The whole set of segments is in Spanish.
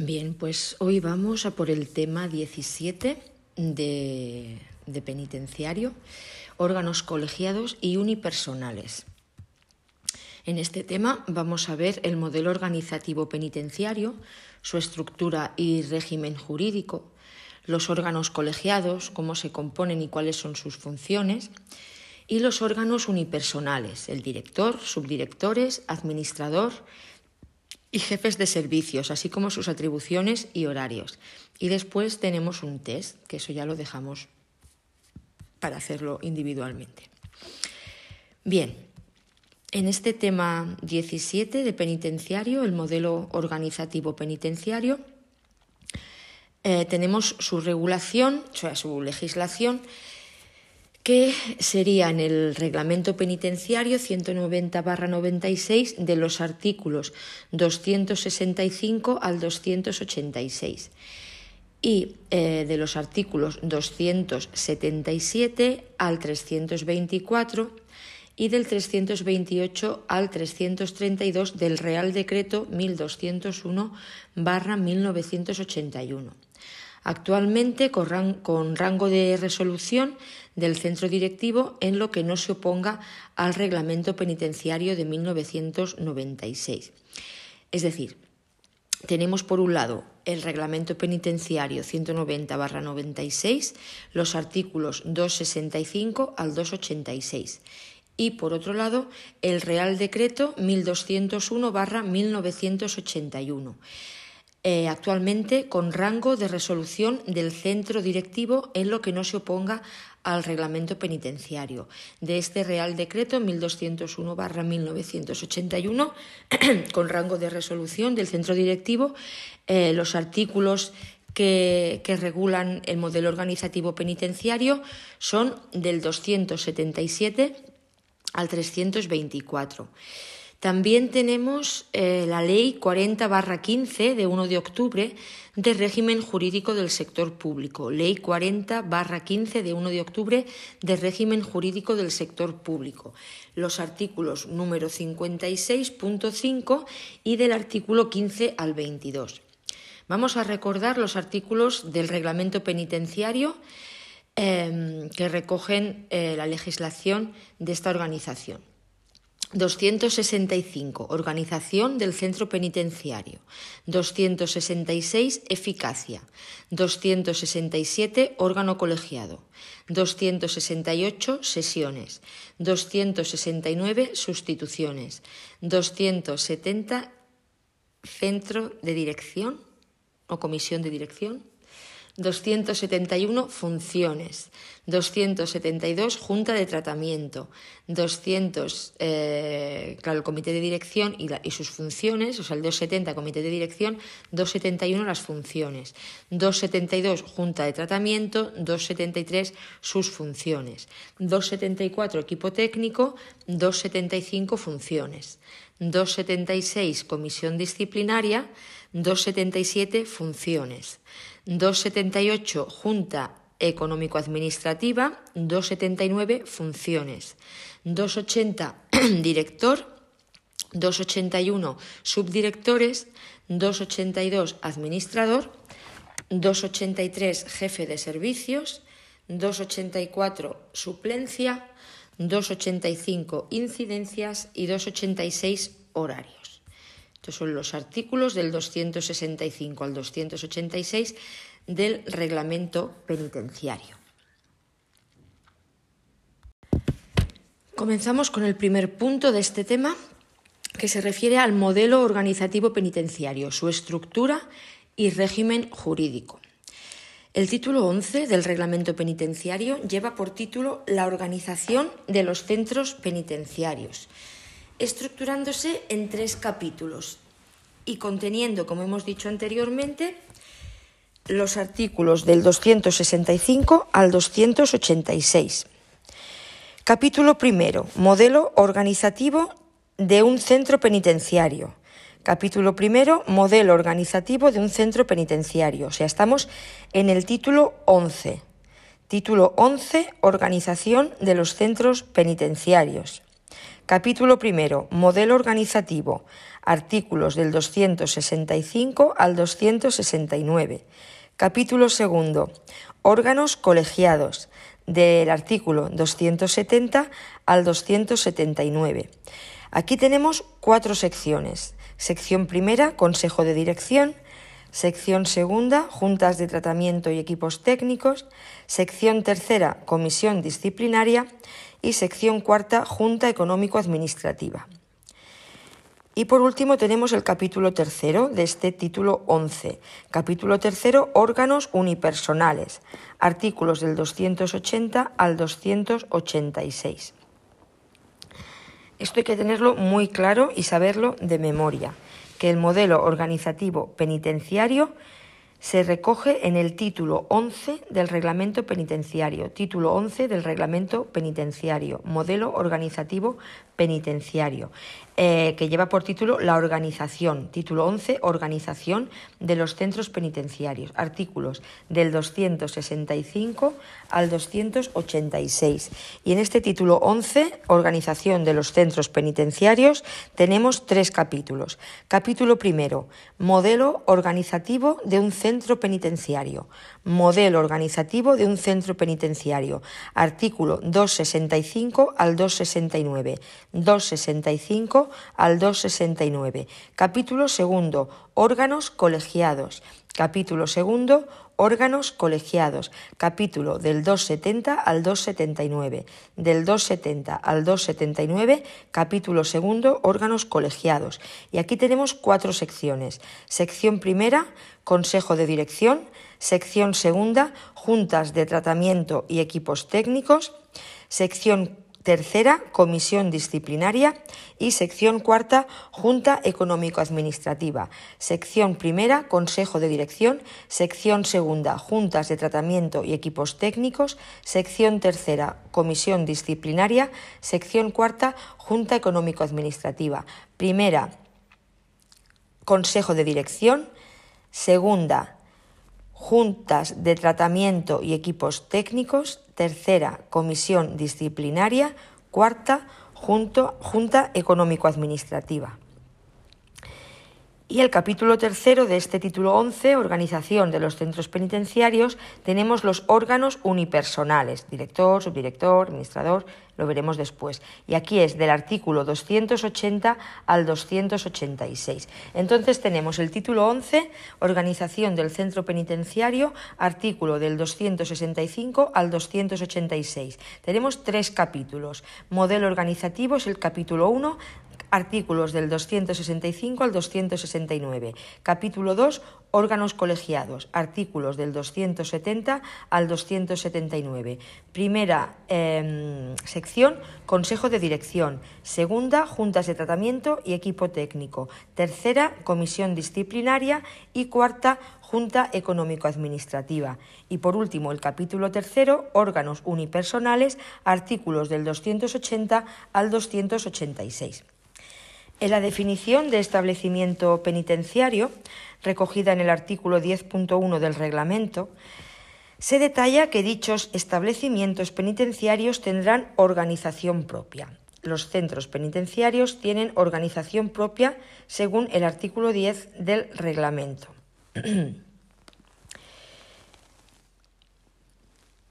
Bien, pues hoy vamos a por el tema 17 de, de penitenciario, órganos colegiados y unipersonales. En este tema vamos a ver el modelo organizativo penitenciario, su estructura y régimen jurídico, los órganos colegiados, cómo se componen y cuáles son sus funciones, y los órganos unipersonales, el director, subdirectores, administrador, y jefes de servicios, así como sus atribuciones y horarios. Y después tenemos un test, que eso ya lo dejamos para hacerlo individualmente. Bien, en este tema 17 de penitenciario, el modelo organizativo penitenciario, eh, tenemos su regulación, o sea, su legislación que sería en el reglamento penitenciario 190-96 de los artículos 265 al 286 y eh, de los artículos 277 al 324 y del 328 al 332 del Real Decreto 1201 1981 actualmente con rango de resolución del centro directivo en lo que no se oponga al reglamento penitenciario de 1996. Es decir, tenemos por un lado el reglamento penitenciario 190-96, los artículos 265 al 286 y por otro lado el Real Decreto 1201-1981 eh, actualmente con rango de resolución del centro directivo en lo que no se oponga al reglamento penitenciario. De este Real Decreto 1201-1981, con rango de resolución del centro directivo, eh, los artículos que, que, regulan el modelo organizativo penitenciario son del 277 al 324. También tenemos eh, la Ley 40-15 de 1 de octubre de régimen jurídico del sector público. Ley 40-15 de 1 de octubre de régimen jurídico del sector público. Los artículos número 56.5 y del artículo 15 al 22. Vamos a recordar los artículos del reglamento penitenciario eh, que recogen eh, la legislación de esta organización. 265. Organización del centro penitenciario. 266. Eficacia. 267. Órgano colegiado. 268. Sesiones. 269. Sustituciones. 270. Centro de dirección o comisión de dirección. 271 funciones, 272 junta de tratamiento, 200 eh, claro, el comité de dirección y, y, sus funciones, o sea, el 270 comité de dirección, 271 las funciones, 272 junta de tratamiento, 273 sus funciones, 274 equipo técnico, 275 funciones, 276 comisión disciplinaria, 277 funciones. 278 Junta Económico-Administrativa, 279 Funciones, 280 Director, 281 Subdirectores, 282 Administrador, 283 Jefe de Servicios, 284 Suplencia, 285 Incidencias y 286 Horarios. Estos son los artículos del 265 al 286 del reglamento penitenciario. Comenzamos con el primer punto de este tema, que se refiere al modelo organizativo penitenciario, su estructura y régimen jurídico. El título 11 del reglamento penitenciario lleva por título La organización de los centros penitenciarios estructurándose en tres capítulos y conteniendo, como hemos dicho anteriormente, los artículos del 265 al 286. Capítulo primero. Modelo organizativo de un centro penitenciario. Capítulo primero. Modelo organizativo de un centro penitenciario. O sea, estamos en el título 11. Título 11. Organización de los centros penitenciarios. Capítulo primero. Modelo organizativo. Artículos del 265 al 269. Capítulo segundo, órganos colegiados, del artículo 270 al 279. Aquí tenemos cuatro secciones. Sección primera, Consejo de Dirección. Sección segunda, Juntas de Tratamiento y Equipos Técnicos. Sección tercera, Comisión Disciplinaria. Y sección cuarta, Junta Económico-Administrativa. Y por último tenemos el capítulo tercero de este título 11. Capítulo tercero, órganos unipersonales. Artículos del 280 al 286. Esto hay que tenerlo muy claro y saberlo de memoria, que el modelo organizativo penitenciario se recoge en el título 11 del reglamento penitenciario, título 11 del reglamento penitenciario, modelo organizativo penitenciario, eh, que lleva por título la organización, título 11, organización de los centros penitenciarios, artículos del 265 al 286. Y en este título 11, organización de los centros penitenciarios, tenemos tres capítulos. Capítulo primero, modelo organizativo de un centro penitenciario. Modelo organizativo de un centro penitenciario. Artículo 265 al 269 265 al 269. Capítulo segundo, órganos colegiados. Capítulo segundo, órganos colegiados. Capítulo del 270 al 279. Del 270 al 279, capítulo segundo, órganos colegiados. Y aquí tenemos cuatro secciones. Sección primera, Consejo de Dirección. Sección segunda, Juntas de Tratamiento y Equipos Técnicos. Sección tercera, comisión disciplinaria y sección cuarta, Junta Económico-Administrativa. Sección primera, Consejo de Dirección. Sección segunda, Juntas de Tratamiento y Equipos Técnicos. Sección tercera, Comisión Disciplinaria. Sección cuarta, Junta Económico-Administrativa. Primera, Consejo de Dirección. Segunda, juntas de tratamiento y equipos técnicos, tercera, comisión disciplinaria, cuarta, junta económico-administrativa. Y el capítulo tercero de este título 11, Organización de los centros penitenciarios, tenemos los órganos unipersonales, director, subdirector, administrador, lo veremos después. Y aquí es del artículo 280 al 286. Entonces tenemos el título 11, Organización del centro penitenciario, artículo del 265 al 286. Tenemos tres capítulos. Modelo organizativo es el capítulo 1, artículos del 265 al 269. Capítulo 2, órganos colegiados, artículos del 270 al 279. Primera em, sección, Consejo de Dirección. Segunda, Juntas de Tratamiento y Equipo Técnico. Tercera, Comisión Disciplinaria. Y cuarta, Junta Económico-Administrativa. Y por último, el capítulo tercero, órganos unipersonales, artículos del 280 al 286. En la definición de establecimiento penitenciario, recogida en el artículo 10.1 del reglamento, se detalla que dichos establecimientos penitenciarios tendrán organización propia. Los centros penitenciarios tienen organización propia según el artículo 10 del reglamento.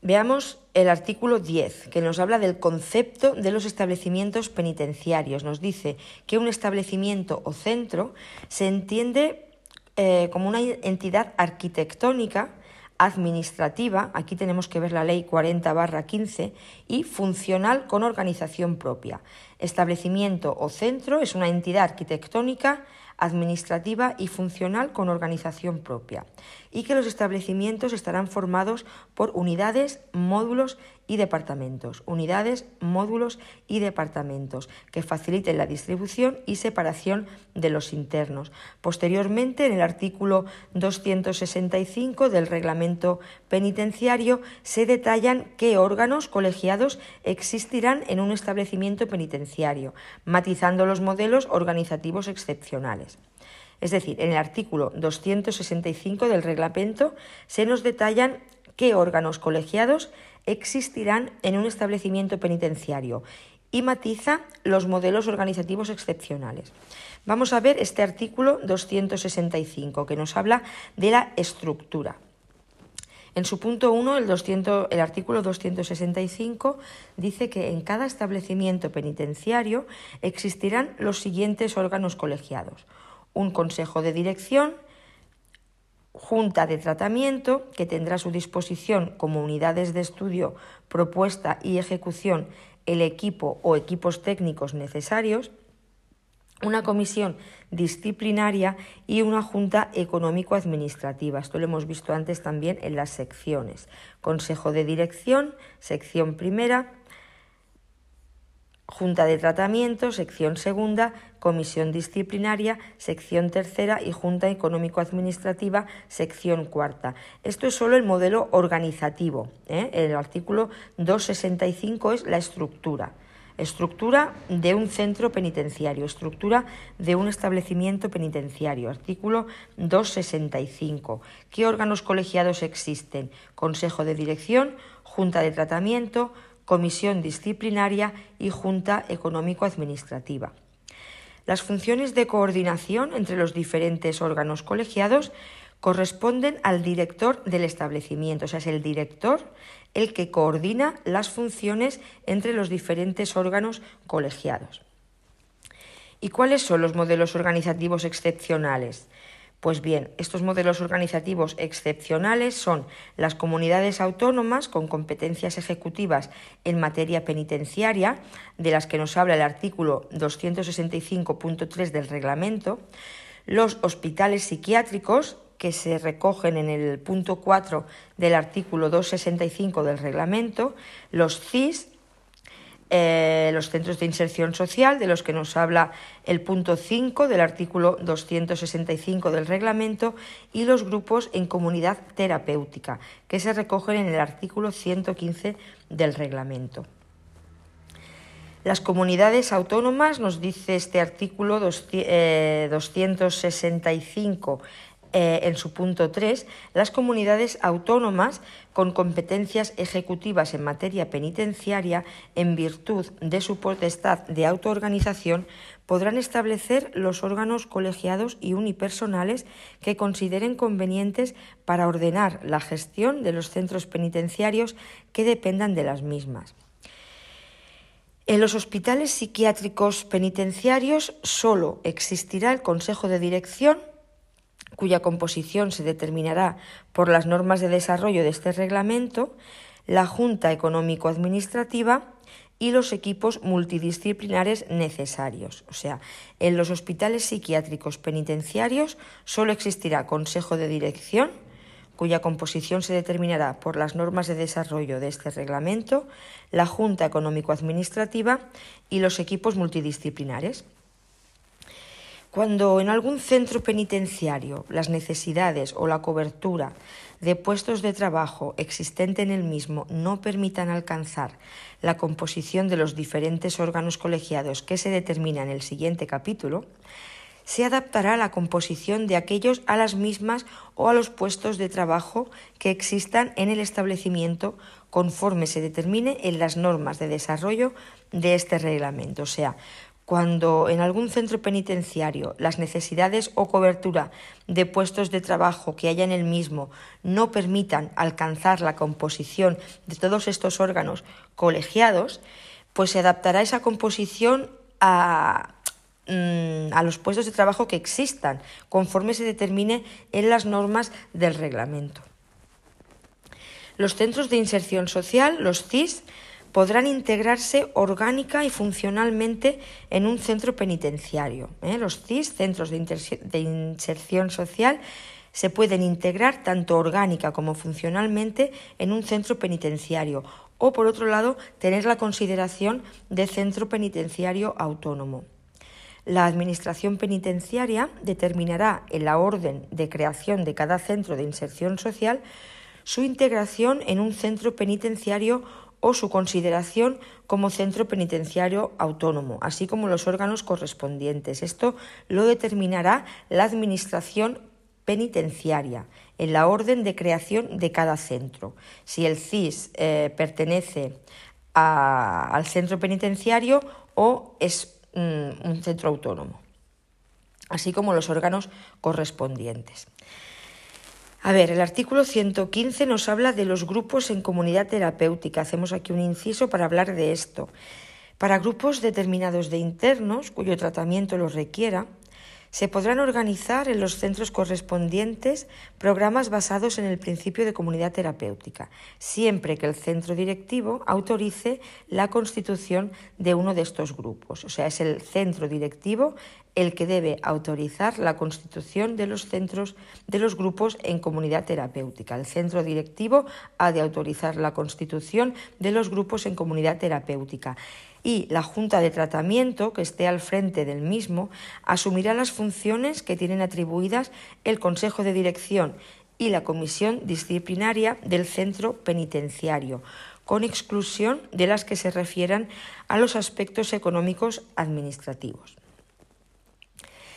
Veamos el artículo 10, que nos habla del concepto de los establecimientos penitenciarios. Nos dice que un establecimiento o centro se entiende eh, como una entidad arquitectónica, administrativa, aquí tenemos que ver la ley 40 15, y funcional con organización propia. Establecimiento o centro es una entidad arquitectónica, administrativa y funcional con organización propia, y que los establecimientos estarán formados por unidades, módulos y departamentos, unidades, módulos y departamentos que faciliten la distribución y separación de los internos. Posteriormente, en el artículo 265 del reglamento penitenciario se detallan qué órganos colegiados existirán en un establecimiento penitenciario, matizando los modelos organizativos excepcionales. Es decir, en el artículo 265 del reglamento se nos detallan qué órganos colegiados existirán en un establecimiento penitenciario y matiza los modelos organizativos excepcionales. Vamos a ver este artículo 265 que nos habla de la estructura. En su punto 1, el, el, artículo 265 dice que en cada establecimiento penitenciario existirán los siguientes órganos colegiados. Un consejo de dirección, junta de tratamiento, que tendrá a su disposición como unidades de estudio, propuesta y ejecución el equipo o equipos técnicos necesarios, una comisión disciplinaria y una junta económico-administrativa. Esto lo hemos visto antes también en las secciones. Consejo de dirección, sección primera, Junta de Tratamiento, sección segunda, Comisión Disciplinaria, sección tercera y Junta Económico-Administrativa, sección cuarta. Esto es solo el modelo organizativo. ¿eh? El artículo 265 es la estructura. Estructura de un centro penitenciario, estructura de un establecimiento penitenciario. Artículo 265. ¿Qué órganos colegiados existen? Consejo de Dirección, Junta de Tratamiento, Comisión Disciplinaria y Junta Económico-Administrativa. Las funciones de coordinación entre los diferentes órganos colegiados corresponden al director del establecimiento, o sea, es el director el que coordina las funciones entre los diferentes órganos colegiados. ¿Y cuáles son los modelos organizativos excepcionales? Pues bien, estos modelos organizativos excepcionales son las comunidades autónomas con competencias ejecutivas en materia penitenciaria, de las que nos habla el artículo 265.3 del reglamento, los hospitales psiquiátricos que se recogen en el punto 4 del artículo 265 del reglamento, los CIS, eh, los centros de inserción social, de los que nos habla el punto 5 del artículo 265 del reglamento, y los grupos en comunidad terapéutica, que se recogen en el artículo 115 del reglamento. Las comunidades autónomas, nos dice este artículo 265 eh, en su punto 3, las comunidades autónomas con competencias ejecutivas en materia penitenciaria, en virtud de su potestad de autoorganización, podrán establecer los órganos colegiados y unipersonales que consideren convenientes para ordenar la gestión de los centros penitenciarios que dependan de las mismas. En los hospitales psiquiátricos penitenciarios solo existirá el Consejo de Dirección cuya composición se determinará por las normas de desarrollo de este reglamento, la Junta Económico-Administrativa y los equipos multidisciplinares necesarios. O sea, en los hospitales psiquiátricos penitenciarios solo existirá Consejo de Dirección, cuya composición se determinará por las normas de desarrollo de este reglamento, la Junta Económico-Administrativa y los equipos multidisciplinares. Cuando en algún centro penitenciario las necesidades o la cobertura de puestos de trabajo existente en el mismo no permitan alcanzar la composición de los diferentes órganos colegiados que se determina en el siguiente capítulo, se adaptará la composición de aquellos a las mismas o a los puestos de trabajo que existan en el establecimiento conforme se determine en las normas de desarrollo de este reglamento. O sea, cuando en algún centro penitenciario las necesidades o cobertura de puestos de trabajo que haya en el mismo no permitan alcanzar la composición de todos estos órganos colegiados, pues se adaptará esa composición a, mm, a los puestos de trabajo que existan, conforme se determine en las normas del reglamento. Los centros de inserción social, los CIS, podrán integrarse orgánica y funcionalmente en un centro penitenciario. ¿eh? Los CIS, Centros de, de Inserción Social, se pueden integrar tanto orgánica como funcionalmente en un centro penitenciario o, por otro lado, tener la consideración de centro penitenciario autónomo. La Administración penitenciaria determinará en la orden de creación de cada centro de inserción social su integración en un centro penitenciario o su consideración como centro penitenciario autónomo, así como los órganos correspondientes. Esto lo determinará la Administración penitenciaria en la orden de creación de cada centro. Si el CIS eh, pertenece al centro penitenciario o es mm, un centro autónomo, así como los órganos correspondientes. A ver, el artículo 115 nos habla de los grupos en comunidad terapéutica. Hacemos aquí un inciso para hablar de esto. Para grupos determinados de internos, cuyo tratamiento los requiera, se podrán organizar en los centros correspondientes programas basados en el principio de comunidad terapéutica, siempre que el centro directivo autorice la constitución de uno de estos grupos. O sea, es el centro directivo el que debe autorizar la constitución de los centros de los grupos en comunidad terapéutica. El centro directivo ha de autorizar la constitución de los grupos en comunidad terapéutica y la Junta de Tratamiento, que esté al frente del mismo, asumirá las funciones que tienen atribuidas el Consejo de Dirección y la Comisión Disciplinaria del Centro Penitenciario, con exclusión de las que se refieran a los aspectos económicos administrativos.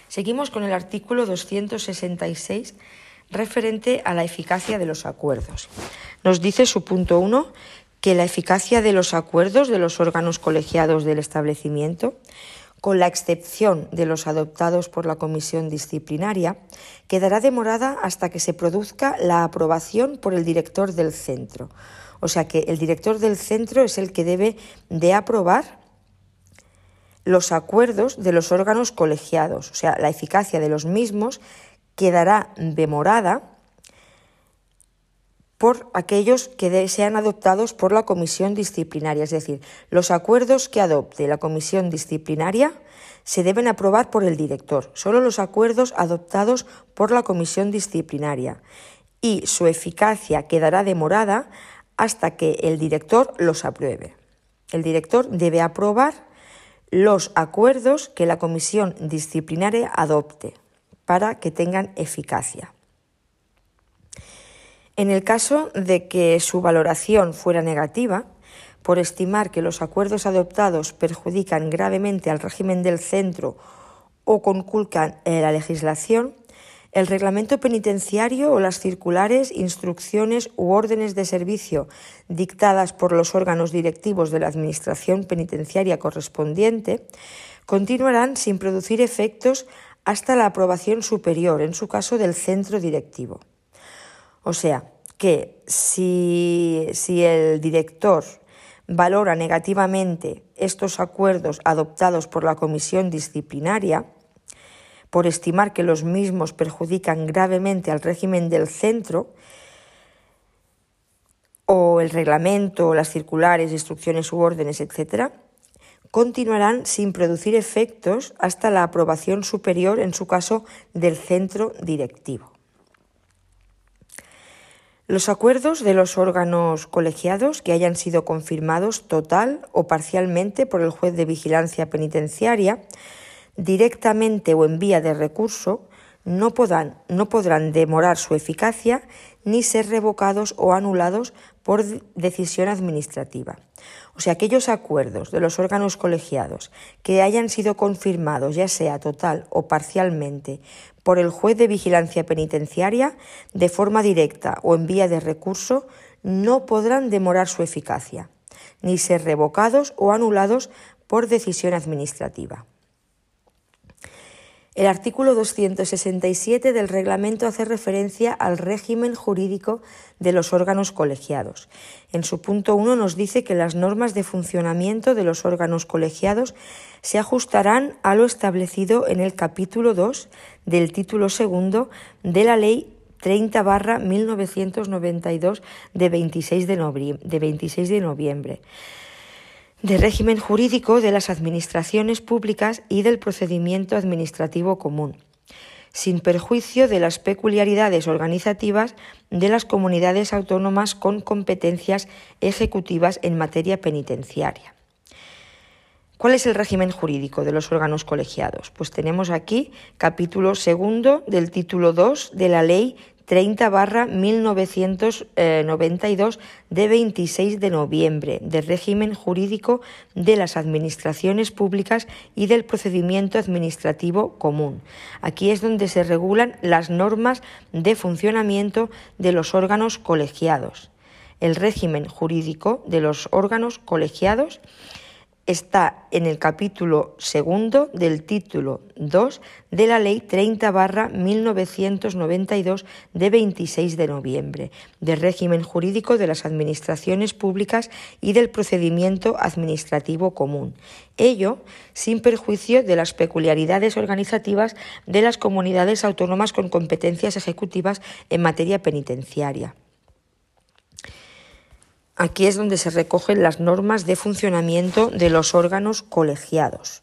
Seguimos con el artículo 266 referente a la eficacia de los acuerdos. Nos dice su punto 1 que la eficacia de los acuerdos de los órganos colegiados del establecimiento, con la excepción de los adoptados por la comisión disciplinaria, quedará demorada hasta que se produzca la aprobación por el director del centro. O sea que el director del centro es el que debe de aprobar los acuerdos de los órganos colegiados, o sea, la eficacia de los mismos quedará demorada por aquellos que sean adoptados por la comisión disciplinaria. Es decir, los acuerdos que adopte la comisión disciplinaria se deben aprobar por el director, solo los acuerdos adoptados por la comisión disciplinaria, y su eficacia quedará demorada hasta que el director los apruebe. El director debe aprobar los acuerdos que la comisión disciplinaria adopte para que tengan eficacia. En el caso de que su valoración fuera negativa, por estimar que los acuerdos adoptados perjudican gravemente al régimen del centro o conculcan la legislación, el reglamento penitenciario o las circulares, instrucciones u órdenes de servicio dictadas por los órganos directivos de la Administración penitenciaria correspondiente continuarán sin producir efectos hasta la aprobación superior, en su caso del centro directivo. O sea, que si, el director valora negativamente estos acuerdos adoptados por la comisión disciplinaria, por estimar que los mismos perjudican gravemente al régimen del centro, o el reglamento, las circulares, instrucciones u órdenes, etc., continuarán sin producir efectos hasta la aprobación superior, en su caso, del centro directivo. Los acuerdos de los órganos colegiados que hayan sido confirmados total o parcialmente por el juez de vigilancia penitenciaria, directamente o en vía de recurso, no, podrán, demorar su eficacia ni ser revocados o anulados por decisión administrativa. O sea, aquellos acuerdos de los órganos colegiados que hayan sido confirmados, ya sea total o parcialmente, por el juez de vigilancia penitenciaria, de forma directa o en vía de recurso, no podrán demorar su eficacia, ni ser revocados o anulados por decisión administrativa. El artículo 267 del reglamento hace referencia al régimen jurídico de los órganos colegiados. En su punto 1 nos dice que las normas de funcionamiento de los órganos colegiados se ajustarán a lo establecido en el capítulo 2 del título segundo de la Ley 30 barra 1992 de 26 de, de 26 de noviembre de régimen jurídico de las administraciones públicas y del procedimiento administrativo común, sin perjuicio de las peculiaridades organizativas de las comunidades autónomas con competencias ejecutivas en materia penitenciaria. ¿Cuál es el régimen jurídico de los órganos colegiados? Pues tenemos aquí capítulo segundo del título 2 de la Ley 30 barra 1992 de 26 de noviembre de régimen jurídico de las administraciones públicas y del procedimiento administrativo común. Aquí es donde se regulan las normas de funcionamiento de los órganos colegiados. El régimen jurídico de los órganos colegiados está en el capítulo segundo del título 2 de la Ley 30 barra 1992 de 26 de noviembre del régimen jurídico de las administraciones públicas y del procedimiento administrativo común. Ello sin perjuicio de las peculiaridades organizativas de las comunidades autónomas con competencias ejecutivas en materia penitenciaria. Aquí es donde se recogen las normas de funcionamiento de los órganos colegiados.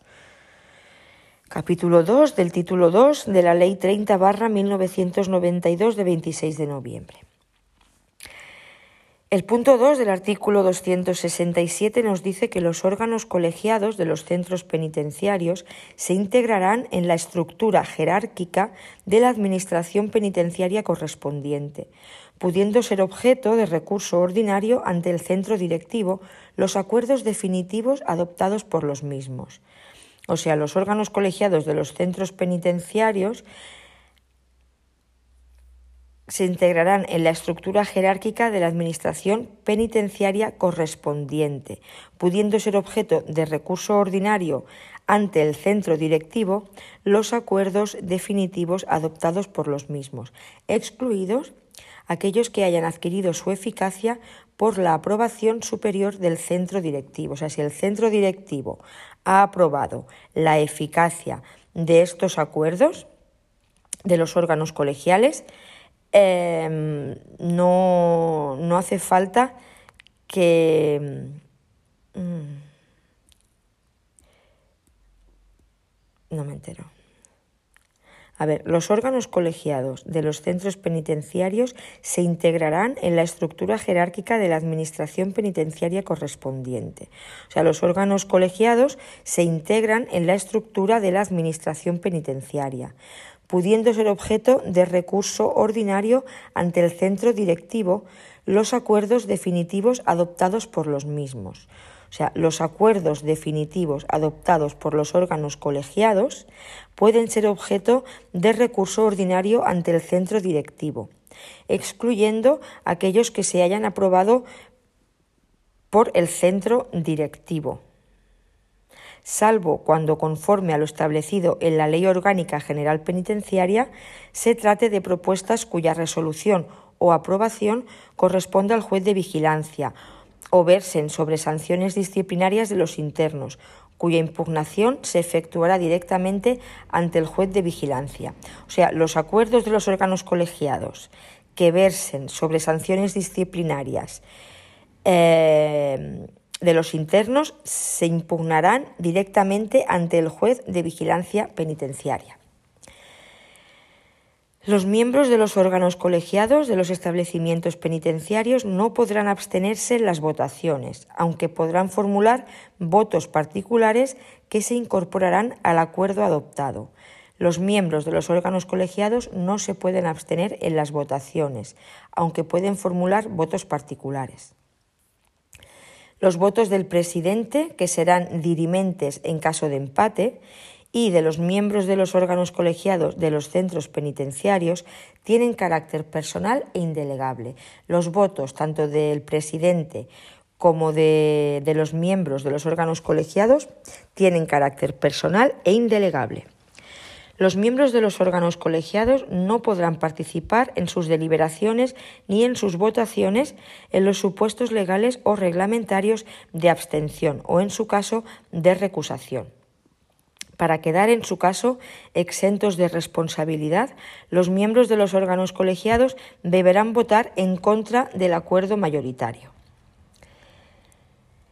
Capítulo 2 del título 2 de la Ley 30 barra 1992 de 26 de noviembre. El punto 2 del artículo 267 nos dice que los órganos colegiados de los centros penitenciarios se integrarán en la estructura jerárquica de la Administración penitenciaria correspondiente, pudiendo ser objeto de recurso ordinario ante el centro directivo los acuerdos definitivos adoptados por los mismos. O sea, los órganos colegiados de los centros penitenciarios se integrarán en la estructura jerárquica de la Administración penitenciaria correspondiente, pudiendo ser objeto de recurso ordinario ante el centro directivo los acuerdos definitivos adoptados por los mismos, excluidos aquellos que hayan adquirido su eficacia por la aprobación superior del centro directivo. O sea, si el centro directivo ha aprobado la eficacia de estos acuerdos de los órganos colegiales, Em, no, no, hace falta que... Mm, no me entero. A ver, los órganos colegiados de los centros penitenciarios se integrarán en la estructura jerárquica de la Administración penitenciaria correspondiente. O sea, los órganos colegiados se integran en la estructura de la Administración penitenciaria pudiendo ser objeto de recurso ordinario ante el centro directivo los acuerdos definitivos adoptados por los mismos. O sea, los acuerdos definitivos adoptados por los órganos colegiados pueden ser objeto de recurso ordinario ante el centro directivo, excluyendo aquellos que se hayan aprobado por el centro directivo. Salvo cuando conforme a lo establecido en la Ley Orgánica General Penitenciaria se trate de propuestas cuya resolución o aprobación corresponde al juez de vigilancia o versen sobre sanciones disciplinarias de los internos, cuya impugnación se efectuará directamente ante el juez de vigilancia. O sea, los acuerdos de los órganos colegiados que versen sobre sanciones disciplinarias eh, de los internos se impugnarán directamente ante el juez de vigilancia penitenciaria. Los miembros de los órganos colegiados de los establecimientos penitenciarios no podrán abstenerse en las votaciones, aunque podrán formular votos particulares que se incorporarán al acuerdo adoptado. Los miembros de los órganos colegiados no se pueden abstener en las votaciones, aunque pueden formular votos particulares los votos del presidente, que serán dirimentes en caso de empate, y de los miembros de los órganos colegiados de los centros penitenciarios tienen carácter personal e indelegable. Los votos tanto del presidente como de, los miembros de los órganos colegiados tienen carácter personal e indelegable. Los miembros de los órganos colegiados no podrán participar en sus deliberaciones ni en sus votaciones en los supuestos legales o reglamentarios de abstención o, en su caso, de recusación. Para quedar, en su caso, exentos de responsabilidad, los miembros de los órganos colegiados deberán votar en contra del acuerdo mayoritario.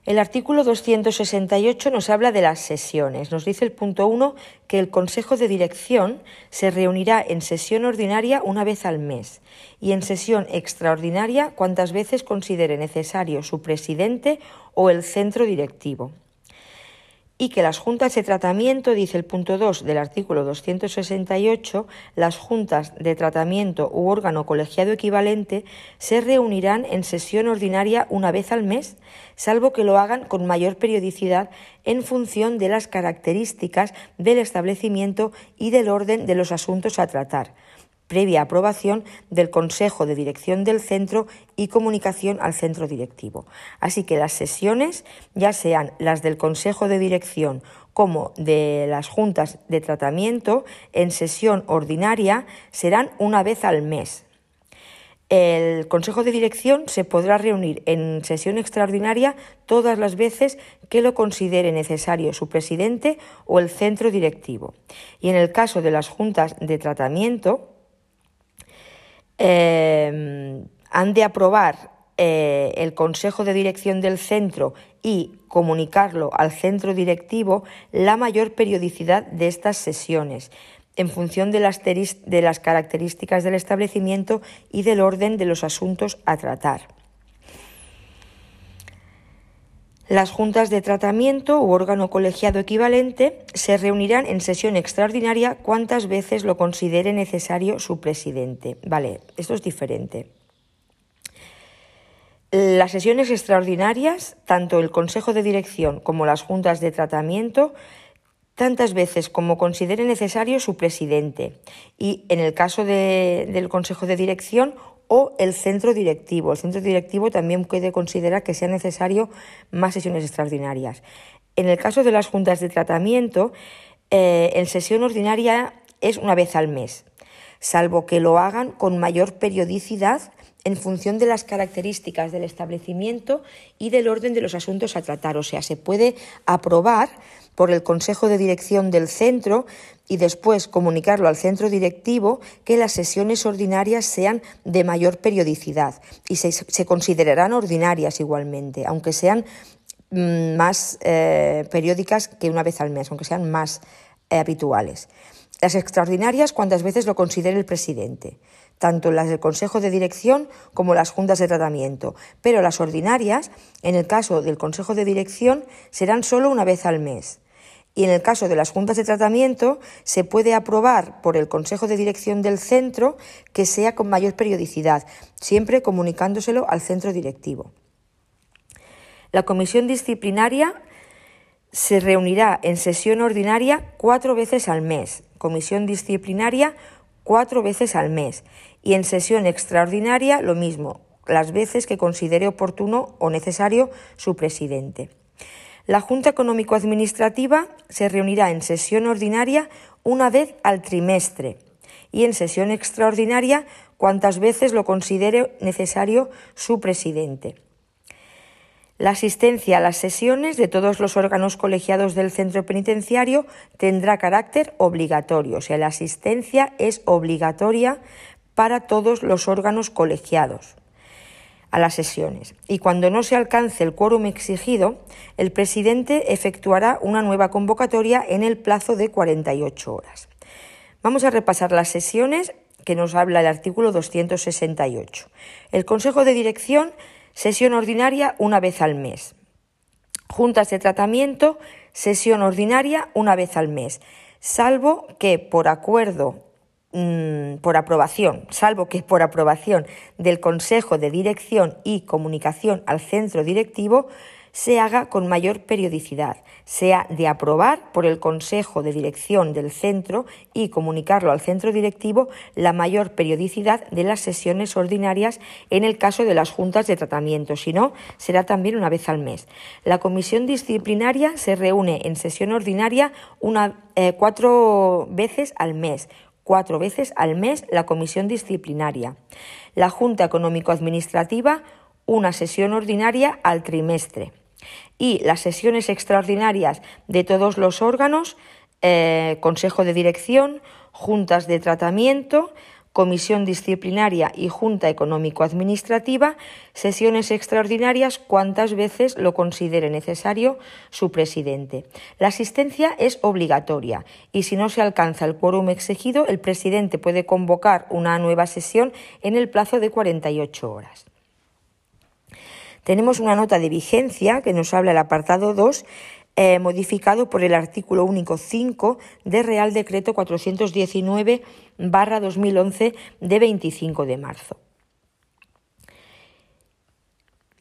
El artículo 268 nos habla de las sesiones. Nos dice el punto 1 que el Consejo de Dirección se reunirá en sesión ordinaria una vez al mes y en sesión extraordinaria cuantas veces considere necesario su presidente o el centro directivo y que las juntas de tratamiento, dice el punto 2 del artículo 268, las juntas de tratamiento u órgano colegiado equivalente se reunirán en sesión ordinaria una vez al mes, salvo que lo hagan con mayor periodicidad en función de las características del establecimiento y del orden de los asuntos a tratar previa aprobación del Consejo de Dirección del centro y comunicación al centro directivo. Así que las sesiones, ya sean las del Consejo de Dirección como de las juntas de tratamiento, en sesión ordinaria serán una vez al mes. El Consejo de Dirección se podrá reunir en sesión extraordinaria todas las veces que lo considere necesario su presidente o el centro directivo. Y en el caso de las juntas de tratamiento, eh, han de aprobar eh, el Consejo de Dirección del centro y comunicarlo al centro directivo la mayor periodicidad de estas sesiones en función de las, de las características del establecimiento y del orden de los asuntos a tratar. Las juntas de tratamiento u órgano colegiado equivalente se reunirán en sesión extraordinaria cuantas veces lo considere necesario su presidente. Vale, esto es diferente. Las sesiones extraordinarias, tanto el Consejo de Dirección como las juntas de tratamiento, tantas veces como considere necesario su presidente y, en el caso del Consejo de Dirección, o el centro directivo. El centro directivo también puede considerar que sea necesario más sesiones extraordinarias. En el caso de las juntas de tratamiento, eh, en sesión ordinaria es una vez al mes, salvo que lo hagan con mayor periodicidad en función de las características del establecimiento y del orden de los asuntos a tratar. O sea, se puede aprobar por el Consejo de Dirección del centro y después comunicarlo al centro directivo que las sesiones ordinarias sean de mayor periodicidad y se, considerarán ordinarias igualmente, aunque sean mm, más eh, periódicas que una vez al mes, aunque sean más eh, habituales. Las extraordinarias cuantas veces lo considere el presidente tanto las del Consejo de Dirección como las juntas de tratamiento, pero las ordinarias, en el caso del Consejo de Dirección, serán solo una vez al mes. Y en el caso de las juntas de tratamiento, se puede aprobar por el Consejo de Dirección del centro que sea con mayor periodicidad, siempre comunicándoselo al centro directivo. La comisión disciplinaria se reunirá en sesión ordinaria cuatro veces al mes. Comisión disciplinaria cuatro veces al mes y en sesión extraordinaria lo mismo, las veces que considere oportuno o necesario su presidente. La Junta Económico-Administrativa se reunirá en sesión ordinaria una vez al trimestre y en sesión extraordinaria cuantas veces lo considere necesario su presidente. La asistencia a las sesiones de todos los órganos colegiados del centro penitenciario tendrá carácter obligatorio, o sea, la asistencia es obligatoria para todos los órganos colegiados a las sesiones. Y cuando no se alcance el quórum exigido, el presidente efectuará una nueva convocatoria en el plazo de 48 horas. Vamos a repasar las sesiones que nos habla el artículo 268. El Consejo de Dirección Sesión ordinaria una vez al mes. Juntas de tratamiento, sesión ordinaria una vez al mes, salvo que por acuerdo, mm, por aprobación, salvo que por aprobación del Consejo de Dirección y Comunicación al Centro Directivo, se haga con mayor periodicidad, sea de aprobar por el Consejo de Dirección del centro y comunicarlo al centro directivo la mayor periodicidad de las sesiones ordinarias en el caso de las juntas de tratamiento, si no, será también una vez al mes. La comisión disciplinaria se reúne en sesión ordinaria una, eh, cuatro veces al mes, cuatro veces al mes la comisión disciplinaria. La Junta Económico-Administrativa, una sesión ordinaria al trimestre y las sesiones extraordinarias de todos los órganos, eh, Consejo de Dirección, juntas de tratamiento, Comisión Disciplinaria y Junta Económico-Administrativa, sesiones extraordinarias cuantas veces lo considere necesario su presidente. La asistencia es obligatoria y si no se alcanza el quórum exigido, el presidente puede convocar una nueva sesión en el plazo de 48 horas. Tenemos una nota de vigencia que nos habla el apartado 2, eh, modificado por el artículo único 5 de Real Decreto 419 2011 de 25 de marzo.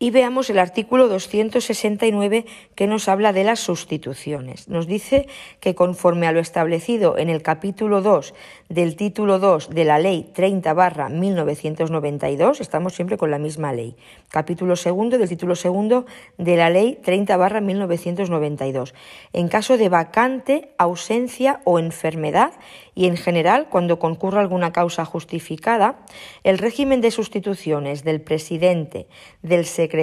Y veamos el artículo 269 que nos habla de las sustituciones. Nos dice que conforme a lo establecido en el capítulo 2 del título 2 de la Ley 30 barra 1992, estamos siempre con la misma ley, capítulo segundo del título segundo de la Ley 30 barra 1992. En caso de vacante, ausencia o enfermedad y en general cuando concurra alguna causa justificada, el régimen de sustituciones del presidente, del secretario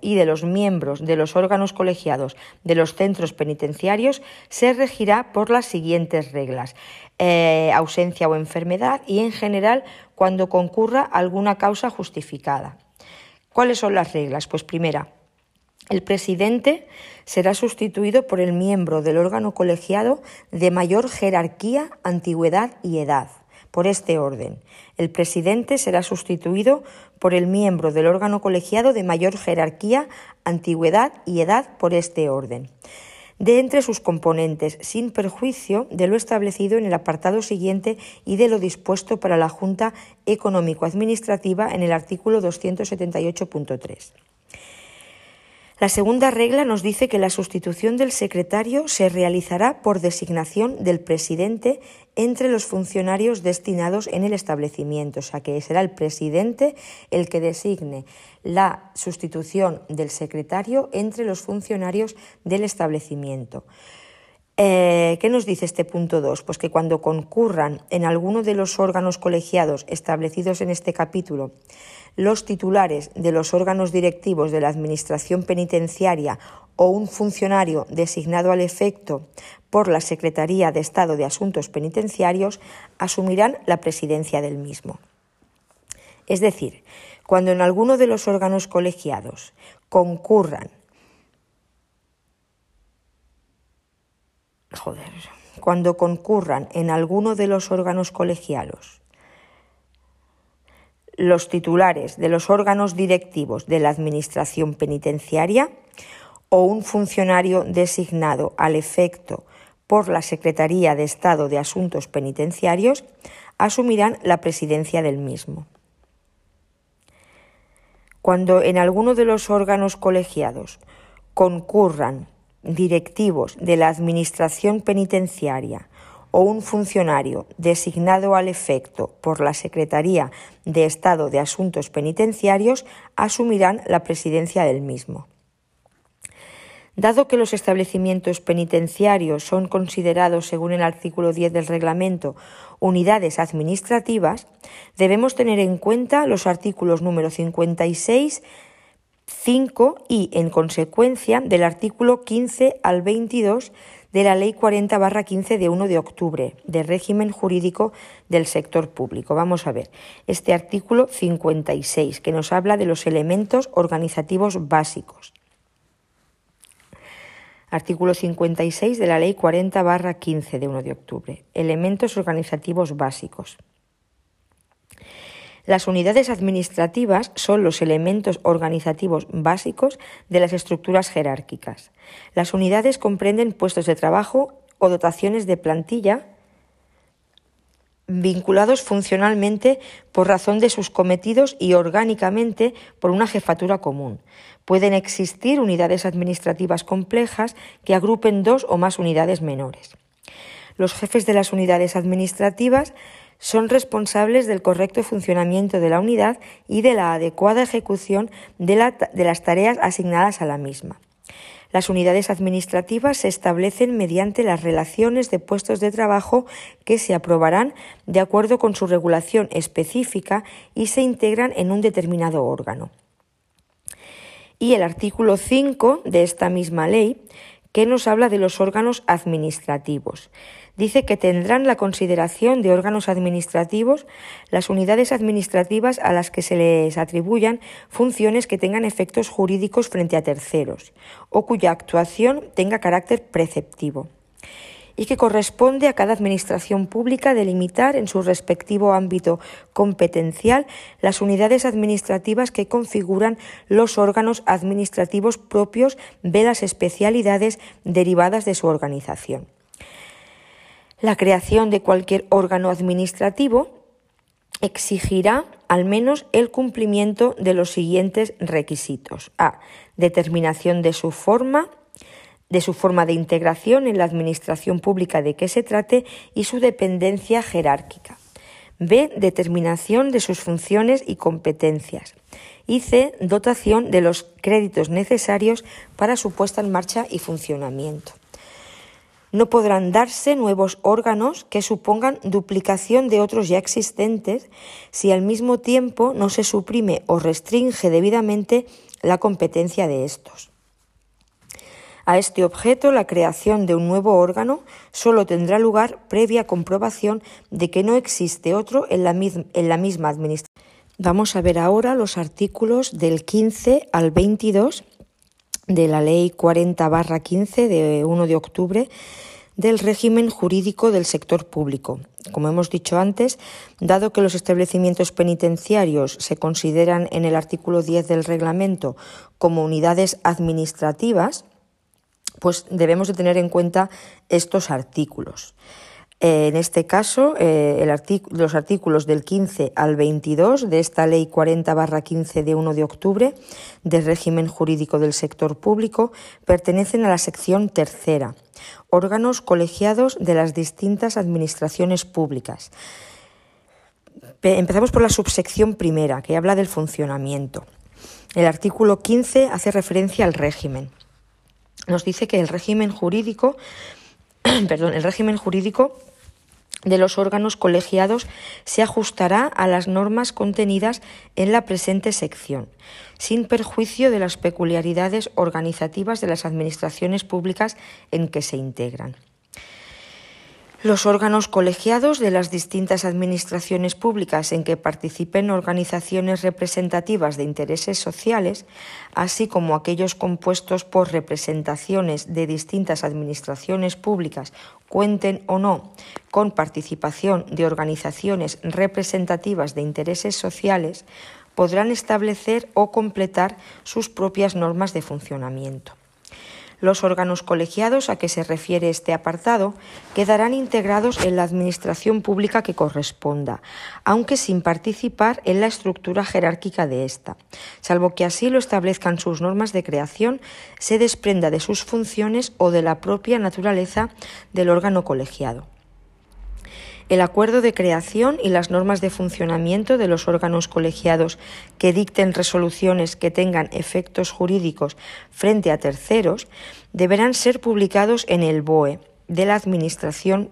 y de los miembros de los órganos colegiados de los centros penitenciarios se regirá por las siguientes reglas. Eh, ausencia o enfermedad y en general cuando concurra alguna causa justificada. ¿Cuáles son las reglas? Pues primera, el presidente será sustituido por el miembro del órgano colegiado de mayor jerarquía, antigüedad y edad, por este orden. El presidente será sustituido por el miembro del órgano colegiado de mayor jerarquía, antigüedad y edad, por este orden de entre sus componentes, sin perjuicio de lo establecido en el apartado siguiente y de lo dispuesto para la Junta Económico-Administrativa en el artículo 278.3. La segunda regla nos dice que la sustitución del secretario se realizará por designación del presidente entre los funcionarios destinados en el establecimiento, o sea que será el presidente el que designe la sustitución del secretario entre los funcionarios del establecimiento. Eh, ¿Qué nos dice este punto 2? Pues que cuando concurran en alguno de los órganos colegiados establecidos en este capítulo los titulares de los órganos directivos de la Administración penitenciaria o un funcionario designado al efecto por la Secretaría de Estado de Asuntos Penitenciarios asumirán la presidencia del mismo. Es decir, cuando en alguno de los órganos colegiados concurran cuando concurran en alguno de los órganos colegiados los titulares de los órganos directivos de la Administración penitenciaria o un funcionario designado al efecto por la Secretaría de Estado de Asuntos Penitenciarios asumirán la presidencia del mismo. Cuando en alguno de los órganos colegiados concurran directivos de la Administración penitenciaria o un funcionario designado al efecto por la Secretaría de Estado de Asuntos Penitenciarios asumirán la presidencia del mismo. Dado que los establecimientos penitenciarios son considerados, según el artículo 10 del reglamento, unidades administrativas, debemos tener en cuenta los artículos número 56, 5 y, en consecuencia, del artículo 15 al 22 de la Ley 40 barra 15 de 1 de octubre de régimen jurídico del sector público. Vamos a ver este artículo 56 que nos habla de los elementos organizativos básicos. Artículo 56 de la Ley 40 barra 15 de 1 de octubre. Elementos organizativos básicos. Las unidades administrativas son los elementos organizativos básicos de las estructuras jerárquicas. Las unidades comprenden puestos de trabajo o dotaciones de plantilla vinculados funcionalmente por razón de sus cometidos y orgánicamente por una jefatura común. Pueden existir unidades administrativas complejas que agrupen dos o más unidades menores. Los jefes de las unidades administrativas son responsables del correcto funcionamiento de la unidad y de la adecuada ejecución de, las tareas asignadas a la misma. Las unidades administrativas se establecen mediante las relaciones de puestos de trabajo que se aprobarán de acuerdo con su regulación específica y se integran en un determinado órgano. Y el artículo 5 de esta misma ley, que nos habla de los órganos administrativos dice que tendrán la consideración de órganos administrativos las unidades administrativas a las que se les atribuyan funciones que tengan efectos jurídicos frente a terceros o cuya actuación tenga carácter preceptivo y que corresponde a cada administración pública delimitar en su respectivo ámbito competencial las unidades administrativas que configuran los órganos administrativos propios de las especialidades derivadas de su organización. La creación de cualquier órgano administrativo exigirá al menos el cumplimiento de los siguientes requisitos. A. Determinación de su forma, de su forma de integración en la administración pública de que se trate y su dependencia jerárquica. B. Determinación de sus funciones y competencias. Y C. Dotación de los créditos necesarios para su puesta en marcha y funcionamiento. No podrán darse nuevos órganos que supongan duplicación de otros ya existentes si al mismo tiempo no se suprime o restringe debidamente la competencia de estos. A este objeto, la creación de un nuevo órgano solo tendrá lugar previa comprobación de que no existe otro en la, misma administración. Vamos a ver ahora los artículos del 15 al 22 de la Ley 40-15 de 1 de octubre del régimen jurídico del sector público. Como hemos dicho antes, dado que los establecimientos penitenciarios se consideran en el artículo 10 del reglamento como unidades administrativas, pues debemos de tener en cuenta estos artículos. En este caso, eh, los artículos del 15 al 22 de esta Ley 40-15 de 1 de octubre del régimen jurídico del sector público pertenecen a la sección tercera, órganos colegiados de las distintas administraciones públicas. Empezamos por la subsección primera, que habla del funcionamiento. El artículo 15 hace referencia al régimen. Nos dice que el régimen jurídico, perdón, el régimen jurídico de los órganos colegiados se ajustará a las normas contenidas en la presente sección, sin perjuicio de las peculiaridades organizativas de las administraciones públicas en que se integran. Los órganos colegiados de las distintas administraciones públicas en que participen organizaciones representativas de intereses sociales, así como aquellos compuestos por representaciones de distintas administraciones públicas, cuenten o no con participación de organizaciones representativas de intereses sociales, podrán establecer o completar sus propias normas de funcionamiento. Los órganos colegiados a que se refiere este apartado quedarán integrados en la administración pública que corresponda, aunque sin participar en la estructura jerárquica de ésta, salvo que así lo establezcan sus normas de creación, se desprenda de sus funciones o de la propia naturaleza del órgano colegiado el acuerdo de creación y las normas de funcionamiento de los órganos colegiados que dicten resoluciones que tengan efectos jurídicos frente a terceros deberán ser publicados en el BOE de la Administración,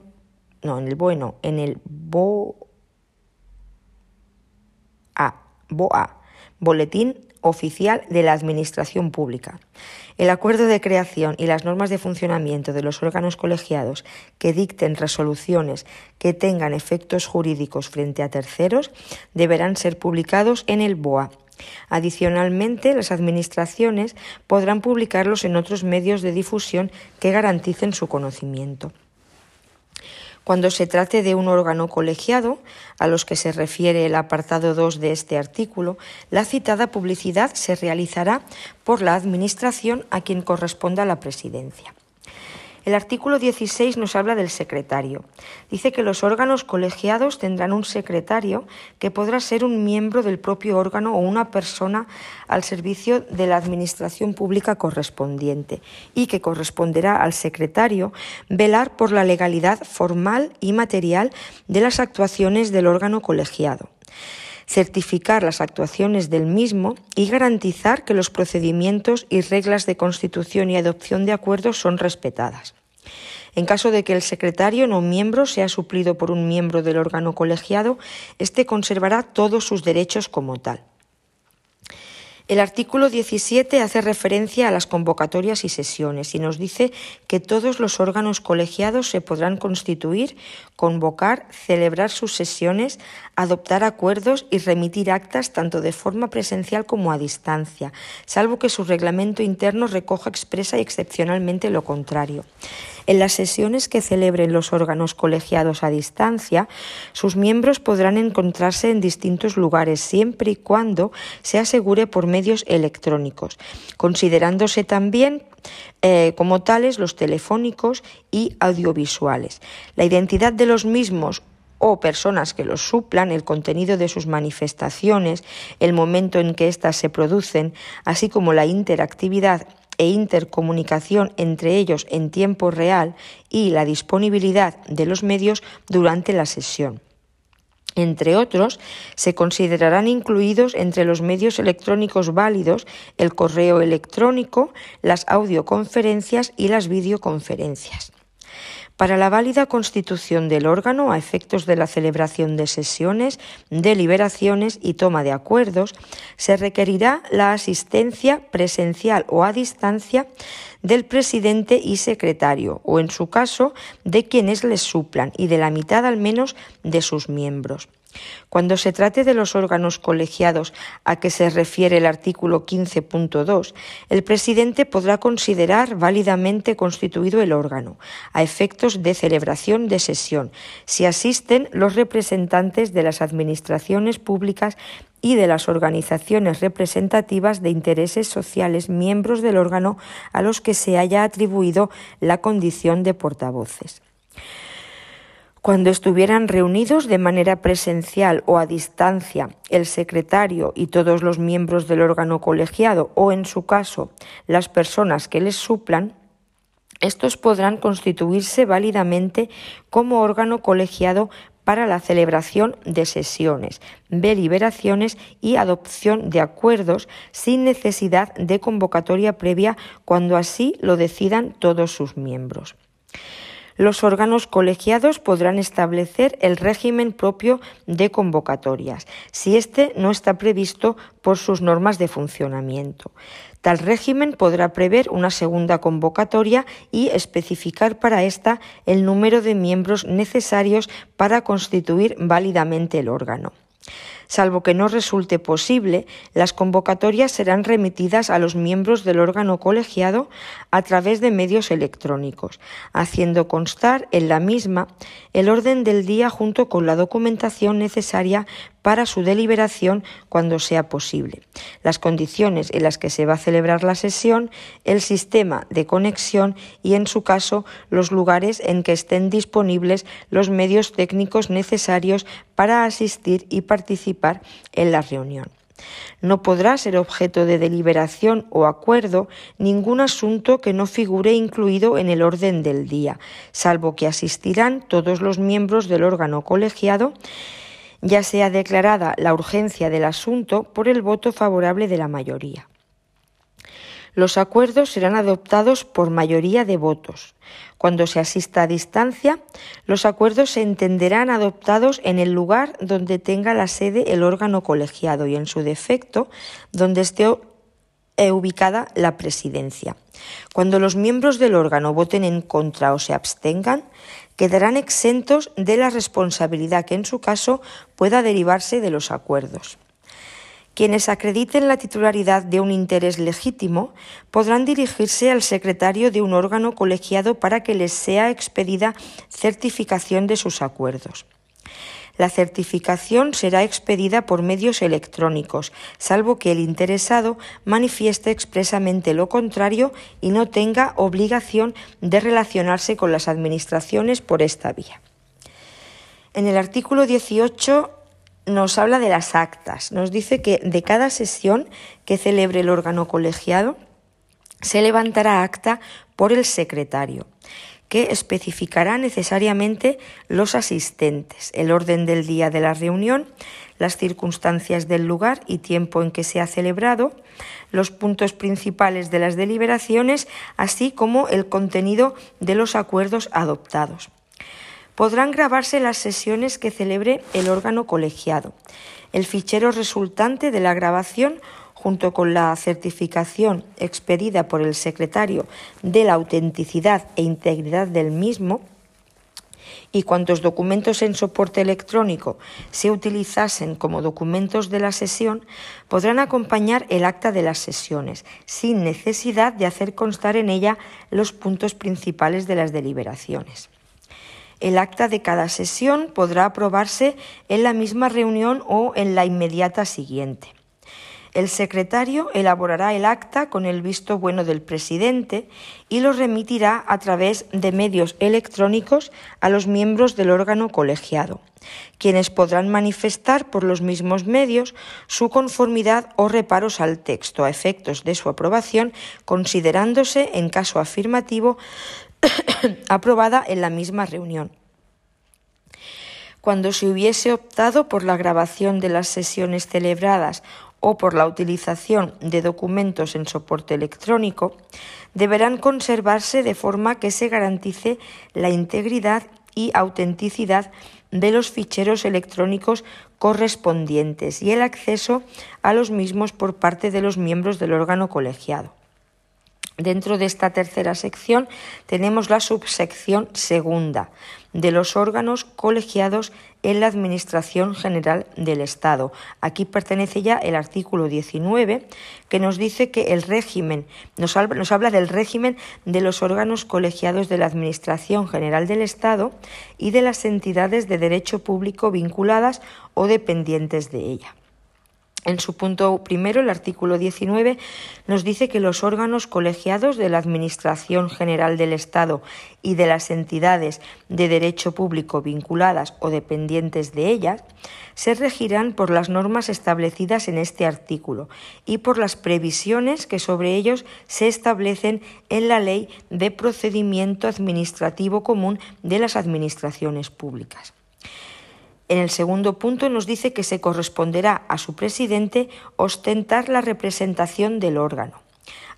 no, en el BOE no, en el BOA, BOA, Boletín Oficial de la Administración Pública. El acuerdo de creación y las normas de funcionamiento de los órganos colegiados que dicten resoluciones que tengan efectos jurídicos frente a terceros deberán ser publicados en el BOA. Adicionalmente, las Administraciones podrán publicarlos en otros medios de difusión que garanticen su conocimiento. Cuando se trate de un órgano colegiado, a los que se refiere el apartado 2 de este artículo, la citada publicidad se realizará por la Administración a quien corresponda la presidencia. El artículo 16 nos habla del secretario. Dice que los órganos colegiados tendrán un secretario que podrá ser un miembro del propio órgano o una persona al servicio de la administración pública correspondiente y que corresponderá al secretario velar por la legalidad formal y material de las actuaciones del órgano colegiado certificar las actuaciones del mismo y garantizar que los procedimientos y reglas de constitución y adopción de acuerdos son respetadas. En caso de que el secretario no miembro sea suplido por un miembro del órgano colegiado, éste conservará todos sus derechos como tal. El artículo 17 hace referencia a las convocatorias y sesiones y nos dice que todos los órganos colegiados se podrán constituir, convocar, celebrar sus sesiones, adoptar acuerdos y remitir actas tanto de forma presencial como a distancia, salvo que su reglamento interno recoja expresa y excepcionalmente lo contrario. En las sesiones que celebren los órganos colegiados a distancia, sus miembros podrán encontrarse en distintos lugares siempre y cuando se asegure por medios electrónicos, considerándose también eh, como tales los telefónicos y audiovisuales. La identidad de los mismos o personas que los suplan, el contenido de sus manifestaciones, el momento en que éstas se producen, así como la interactividad e intercomunicación entre ellos en tiempo real y la disponibilidad de los medios durante la sesión. Entre otros, se considerarán incluidos entre los medios electrónicos válidos el correo electrónico, las audioconferencias y las videoconferencias. Para la válida constitución del órgano a efectos de la celebración de sesiones, deliberaciones y toma de acuerdos, se requerirá la asistencia presencial o a distancia del presidente y secretario, o en su caso, de quienes les suplan, y de la mitad al menos de sus miembros. Cuando se trate de los órganos colegiados a que se refiere el artículo 15.2, el presidente podrá considerar válidamente constituido el órgano, a efectos de celebración de sesión, si asisten los representantes de las administraciones públicas y de las organizaciones representativas de intereses sociales miembros del órgano a los que se haya atribuido la condición de portavoces. Cuando estuvieran reunidos de manera presencial o a distancia el secretario y todos los miembros del órgano colegiado o, en su caso, las personas que les suplan, estos podrán constituirse válidamente como órgano colegiado para la celebración de sesiones, deliberaciones y adopción de acuerdos sin necesidad de convocatoria previa cuando así lo decidan todos sus miembros. Los órganos colegiados podrán establecer el régimen propio de convocatorias, si éste no está previsto por sus normas de funcionamiento. Tal régimen podrá prever una segunda convocatoria y especificar para ésta el número de miembros necesarios para constituir válidamente el órgano. Salvo que no resulte posible, las convocatorias serán remitidas a los miembros del órgano colegiado a través de medios electrónicos, haciendo constar en la misma el orden del día junto con la documentación necesaria para su deliberación cuando sea posible, las condiciones en las que se va a celebrar la sesión, el sistema de conexión y, en su caso, los lugares en que estén disponibles los medios técnicos necesarios para asistir y participar en la reunión. No podrá ser objeto de deliberación o acuerdo ningún asunto que no figure incluido en el orden del día, salvo que asistirán todos los miembros del órgano colegiado ya sea declarada la urgencia del asunto por el voto favorable de la mayoría. Los acuerdos serán adoptados por mayoría de votos. Cuando se asista a distancia, los acuerdos se entenderán adoptados en el lugar donde tenga la sede el órgano colegiado y, en su defecto, donde esté eh, ubicada la presidencia. Cuando los miembros del órgano voten en contra o se abstengan, quedarán exentos de la responsabilidad que en su caso pueda derivarse de los acuerdos. Quienes acrediten la titularidad de un interés legítimo podrán dirigirse al secretario de un órgano colegiado para que les sea expedida certificación de sus acuerdos. La certificación será expedida por medios electrónicos, salvo que el interesado manifieste expresamente lo contrario y no tenga obligación de relacionarse con las administraciones por esta vía. En el artículo 18 nos habla de las actas. Nos dice que de cada sesión que celebre el órgano colegiado se levantará acta por el secretario que especificará necesariamente los asistentes, el orden del día de la reunión, las circunstancias del lugar y tiempo en que se ha celebrado, los puntos principales de las deliberaciones, así como el contenido de los acuerdos adoptados. Podrán grabarse las sesiones que celebre el órgano colegiado. El fichero resultante de la grabación junto con la certificación expedida por el secretario de la autenticidad e integridad del mismo, y cuantos documentos en soporte electrónico se utilizasen como documentos de la sesión podrán acompañar el acta de las sesiones, sin necesidad de hacer constar en ella los puntos principales de las deliberaciones. El acta de cada sesión podrá aprobarse en la misma reunión o en la inmediata siguiente. El secretario elaborará el acta con el visto bueno del presidente y lo remitirá a través de medios electrónicos a los miembros del órgano colegiado, quienes podrán manifestar por los mismos medios su conformidad o reparos al texto a efectos de su aprobación, considerándose, en caso afirmativo, aprobada en la misma reunión. Cuando se hubiese optado por la grabación de las sesiones celebradas o por la utilización de documentos en soporte electrónico, deberán conservarse de forma que se garantice la integridad y autenticidad de los ficheros electrónicos correspondientes y el acceso a los mismos por parte de los miembros del órgano colegiado. Dentro de esta tercera sección tenemos la subsección segunda de los órganos colegiados en la Administración General del Estado. Aquí pertenece ya el artículo 19 que nos dice que el régimen, nos habla, nos habla del régimen de los órganos colegiados de la Administración General del Estado y de las entidades de derecho público vinculadas o dependientes de ella. En su punto primero, el artículo 19 nos dice que los órganos colegiados de la Administración General del Estado y de las entidades de derecho público vinculadas o dependientes de ellas se regirán por las normas establecidas en este artículo y por las previsiones que sobre ellos se establecen en la Ley de Procedimiento Administrativo Común de las Administraciones Públicas. En el segundo punto nos dice que se corresponderá a su presidente ostentar la representación del órgano,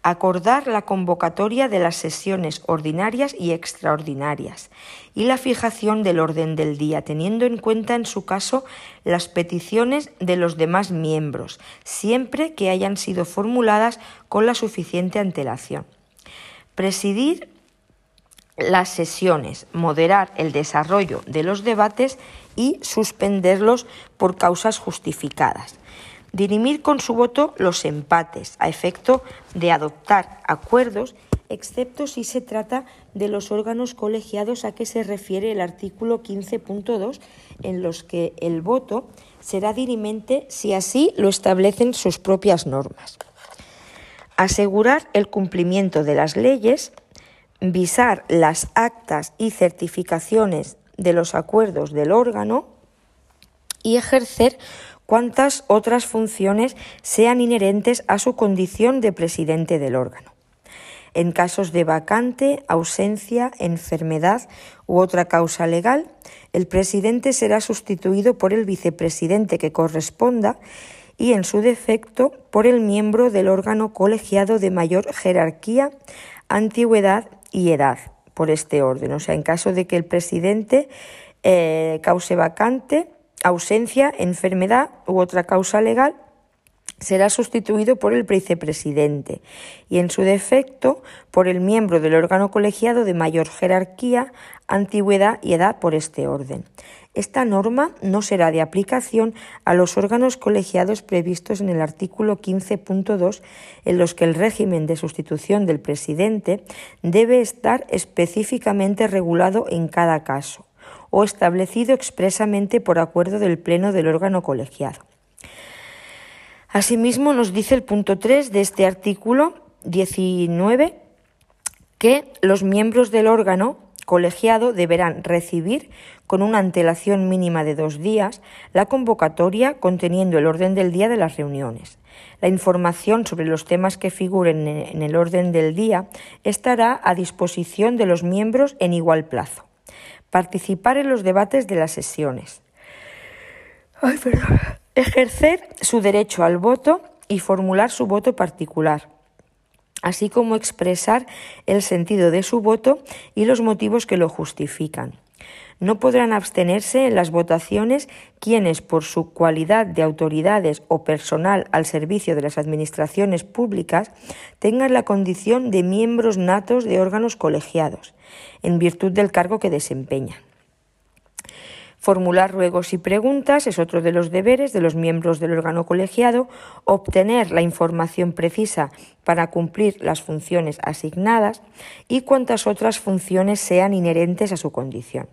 acordar la convocatoria de las sesiones ordinarias y extraordinarias y la fijación del orden del día, teniendo en cuenta en su caso las peticiones de los demás miembros, siempre que hayan sido formuladas con la suficiente antelación. Presidir las sesiones, moderar el desarrollo de los debates y suspenderlos por causas justificadas. Dirimir con su voto los empates a efecto de adoptar acuerdos, excepto si se trata de los órganos colegiados a que se refiere el artículo 15.2, en los que el voto será dirimente si así lo establecen sus propias normas. Asegurar el cumplimiento de las leyes visar las actas y certificaciones de los acuerdos del órgano y ejercer cuantas otras funciones sean inherentes a su condición de presidente del órgano. En casos de vacante, ausencia, enfermedad u otra causa legal, el presidente será sustituido por el vicepresidente que corresponda y, en su defecto, por el miembro del órgano colegiado de mayor jerarquía, antigüedad y edad por este orden. O sea, en caso de que el presidente eh, cause vacante, ausencia, enfermedad u otra causa legal, será sustituido por el vicepresidente y, en su defecto, por el miembro del órgano colegiado de mayor jerarquía, antigüedad y edad por este orden. Esta norma no será de aplicación a los órganos colegiados previstos en el artículo 15.2, en los que el régimen de sustitución del presidente debe estar específicamente regulado en cada caso o establecido expresamente por acuerdo del Pleno del órgano colegiado. Asimismo, nos dice el punto 3 de este artículo 19 que los miembros del órgano colegiado deberán recibir con una antelación mínima de dos días la convocatoria conteniendo el orden del día de las reuniones. La información sobre los temas que figuren en el orden del día estará a disposición de los miembros en igual plazo. Participar en los debates de las sesiones. Ejercer su derecho al voto y formular su voto particular así como expresar el sentido de su voto y los motivos que lo justifican. No podrán abstenerse en las votaciones quienes, por su cualidad de autoridades o personal al servicio de las administraciones públicas, tengan la condición de miembros natos de órganos colegiados, en virtud del cargo que desempeñan. Formular ruegos y preguntas es otro de los deberes de los miembros del órgano colegiado, obtener la información precisa para cumplir las funciones asignadas y cuantas otras funciones sean inherentes a su condición.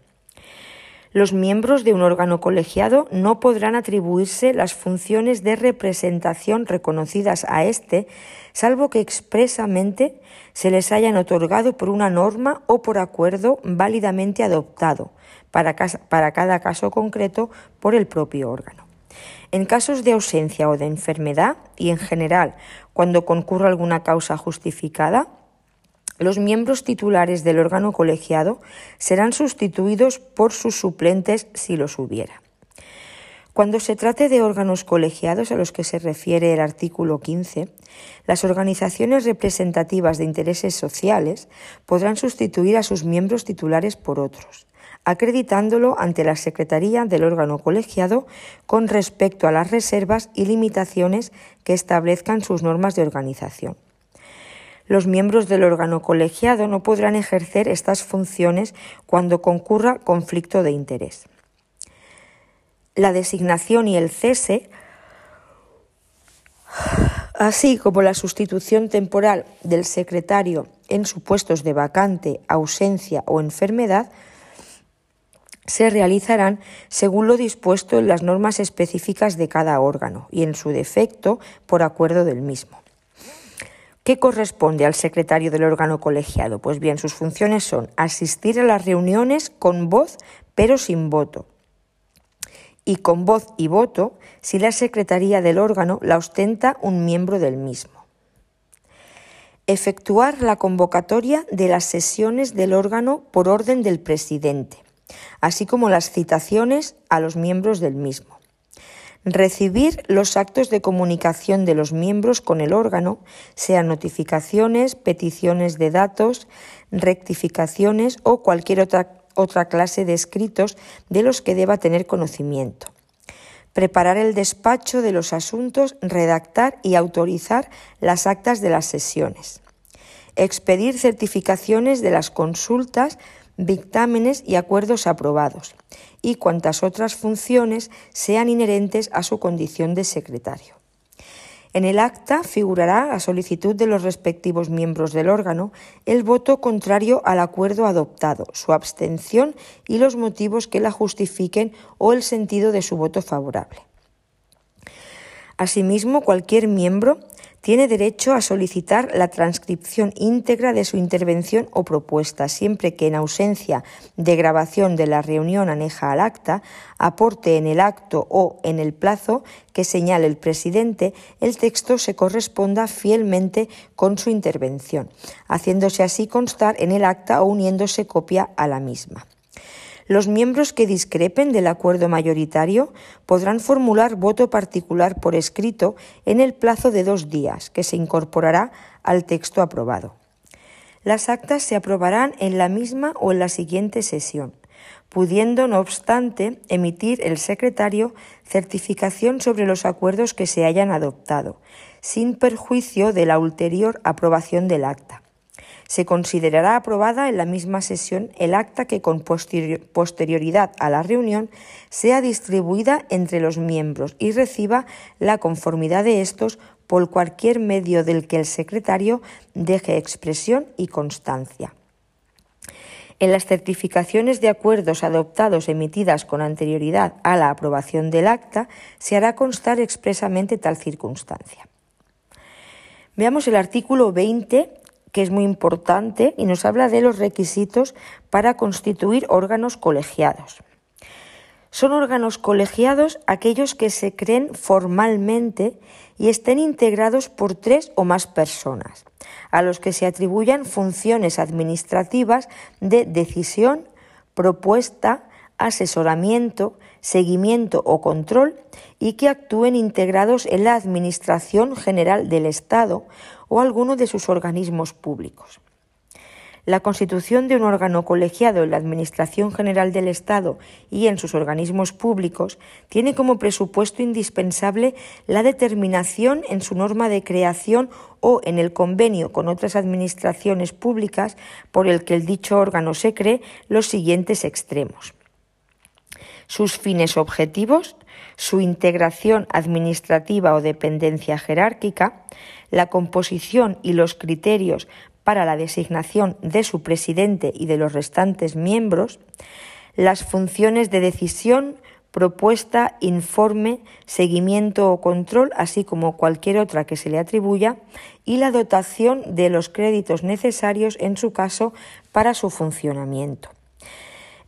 Los miembros de un órgano colegiado no podrán atribuirse las funciones de representación reconocidas a éste, salvo que expresamente se les hayan otorgado por una norma o por acuerdo válidamente adoptado, para, para cada caso concreto por el propio órgano. En casos de ausencia o de enfermedad, y en general cuando concurra alguna causa justificada, los miembros titulares del órgano colegiado serán sustituidos por sus suplentes si los hubiera. Cuando se trate de órganos colegiados a los que se refiere el artículo 15, las organizaciones representativas de intereses sociales podrán sustituir a sus miembros titulares por otros, acreditándolo ante la Secretaría del órgano colegiado con respecto a las reservas y limitaciones que establezcan sus normas de organización los miembros del órgano colegiado no podrán ejercer estas funciones cuando concurra conflicto de interés. La designación y el cese, así como la sustitución temporal del secretario en supuestos de vacante, ausencia o enfermedad, se realizarán según lo dispuesto en las normas específicas de cada órgano y, en su defecto, por acuerdo del mismo. ¿Qué corresponde al secretario del órgano colegiado? Pues bien, sus funciones son asistir a las reuniones con voz pero sin voto. Y con voz y voto si la secretaría del órgano la ostenta un miembro del mismo. Efectuar la convocatoria de las sesiones del órgano por orden del presidente, así como las citaciones a los miembros del mismo recibir los actos de comunicación de los miembros con el órgano, sean notificaciones, peticiones de datos, rectificaciones o cualquier otra, otra clase de escritos de los que deba tener conocimiento. Preparar el despacho de los asuntos, redactar y autorizar las actas de las sesiones. Expedir certificaciones de las consultas dictámenes y acuerdos aprobados, y cuantas otras funciones sean inherentes a su condición de secretario. En el acta figurará, a solicitud de los respectivos miembros del órgano, el voto contrario al acuerdo adoptado, su abstención y los motivos que la justifiquen o el sentido de su voto favorable. Asimismo, cualquier miembro tiene derecho a solicitar la transcripción íntegra de su intervención o propuesta, siempre que en ausencia de grabación de la reunión aneja al acta, aporte en el acto o en el plazo que señale el presidente, el texto se corresponda fielmente con su intervención, haciéndose así constar en el acta o uniéndose copia a la misma. Los miembros que discrepen del acuerdo mayoritario podrán formular voto particular por escrito en el plazo de dos días, que se incorporará al texto aprobado. Las actas se aprobarán en la misma o en la siguiente sesión, pudiendo, no obstante, emitir el secretario certificación sobre los acuerdos que se hayan adoptado, sin perjuicio de la ulterior aprobación del acta. Se considerará aprobada en la misma sesión el acta que con posterioridad a la reunión sea distribuida entre los miembros y reciba la conformidad de estos por cualquier medio del que el secretario deje expresión y constancia. En las certificaciones de acuerdos adoptados emitidas con anterioridad a la aprobación del acta se hará constar expresamente tal circunstancia. Veamos el artículo 20 que es muy importante y nos habla de los requisitos para constituir órganos colegiados. Son órganos colegiados aquellos que se creen formalmente y estén integrados por tres o más personas, a los que se atribuyan funciones administrativas de decisión, propuesta, asesoramiento, seguimiento o control y que actúen integrados en la Administración General del Estado o alguno de sus organismos públicos. La constitución de un órgano colegiado en la Administración General del Estado y en sus organismos públicos tiene como presupuesto indispensable la determinación en su norma de creación o en el convenio con otras administraciones públicas por el que el dicho órgano se cree los siguientes extremos. Sus fines objetivos, su integración administrativa o dependencia jerárquica, la composición y los criterios para la designación de su presidente y de los restantes miembros, las funciones de decisión, propuesta, informe, seguimiento o control, así como cualquier otra que se le atribuya, y la dotación de los créditos necesarios en su caso para su funcionamiento.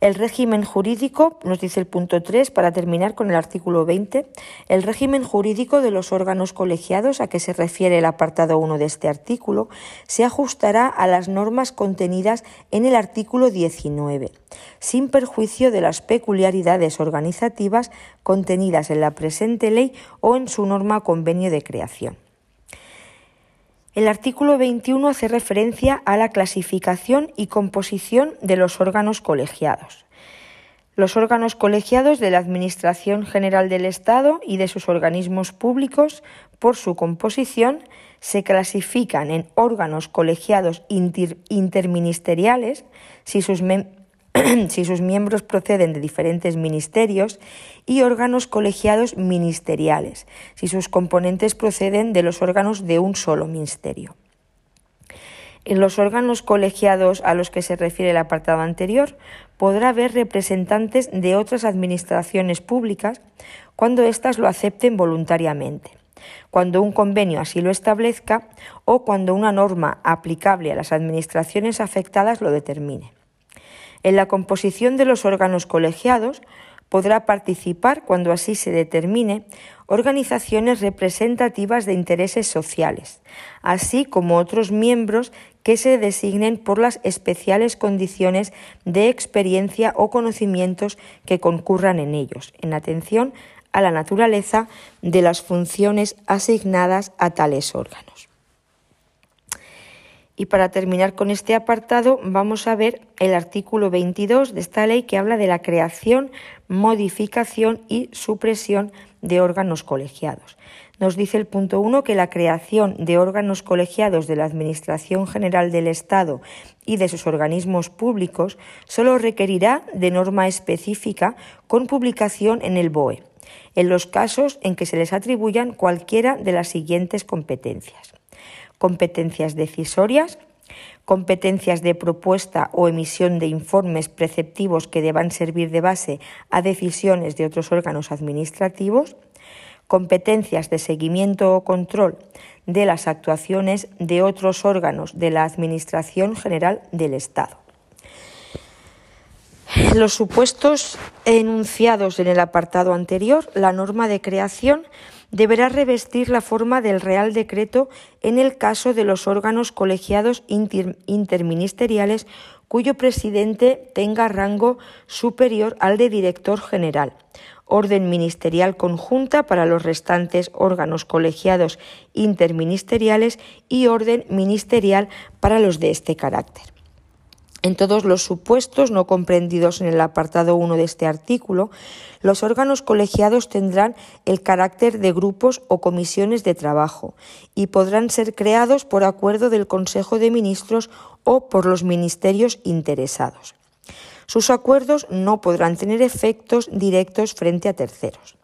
El régimen jurídico, nos dice el punto 3, para terminar con el artículo 20, el régimen jurídico de los órganos colegiados a que se refiere el apartado 1 de este artículo se ajustará a las normas contenidas en el artículo 19, sin perjuicio de las peculiaridades organizativas contenidas en la presente ley o en su norma convenio de creación. El artículo 21 hace referencia a la clasificación y composición de los órganos colegiados. Los órganos colegiados de la Administración General del Estado y de sus organismos públicos, por su composición, se clasifican en órganos colegiados interministeriales si sus, si sus miembros proceden de diferentes ministerios, y órganos colegiados ministeriales, si sus componentes proceden de los órganos de un solo ministerio. En los órganos colegiados a los que se refiere el apartado anterior, podrá haber representantes de otras administraciones públicas cuando éstas lo acepten voluntariamente, cuando un convenio así lo establezca o cuando una norma aplicable a las administraciones afectadas lo determine. En la composición de los órganos colegiados podrá participar, cuando así se determine, organizaciones representativas de intereses sociales, así como otros miembros que se designen por las especiales condiciones de experiencia o conocimientos que concurran en ellos, en atención a la naturaleza de las funciones asignadas a tales órganos. Y para terminar con este apartado, vamos a ver el artículo 22 de esta ley que habla de la creación, modificación y supresión de órganos colegiados. Nos dice el punto 1 que la creación de órganos colegiados de la Administración General del Estado y de sus organismos públicos solo requerirá de norma específica con publicación en el BOE, en los casos en que se les atribuyan cualquiera de las siguientes competencias competencias decisorias, competencias de propuesta o emisión de informes preceptivos que deban servir de base a decisiones de otros órganos administrativos, competencias de seguimiento o control de las actuaciones de otros órganos de la Administración General del Estado. Los supuestos enunciados en el apartado anterior, la norma de creación deberá revestir la forma del Real Decreto en el caso de los órganos colegiados interministeriales cuyo presidente tenga rango superior al de director general, orden ministerial conjunta para los restantes órganos colegiados interministeriales y orden ministerial para los de este carácter. En todos los supuestos no comprendidos en el apartado 1 de este artículo, los órganos colegiados tendrán el carácter de grupos o comisiones de trabajo y podrán ser creados por acuerdo del Consejo de Ministros o por los ministerios interesados. Sus acuerdos no podrán tener efectos directos frente a terceros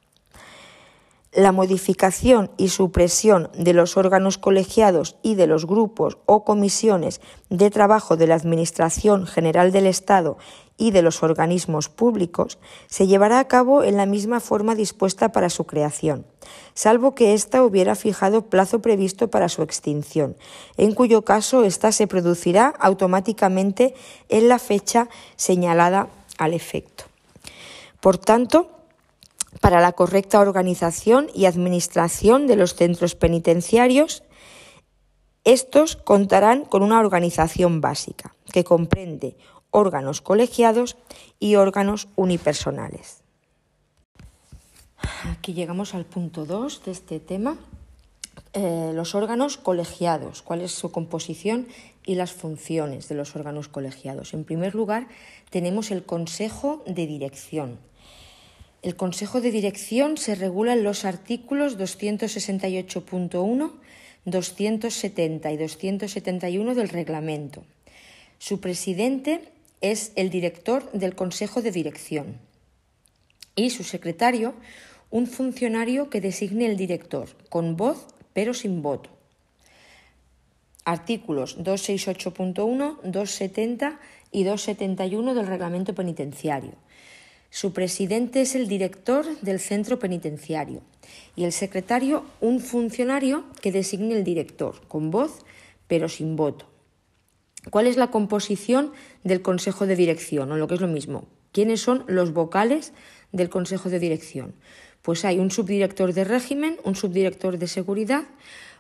la modificación y supresión de los órganos colegiados y de los grupos o comisiones de trabajo de la Administración General del Estado y de los organismos públicos se llevará a cabo en la misma forma dispuesta para su creación, salvo que ésta hubiera fijado plazo previsto para su extinción, en cuyo caso ésta se producirá automáticamente en la fecha señalada al efecto. Por tanto, para la correcta organización y administración de los centros penitenciarios. Estos contarán con una organización básica que comprende órganos colegiados y órganos unipersonales. Aquí llegamos al punto 2 de este tema. Eh, los órganos colegiados, cuál es su composición y las funciones de los órganos colegiados. En primer lugar, tenemos el Consejo de Dirección, el Consejo de Dirección se regula en los artículos 268.1, 270 y 271 del reglamento. Su presidente es el director del Consejo de Dirección y su secretario un funcionario que designe el director, con voz pero sin voto. Artículos 268.1, 270 y 271 del reglamento penitenciario Su presidente es el director del centro penitenciario y el secretario un funcionario que designe el director, con voz pero sin voto. ¿Cuál es la composición del Consejo de Dirección? O lo que es lo mismo, ¿quiénes son los vocales del Consejo de Dirección? Pues hay un subdirector de régimen, un subdirector de seguridad,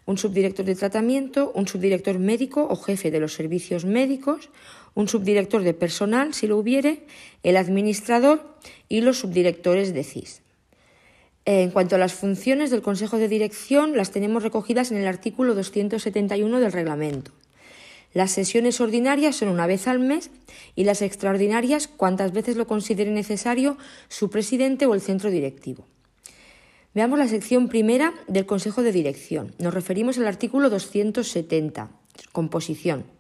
un subdirector de tratamiento, un subdirector médico o jefe de los servicios médicos, un subdirector de personal, si lo hubiere, el administrador y los subdirectores de CIS. En cuanto a las funciones del Consejo de Dirección, las tenemos recogidas en el artículo 271 del reglamento. Las sesiones ordinarias son una vez al mes y las extraordinarias cuantas veces lo considere necesario su presidente o el centro directivo. Veamos la sección primera del Consejo de Dirección. Nos referimos al artículo 270, composición.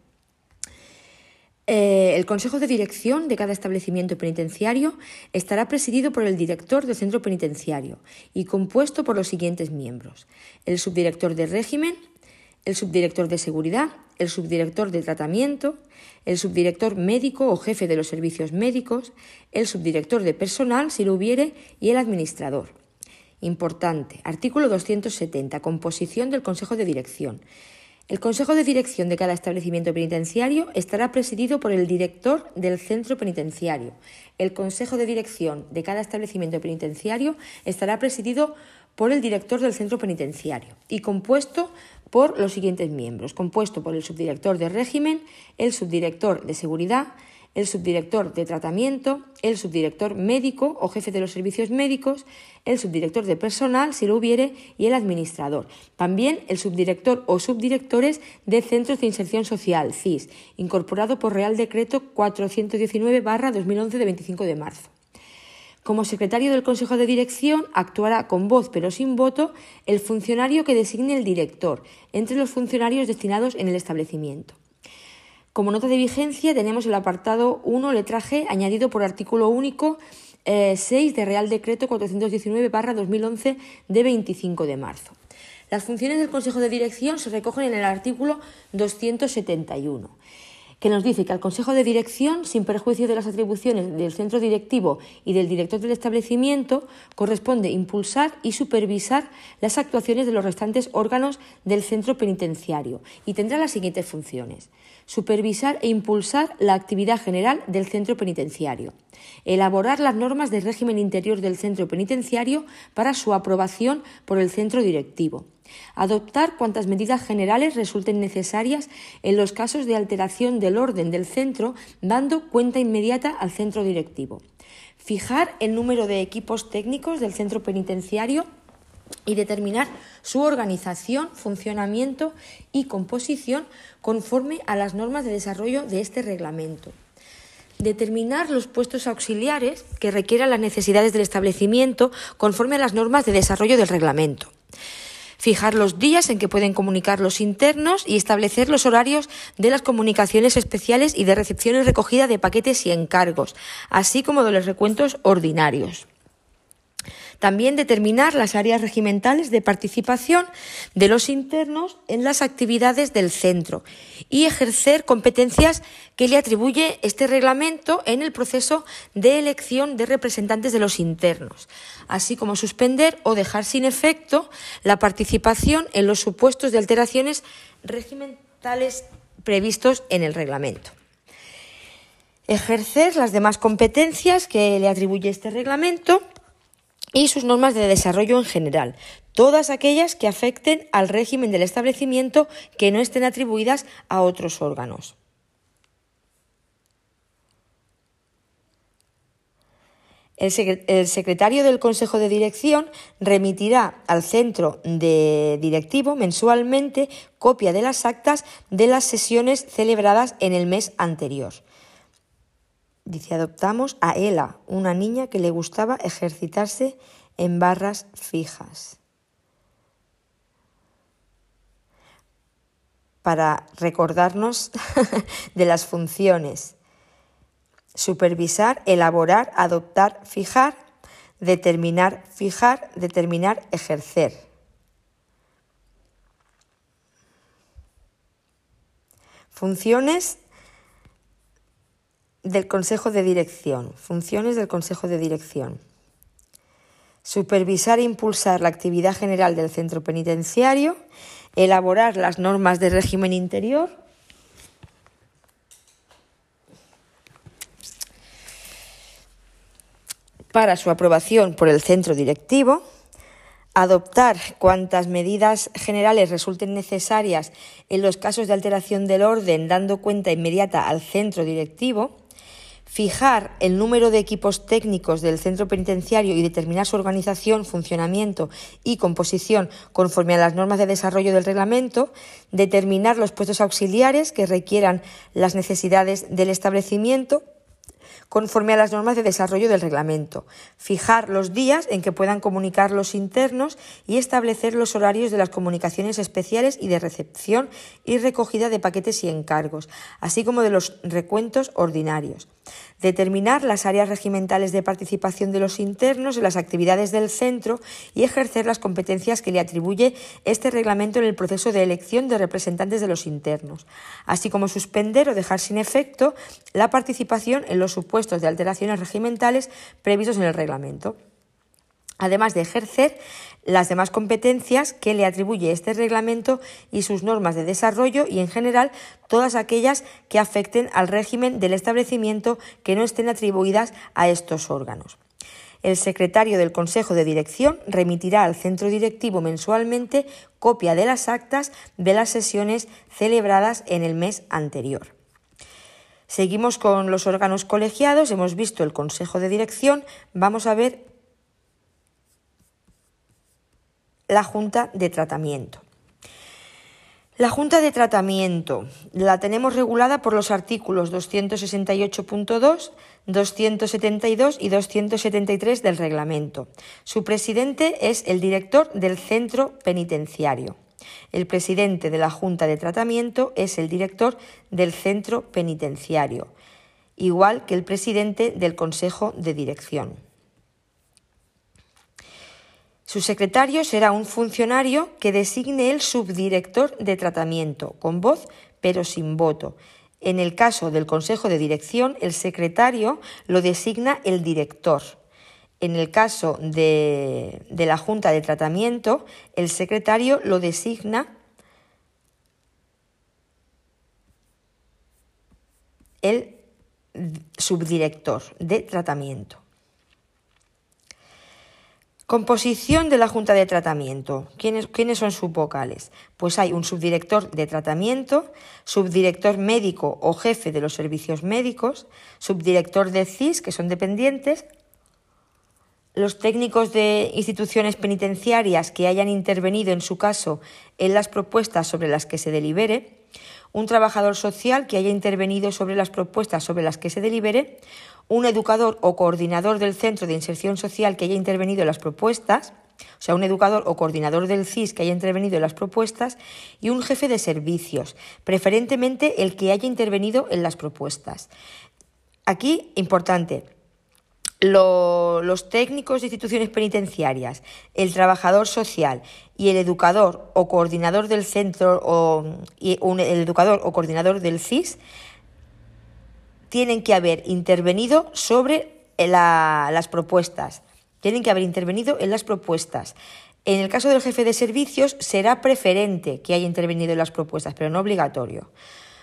Eh, el Consejo de Dirección de cada establecimiento penitenciario estará presidido por el director del centro penitenciario y compuesto por los siguientes miembros. El subdirector de régimen, el subdirector de seguridad, el subdirector de tratamiento, el subdirector médico o jefe de los servicios médicos, el subdirector de personal, si lo hubiere, y el administrador. Importante. Artículo 270. Composición del Consejo de Dirección. El Consejo de Dirección de cada establecimiento penitenciario estará presidido por el director del centro penitenciario. El Consejo de Dirección de cada establecimiento penitenciario estará presidido por el director del centro penitenciario y compuesto por los siguientes miembros, compuesto por el subdirector de régimen, el subdirector de seguridad, el subdirector de tratamiento, el subdirector médico o jefe de los servicios médicos, el subdirector de personal, si lo hubiere, y el administrador. También el subdirector o subdirectores de Centros de Inserción Social, CIS, incorporado por Real Decreto 419-2011 de 25 de marzo. Como secretario del Consejo de Dirección actuará con voz pero sin voto el funcionario que designe el director entre los funcionarios destinados en el establecimiento. Como nota de vigencia tenemos el apartado 1, letra G, añadido por artículo único 6 eh, de Real Decreto 419-2011 de 25 de marzo. Las funciones del Consejo de Dirección se recogen en el artículo 271 que nos dice que al Consejo de Dirección, sin perjuicio de las atribuciones del centro directivo y del director del establecimiento, corresponde impulsar y supervisar las actuaciones de los restantes órganos del centro penitenciario y tendrá las siguientes funciones. Supervisar e impulsar la actividad general del centro penitenciario. Elaborar las normas del régimen interior del centro penitenciario para su aprobación por el centro directivo Adoptar cuantas medidas generales resulten necesarias en los casos de alteración del orden del centro, dando cuenta inmediata al centro directivo. Fijar el número de equipos técnicos del centro penitenciario y determinar su organización, funcionamiento y composición conforme a las normas de desarrollo de este reglamento. Determinar los puestos auxiliares que requieran las necesidades del establecimiento conforme a las normas de desarrollo del reglamento fijar los días en que pueden comunicar los internos y establecer los horarios de las comunicaciones especiales y de recepción y recogida de paquetes y encargos, así como de los recuentos ordinarios. También determinar las áreas regimentales de participación de los internos en las actividades del centro y ejercer competencias que le atribuye este reglamento en el proceso de elección de representantes de los internos, así como suspender o dejar sin efecto la participación en los supuestos de alteraciones regimentales previstos en el reglamento. Ejercer las demás competencias que le atribuye este reglamento y sus normas de desarrollo en general, todas aquellas que afecten al régimen del establecimiento que no estén atribuidas a otros órganos. El, secretario del Consejo de Dirección remitirá al centro de directivo mensualmente copia de las actas de las sesiones celebradas en el mes anterior. Dice, adoptamos a Ela, una niña que le gustaba ejercitarse en barras fijas. Para recordarnos de las funciones. Supervisar, elaborar, adoptar, fijar, determinar, fijar, determinar, ejercer. Funciones del Consejo de Dirección. Funciones del Consejo de Dirección. Supervisar e impulsar la actividad general del centro penitenciario, elaborar las normas de régimen interior, para su aprobación por el centro directivo, adoptar cuantas medidas generales resulten necesarias en los casos de alteración del orden, dando cuenta inmediata al centro directivo, fijar el número de equipos técnicos del centro penitenciario y determinar su organización, funcionamiento y composición conforme a las normas de desarrollo del reglamento, determinar los puestos auxiliares que requieran las necesidades del establecimiento, conforme a las normas de desarrollo del reglamento, fijar los días en que puedan comunicar los internos y establecer los horarios de las comunicaciones especiales y de recepción y recogida de paquetes y encargos, así como de los recuentos ordinarios determinar las áreas regimentales de participación de los internos en las actividades del centro y ejercer las competencias que le atribuye este reglamento en el proceso de elección de representantes de los internos, así como suspender o dejar sin efecto la participación en los supuestos de alteraciones regimentales previstos en el reglamento. Además de ejercer las demás competencias que le atribuye este reglamento y sus normas de desarrollo y, en general, todas aquellas que afecten al régimen del establecimiento que no estén atribuidas a estos órganos. El secretario del Consejo de Dirección remitirá al centro directivo mensualmente copia de las actas de las sesiones celebradas en el mes anterior. Seguimos con los órganos colegiados, hemos visto el Consejo de Dirección, vamos a ver la Junta de Tratamiento. La Junta de Tratamiento la tenemos regulada por los artículos 268.2, 272 y 273 del reglamento. Su presidente es el director del centro penitenciario. El presidente de la Junta de Tratamiento es el director del centro penitenciario, igual que el presidente del Consejo de Dirección. Su secretario será un funcionario que designe el subdirector de tratamiento, con voz pero sin voto. En el caso del Consejo de Dirección, el secretario lo designa el director. En el caso de, de la Junta de Tratamiento, el secretario lo designa el subdirector de tratamiento. Composición de la Junta de Tratamiento. ¿Quiénes, ¿Quiénes, son sus vocales? Pues hay un subdirector de tratamiento, subdirector médico o jefe de los servicios médicos, subdirector de CIS, que son dependientes, los técnicos de instituciones penitenciarias que hayan intervenido en su caso en las propuestas sobre las que se delibere, un trabajador social que haya intervenido sobre las propuestas sobre las que se delibere, un educador o coordinador del centro de inserción social que haya intervenido en las propuestas, o sea, un educador o coordinador del CIS que haya intervenido en las propuestas y un jefe de servicios, preferentemente el que haya intervenido en las propuestas. Aquí, importante, los técnicos de instituciones penitenciarias, el trabajador social y el educador o coordinador del centro o el educador o coordinador del CIS tienen que haber intervenido sobre las propuestas. Tienen que haber intervenido en las propuestas. En el caso del jefe de servicios será preferente que haya intervenido en las propuestas, pero no obligatorio.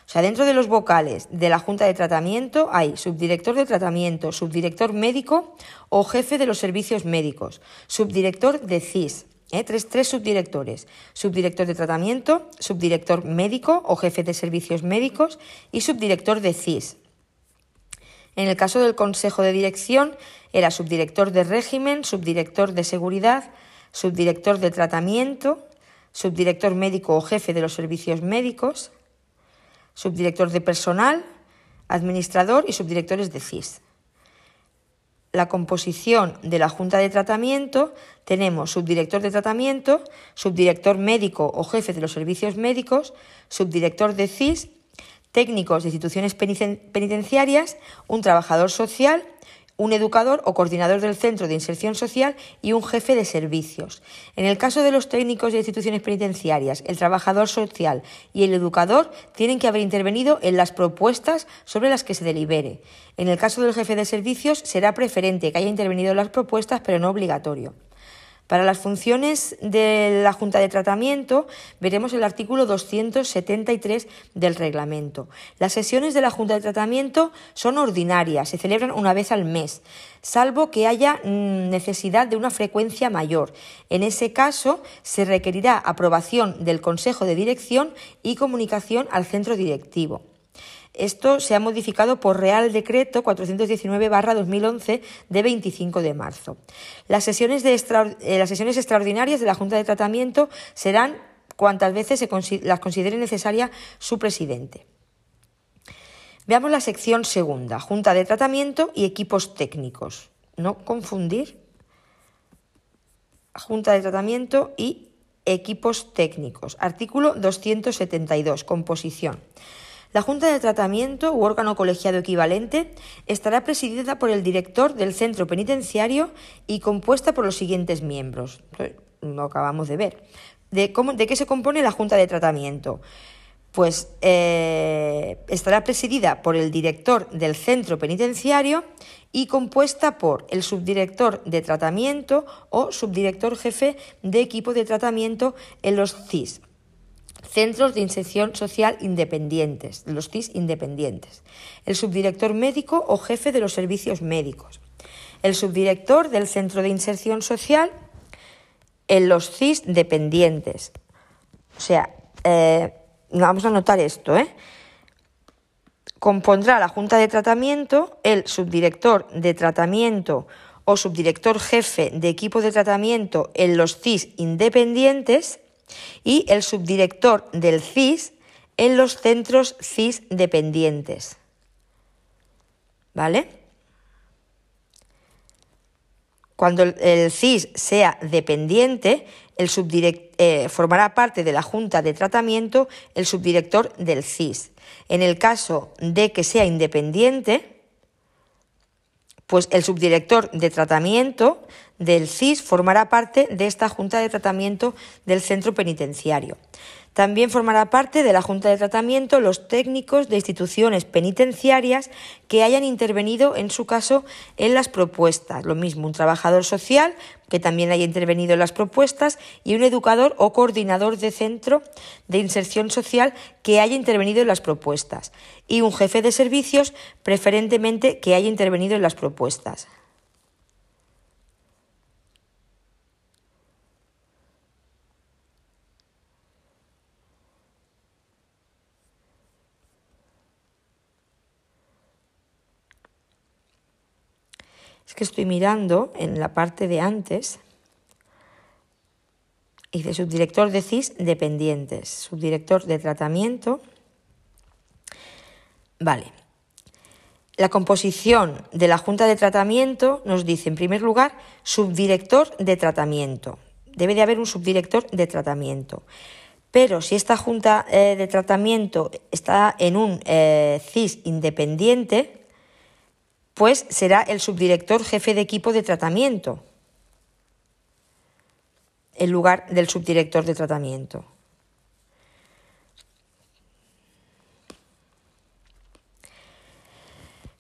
O sea, dentro de los vocales de la Junta de Tratamiento hay subdirector de tratamiento, subdirector médico o jefe de los servicios médicos, subdirector de CIS, ¿eh? tres, tres subdirectores, subdirector de tratamiento, subdirector médico o jefe de servicios médicos y subdirector de CIS. En el caso del Consejo de Dirección era subdirector de régimen, subdirector de seguridad, subdirector de tratamiento, subdirector médico o jefe de los servicios médicos, subdirector de personal, administrador y subdirectores de CIS. La composición de la Junta de Tratamiento tenemos subdirector de tratamiento, subdirector médico o jefe de los servicios médicos, subdirector de CIS técnicos de instituciones penitenciarias, un trabajador social, un educador o coordinador del centro de inserción social y un jefe de servicios. En el caso de los técnicos de instituciones penitenciarias, el trabajador social y el educador tienen que haber intervenido en las propuestas sobre las que se delibere. En el caso del jefe de servicios será preferente que haya intervenido en las propuestas, pero no obligatorio. Para las funciones de la Junta de Tratamiento veremos el artículo 273 del reglamento. Las sesiones de la Junta de Tratamiento son ordinarias, se celebran una vez al mes, salvo que haya mm, necesidad de una frecuencia mayor. En ese caso, se requerirá aprobación del Consejo de Dirección y comunicación al centro directivo. Esto se ha modificado por Real Decreto 419-2011 de 25 de marzo. Las sesiones, de eh, las sesiones extraordinarias de la Junta de Tratamiento serán cuantas veces se las considere necesaria su presidente. Veamos la sección segunda, Junta de Tratamiento y equipos técnicos. No confundir Junta de Tratamiento y equipos técnicos. Artículo 272, composición. La Junta de Tratamiento u órgano colegiado equivalente estará presidida por el director del centro penitenciario y compuesta por los siguientes miembros. Lo acabamos de ver. ¿De, cómo, de qué se compone la Junta de Tratamiento? Pues eh, estará presidida por el director del centro penitenciario y compuesta por el subdirector de tratamiento o subdirector jefe de equipo de tratamiento en los CIS Centros de Inserción Social Independientes, los CIS independientes. El subdirector médico o jefe de los servicios médicos. El subdirector del Centro de Inserción Social en los CIS dependientes. O sea, eh, vamos a notar esto, ¿eh? Compondrá la Junta de Tratamiento el subdirector de tratamiento o subdirector jefe de equipo de tratamiento en los CIS independientes y el subdirector del CIS en los centros CIS dependientes. ¿Vale? Cuando el CIS sea dependiente, el eh, formará parte de la Junta de Tratamiento el subdirector del CIS. En el caso de que sea independiente, pues el subdirector de tratamiento del CIS formará parte de esta Junta de Tratamiento del centro penitenciario. También formará parte de la Junta de Tratamiento los técnicos de instituciones penitenciarias que hayan intervenido, en su caso, en las propuestas. Lo mismo, un trabajador social que también haya intervenido en las propuestas y un educador o coordinador de centro de inserción social que haya intervenido en las propuestas. Y un jefe de servicios, preferentemente, que haya intervenido en las propuestas. Es que estoy mirando en la parte de antes de subdirector de CIS dependientes, subdirector de tratamiento. Vale. La composición de la Junta de Tratamiento nos dice, en primer lugar, subdirector de tratamiento. Debe de haber un subdirector de tratamiento. Pero si esta Junta eh, de Tratamiento está en un eh, CIS independiente, pues será el subdirector jefe de equipo de tratamiento en lugar del subdirector de tratamiento.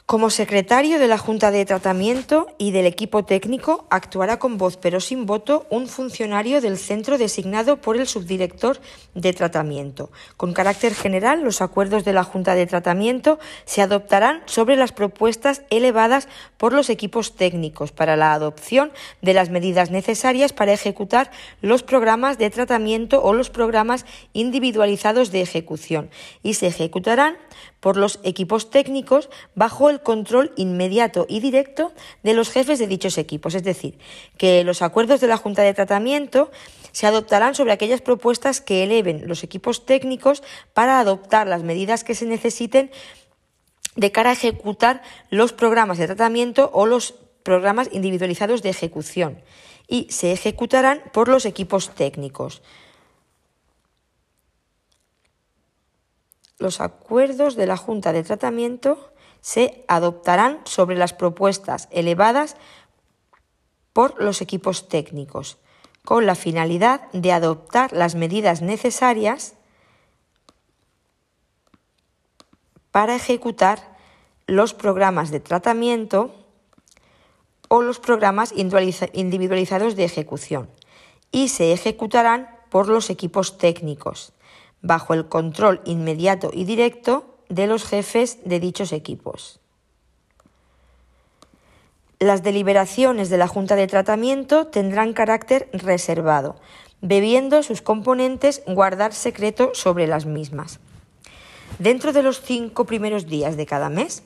Como secretario de la Junta de Tratamiento y del equipo técnico actuará con voz pero sin voto un funcionario del centro designado por el subdirector de tratamiento. Con carácter general, los acuerdos de la Junta de Tratamiento se adoptarán sobre las propuestas elevadas por los equipos técnicos para la adopción de las medidas necesarias para ejecutar los programas de tratamiento o los programas individualizados de ejecución y se ejecutarán por los equipos técnicos bajo el control inmediato y directo de los jefes de dichos equipos. Es decir, que los acuerdos de la Junta de Tratamiento se adoptarán sobre aquellas propuestas que eleven los equipos técnicos para adoptar las medidas que se necesiten de cara a ejecutar los programas de tratamiento o los programas individualizados de ejecución y se ejecutarán por los equipos técnicos. Los acuerdos de la Junta de Tratamiento se adoptarán sobre las propuestas elevadas por los equipos técnicos, con la finalidad de adoptar las medidas necesarias para ejecutar los programas de tratamiento o los programas individualizados de ejecución y se ejecutarán por los equipos técnicos, bajo el control inmediato y directo de los jefes de dichos equipos. Las deliberaciones de la Junta de Tratamiento tendrán carácter reservado, bebiendo sus componentes guardar secreto sobre las mismas. Dentro de los cinco primeros días de cada mes,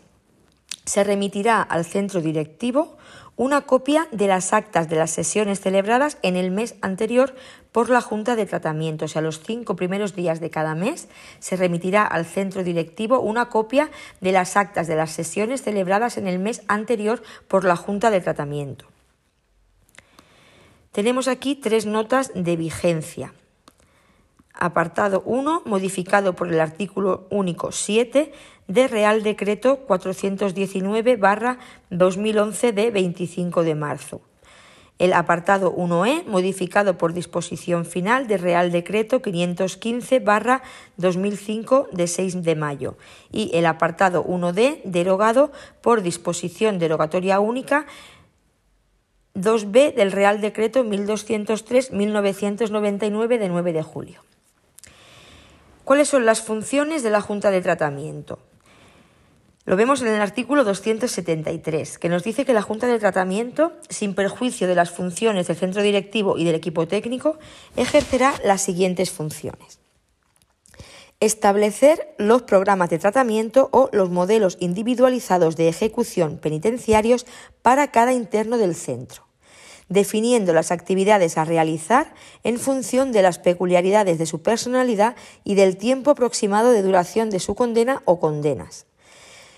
se remitirá al centro directivo una copia de las actas de las sesiones celebradas en el mes anterior por la Junta de Tratamiento. O sea, los cinco primeros días de cada mes se remitirá al centro directivo una copia de las actas de las sesiones celebradas en el mes anterior por la Junta de Tratamiento. Tenemos aquí tres notas de vigencia. Apartado 1, modificado por el artículo único 7 de Real Decreto 419-2011 de 25 de marzo. El apartado 1E, modificado por disposición final de Real Decreto 515-2005 de 6 de mayo. Y el apartado 1D, derogado por disposición derogatoria única 2B del Real Decreto 1203-1999 de 9 de julio. ¿Cuáles son las funciones de la Junta de Tratamiento? Lo vemos en el artículo 273, que nos dice que la Junta de Tratamiento, sin perjuicio de las funciones del centro directivo y del equipo técnico, ejercerá las siguientes funciones. Establecer los programas de tratamiento o los modelos individualizados de ejecución penitenciarios para cada interno del centro, definiendo las actividades a realizar en función de las peculiaridades de su personalidad y del tiempo aproximado de duración de su condena o condenas.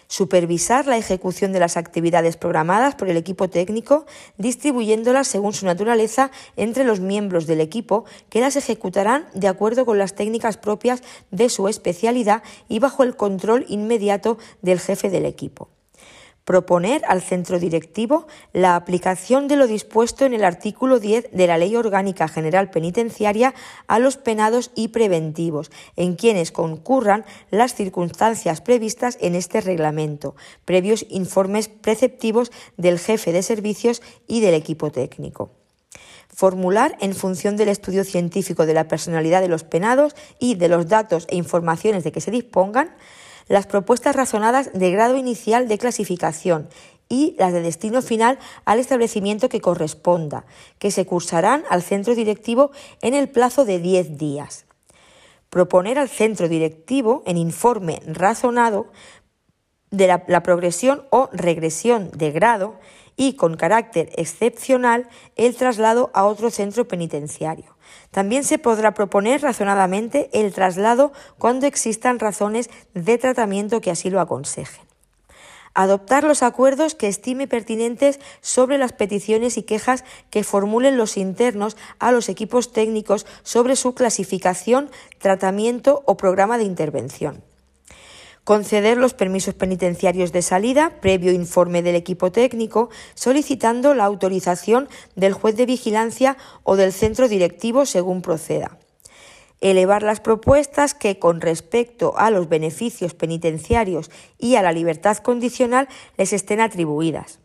Supervisar la ejecución de las actividades programadas por el equipo técnico, distribuyéndolas según su naturaleza entre los miembros del equipo que las ejecutarán de acuerdo con las técnicas propias de su especialidad y bajo el control inmediato del jefe del equipo proponer al centro directivo la aplicación de lo dispuesto en el artículo 10 de la Ley Orgánica General Penitenciaria a los penados y preventivos, en quienes concurran las circunstancias previstas en este reglamento, previos informes preceptivos del jefe de servicios y del equipo técnico. Formular en función del estudio científico de la personalidad de los penados y de los datos e informaciones de que se dispongan, las propuestas razonadas de grado inicial de clasificación y las de destino final al establecimiento que corresponda, que se cursarán al centro directivo en el plazo de 10 días. Proponer al centro directivo en informe razonado de la, la progresión o regresión de grado y con carácter excepcional el traslado a otro centro penitenciario. También se podrá proponer razonadamente el traslado cuando existan razones de tratamiento que así lo aconsejen. Adoptar los acuerdos que estime pertinentes sobre las peticiones y quejas que formulen los internos a los equipos técnicos sobre su clasificación, tratamiento o programa de intervención conceder los permisos penitenciarios de salida previo informe del equipo técnico, solicitando la autorización del juez de vigilancia o del centro directivo según proceda. Elevar las propuestas que, con respecto a los beneficios penitenciarios y a la libertad condicional, les estén atribuidas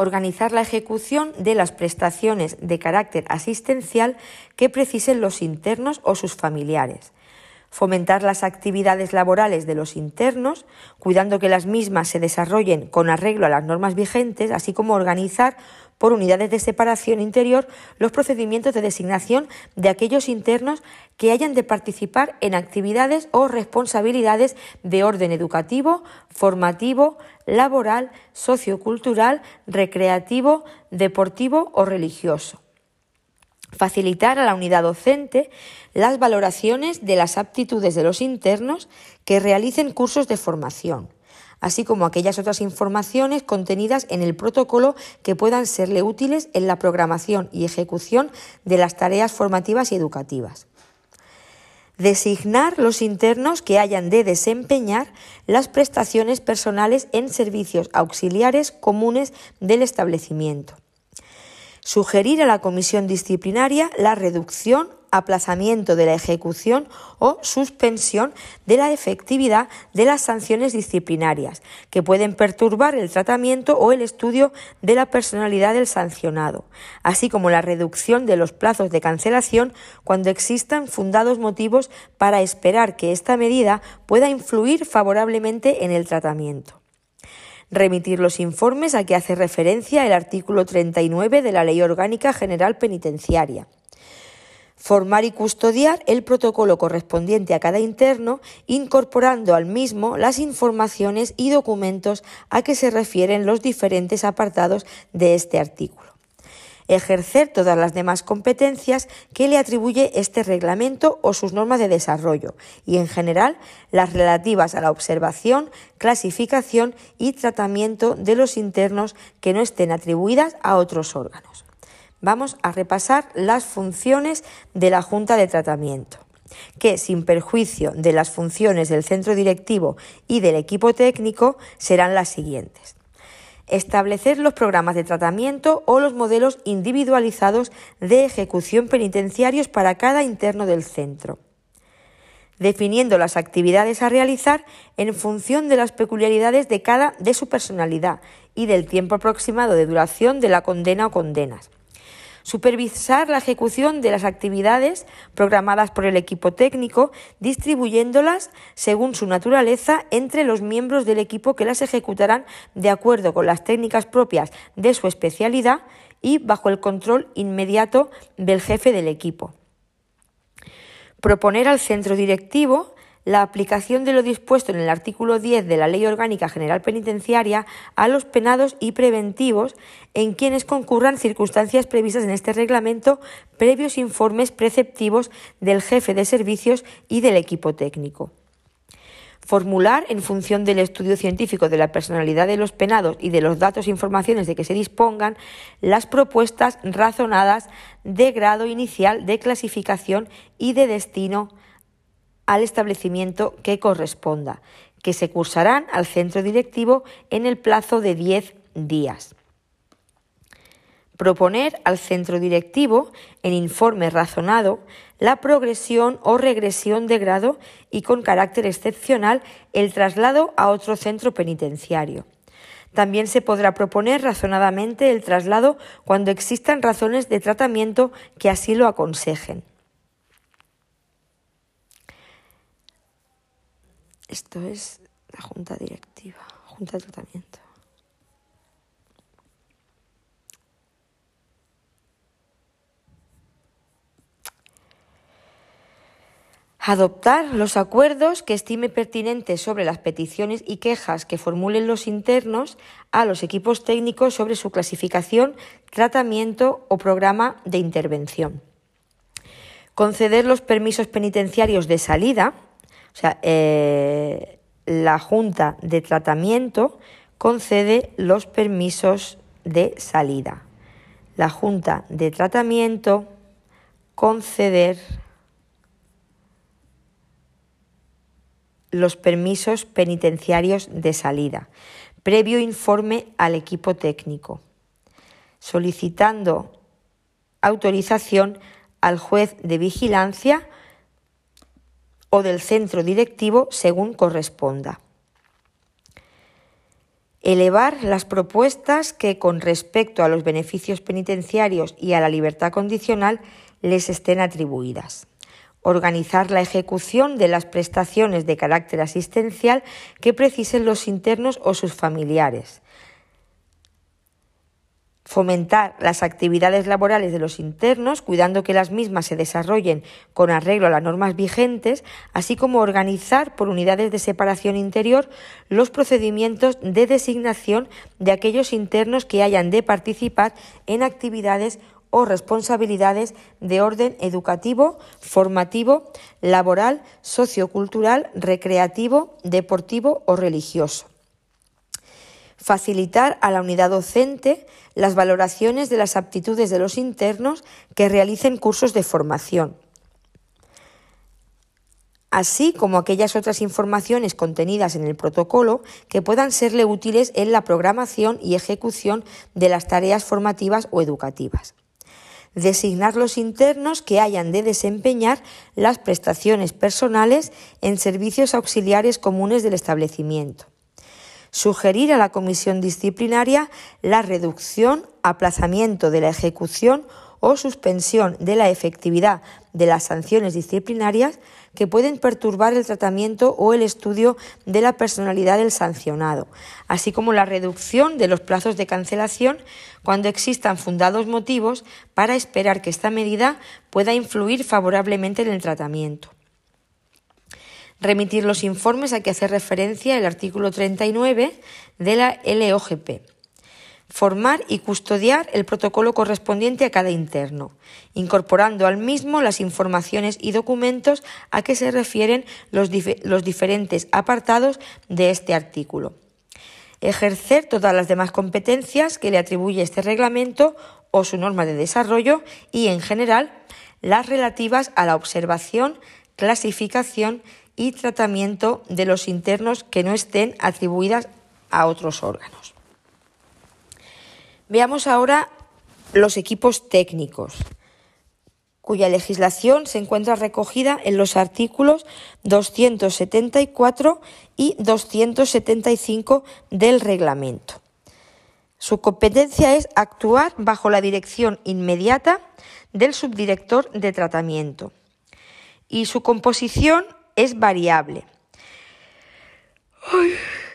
organizar la ejecución de las prestaciones de carácter asistencial que precisen los internos o sus familiares, fomentar las actividades laborales de los internos, cuidando que las mismas se desarrollen con arreglo a las normas vigentes, así como organizar por unidades de separación interior los procedimientos de designación de aquellos internos que hayan de participar en actividades o responsabilidades de orden educativo, formativo, laboral, sociocultural, recreativo, deportivo o religioso facilitar a la unidad docente las valoraciones de las aptitudes de los internos que realicen cursos de formación, así como aquellas otras informaciones contenidas en el protocolo que puedan serle útiles en la programación y ejecución de las tareas formativas y educativas. Designar los internos que hayan de desempeñar las prestaciones personales en servicios auxiliares comunes del establecimiento. Sugerir a la comisión disciplinaria la reducción aplazamiento de la ejecución o suspensión de la efectividad de las sanciones disciplinarias, que pueden perturbar el tratamiento o el estudio de la personalidad del sancionado, así como la reducción de los plazos de cancelación cuando existan fundados motivos para esperar que esta medida pueda influir favorablemente en el tratamiento remitir los informes a que hace referencia el artículo 39 de la Ley Orgánica General Penitenciaria formar y custodiar el protocolo correspondiente a cada interno, incorporando al mismo las informaciones y documentos a que se refieren los diferentes apartados de este artículo. Ejercer todas las demás competencias que le atribuye este reglamento o sus normas de desarrollo y, en general, las relativas a la observación, clasificación y tratamiento de los internos que no estén atribuidas a otros órganos vamos a repasar las funciones de la Junta de Tratamiento que, sin perjuicio de las funciones del centro directivo y del equipo técnico, serán las siguientes. Establecer los programas de tratamiento o los modelos individualizados de ejecución penitenciarios para cada interno del centro definiendo las actividades a realizar en función de las peculiaridades de cada de su personalidad y del tiempo aproximado de duración de la condena o condenas supervisar la ejecución de las actividades programadas por el equipo técnico, distribuyéndolas según su naturaleza entre los miembros del equipo que las ejecutarán de acuerdo con las técnicas propias de su especialidad y bajo el control inmediato del jefe del equipo. Proponer al centro directivo la aplicación de lo dispuesto en el artículo 10 de la Ley Orgánica General Penitenciaria a los penados y preventivos en quienes concurran circunstancias previstas en este reglamento previos informes preceptivos del jefe de servicios y del equipo técnico. Formular, en función del estudio científico de la personalidad de los penados y de los datos e informaciones de que se dispongan, las propuestas razonadas de grado inicial de clasificación y de destino al establecimiento que corresponda, que se cursarán al centro directivo en el plazo de 10 días. Proponer al centro directivo, en informe razonado, la progresión o regresión de grado y con carácter excepcional el traslado a otro centro penitenciario. También se podrá proponer razonadamente el traslado cuando existan razones de tratamiento que así lo aconsejen. Esto es la junta directiva, junta de tratamiento. Adoptar los acuerdos que estime pertinentes sobre las peticiones y quejas que formulen los internos a los equipos técnicos sobre su clasificación, tratamiento o programa de intervención. Conceder los permisos penitenciarios de salida o sea, eh, la Junta de Tratamiento concede los permisos de salida. La Junta de Tratamiento conceder los permisos penitenciarios de salida, previo informe al equipo técnico, solicitando autorización al juez de vigilancia o del centro directivo según corresponda. Elevar las propuestas que con respecto a los beneficios penitenciarios y a la libertad condicional les estén atribuidas. Organizar la ejecución de las prestaciones de carácter asistencial que precisen los internos o sus familiares fomentar las actividades laborales de los internos, cuidando que las mismas se desarrollen con arreglo a las normas vigentes, así como organizar por unidades de separación interior los procedimientos de designación de aquellos internos que hayan de participar en actividades o responsabilidades de orden educativo, formativo, laboral, sociocultural, recreativo, deportivo o religioso. Facilitar a la unidad docente las valoraciones de las aptitudes de los internos que realicen cursos de formación. así como aquellas otras informaciones contenidas en el protocolo que puedan serle útiles en la programación y ejecución de las tareas formativas o educativas. Designar los internos que hayan de desempeñar las prestaciones personales en servicios auxiliares comunes del establecimiento. Sugerir a la comisión disciplinaria la reducción, aplazamiento de la ejecución o suspensión de la efectividad de las sanciones disciplinarias que pueden perturbar el tratamiento o el estudio de la personalidad del sancionado, así como la reducción de los plazos de cancelación cuando existan fundados motivos para esperar que esta medida pueda influir favorablemente en el tratamiento. Remitir los informes a que hace referencia el artículo 39 de la LOGP formar y custodiar el protocolo correspondiente a cada interno, incorporando al mismo las informaciones y documentos a que se refieren los, diferentes apartados de este artículo. Ejercer todas las demás competencias que le atribuye este reglamento o su norma de desarrollo y, en general, las relativas a la observación, clasificación y tratamiento de los internos que no estén atribuidas a otros órganos. Veamos ahora los equipos técnicos, cuya legislación se encuentra recogida en los artículos 274 y 275 del reglamento. Su competencia es actuar bajo la dirección inmediata del subdirector de tratamiento y su composición es variable.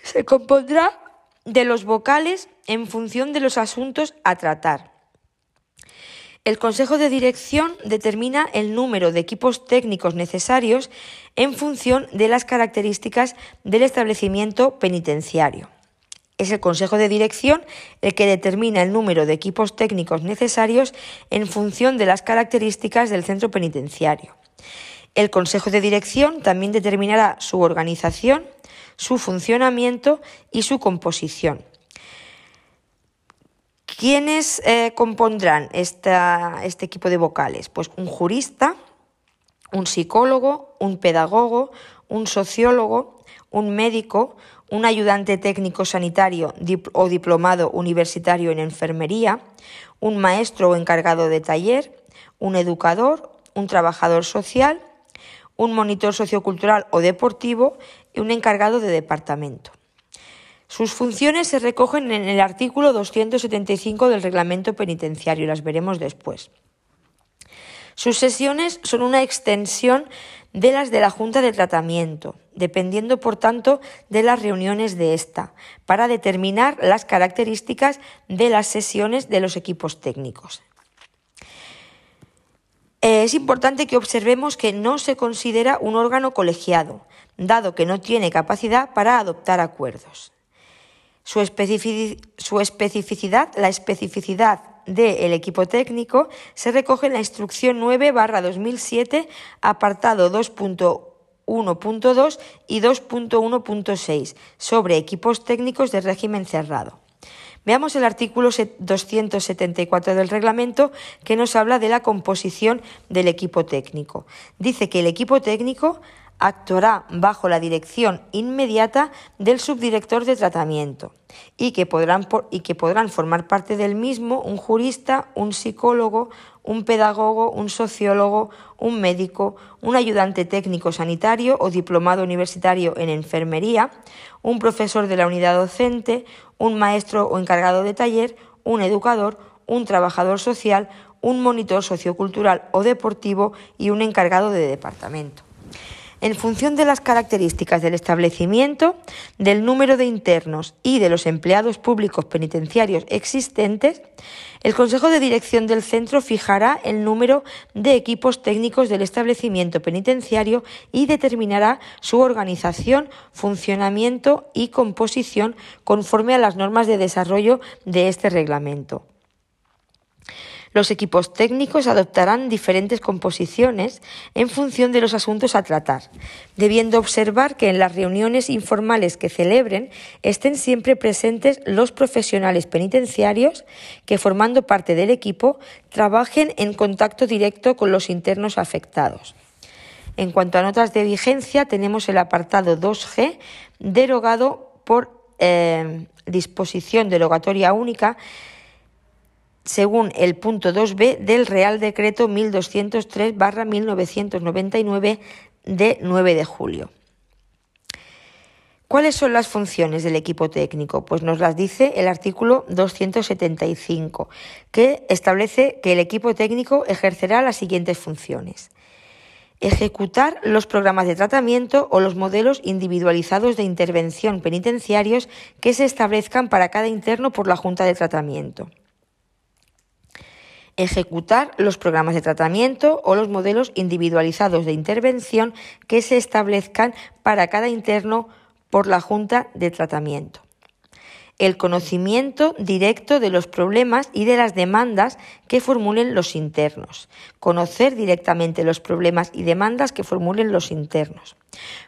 se compondrá de los vocales en función de los asuntos a tratar. El Consejo de Dirección determina el número de equipos técnicos necesarios en función de las características del establecimiento penitenciario. Es el Consejo de Dirección el que determina el número de equipos técnicos necesarios en función de las características del centro penitenciario. El Consejo de Dirección también determinará su organización, su funcionamiento y su composición. ¿Quiénes eh, compondrán este equipo de vocales? Pues un jurista, un psicólogo, un pedagogo, un sociólogo, un médico, un ayudante técnico sanitario o diplomado universitario en enfermería, un maestro o encargado de taller, un educador, un trabajador social, un monitor sociocultural o deportivo y un encargado de departamento. Sus funciones se recogen en el artículo 275 del reglamento penitenciario, las veremos después. Sus sesiones son una extensión de las de la Junta de Tratamiento, dependiendo, por tanto, de las reuniones de esta, para determinar las características de las sesiones de los equipos técnicos. Es importante que observemos que no se considera un órgano colegiado, dado que no tiene capacidad para adoptar acuerdos. Su, especificidad, la especificidad del equipo técnico, se recoge en la instrucción 9 2007, apartado 2.1.2 y 2.1.6 sobre equipos técnicos de régimen cerrado. Veamos el artículo 274 del reglamento que nos habla de la composición del equipo técnico. Dice que el equipo técnico actuará bajo la dirección inmediata del subdirector de tratamiento y que, podrán, y que podrán formar parte del mismo un jurista, un psicólogo, un pedagogo, un sociólogo, un médico, un ayudante técnico sanitario o diplomado universitario en enfermería, un profesor de la unidad docente, un maestro o encargado de taller, un educador, un trabajador social, un monitor sociocultural o deportivo y un encargado de departamento en función de las características del establecimiento, del número de internos y de los empleados públicos penitenciarios existentes, el Consejo de Dirección del Centro fijará el número de equipos técnicos del establecimiento penitenciario y determinará su organización, funcionamiento y composición conforme a las normas de desarrollo de este reglamento. Los equipos técnicos adoptarán diferentes composiciones en función de los asuntos a tratar, debiendo observar que en las reuniones informales que celebren estén siempre presentes los profesionales penitenciarios que, formando parte del equipo, trabajen en contacto directo con los internos afectados. En cuanto a notas de vigencia, tenemos el apartado 2G derogado por eh, disposición derogatoria única según el punto 2b del Real Decreto 1203-1999 de 9 de julio. ¿Cuáles son las funciones del equipo técnico? Pues nos las dice el artículo 275, que establece que el equipo técnico ejercerá las siguientes funciones. Ejecutar los programas de tratamiento o los modelos individualizados de intervención penitenciarios que se establezcan para cada interno por la Junta de Tratamiento ejecutar los programas de tratamiento o los modelos individualizados de intervención que se establezcan para cada interno por la Junta de Tratamiento. El conocimiento directo de los problemas y de las demandas que formulen los internos. Conocer directamente los problemas y demandas que formulen los internos.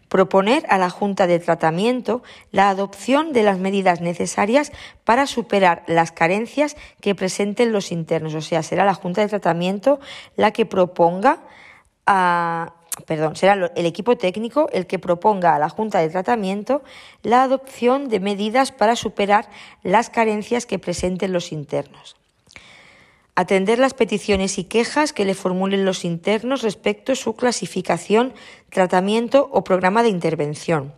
Proponer a la Junta de Tratamiento la adopción de las medidas necesarias para superar las carencias que presenten los internos. O sea, será la Junta de Tratamiento la que proponga a, perdón, será el equipo técnico el que proponga a la Junta de Tratamiento la adopción de medidas para superar las carencias que presenten los internos. Atender las peticiones y quejas que le formulen los internos respecto a su clasificación, tratamiento o programa de intervención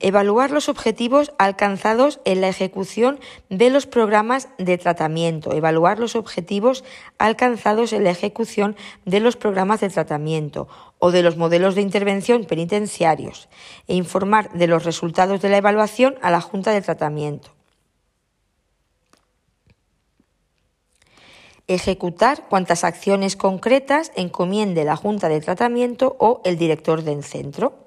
Evaluar los objetivos alcanzados en la ejecución de los programas de tratamiento. Evaluar los objetivos alcanzados en la ejecución de los programas de tratamiento o de los modelos de intervención penitenciarios e informar de los resultados de la evaluación a la Junta de Tratamiento. Ejecutar cuantas acciones concretas encomiende la Junta de Tratamiento o el director del centro.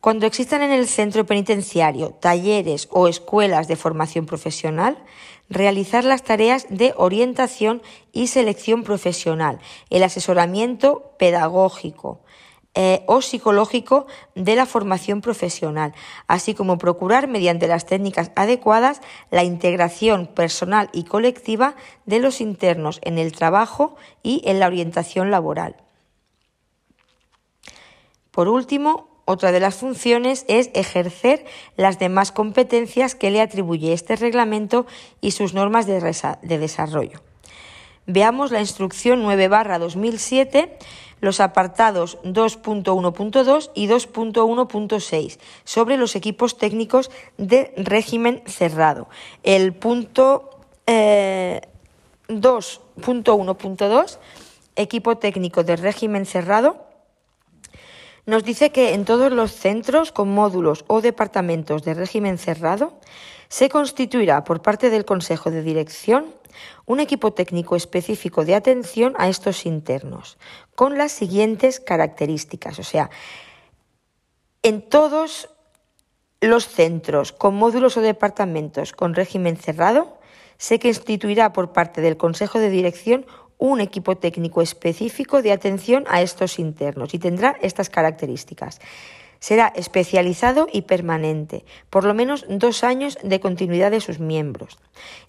Cuando existan en el centro penitenciario talleres o escuelas de formación profesional, realizar las tareas de orientación y selección profesional, el asesoramiento pedagógico, eh, o psicológico de la formación profesional, así como procurar, mediante las técnicas adecuadas, la integración personal y colectiva de los internos en el trabajo y en la orientación laboral. Por último, otra de las funciones es ejercer las demás competencias que le atribuye este reglamento y sus normas de, desarrollo. Veamos la instrucción 9 2007, los apartados 2.1.2 y 2.1.6 sobre los equipos técnicos de régimen cerrado. El punto 2.1.2, eh, equipo técnico de régimen cerrado, nos dice que en todos los centros con módulos o departamentos de régimen cerrado se constituirá por parte del Consejo de Dirección un equipo técnico específico de atención a estos internos, con las siguientes características. O sea, en todos los centros con módulos o departamentos con régimen cerrado, se constituirá por parte del Consejo de Dirección un equipo técnico específico de atención a estos internos y tendrá estas características. Será especializado y permanente, por lo menos dos años de continuidad de sus miembros,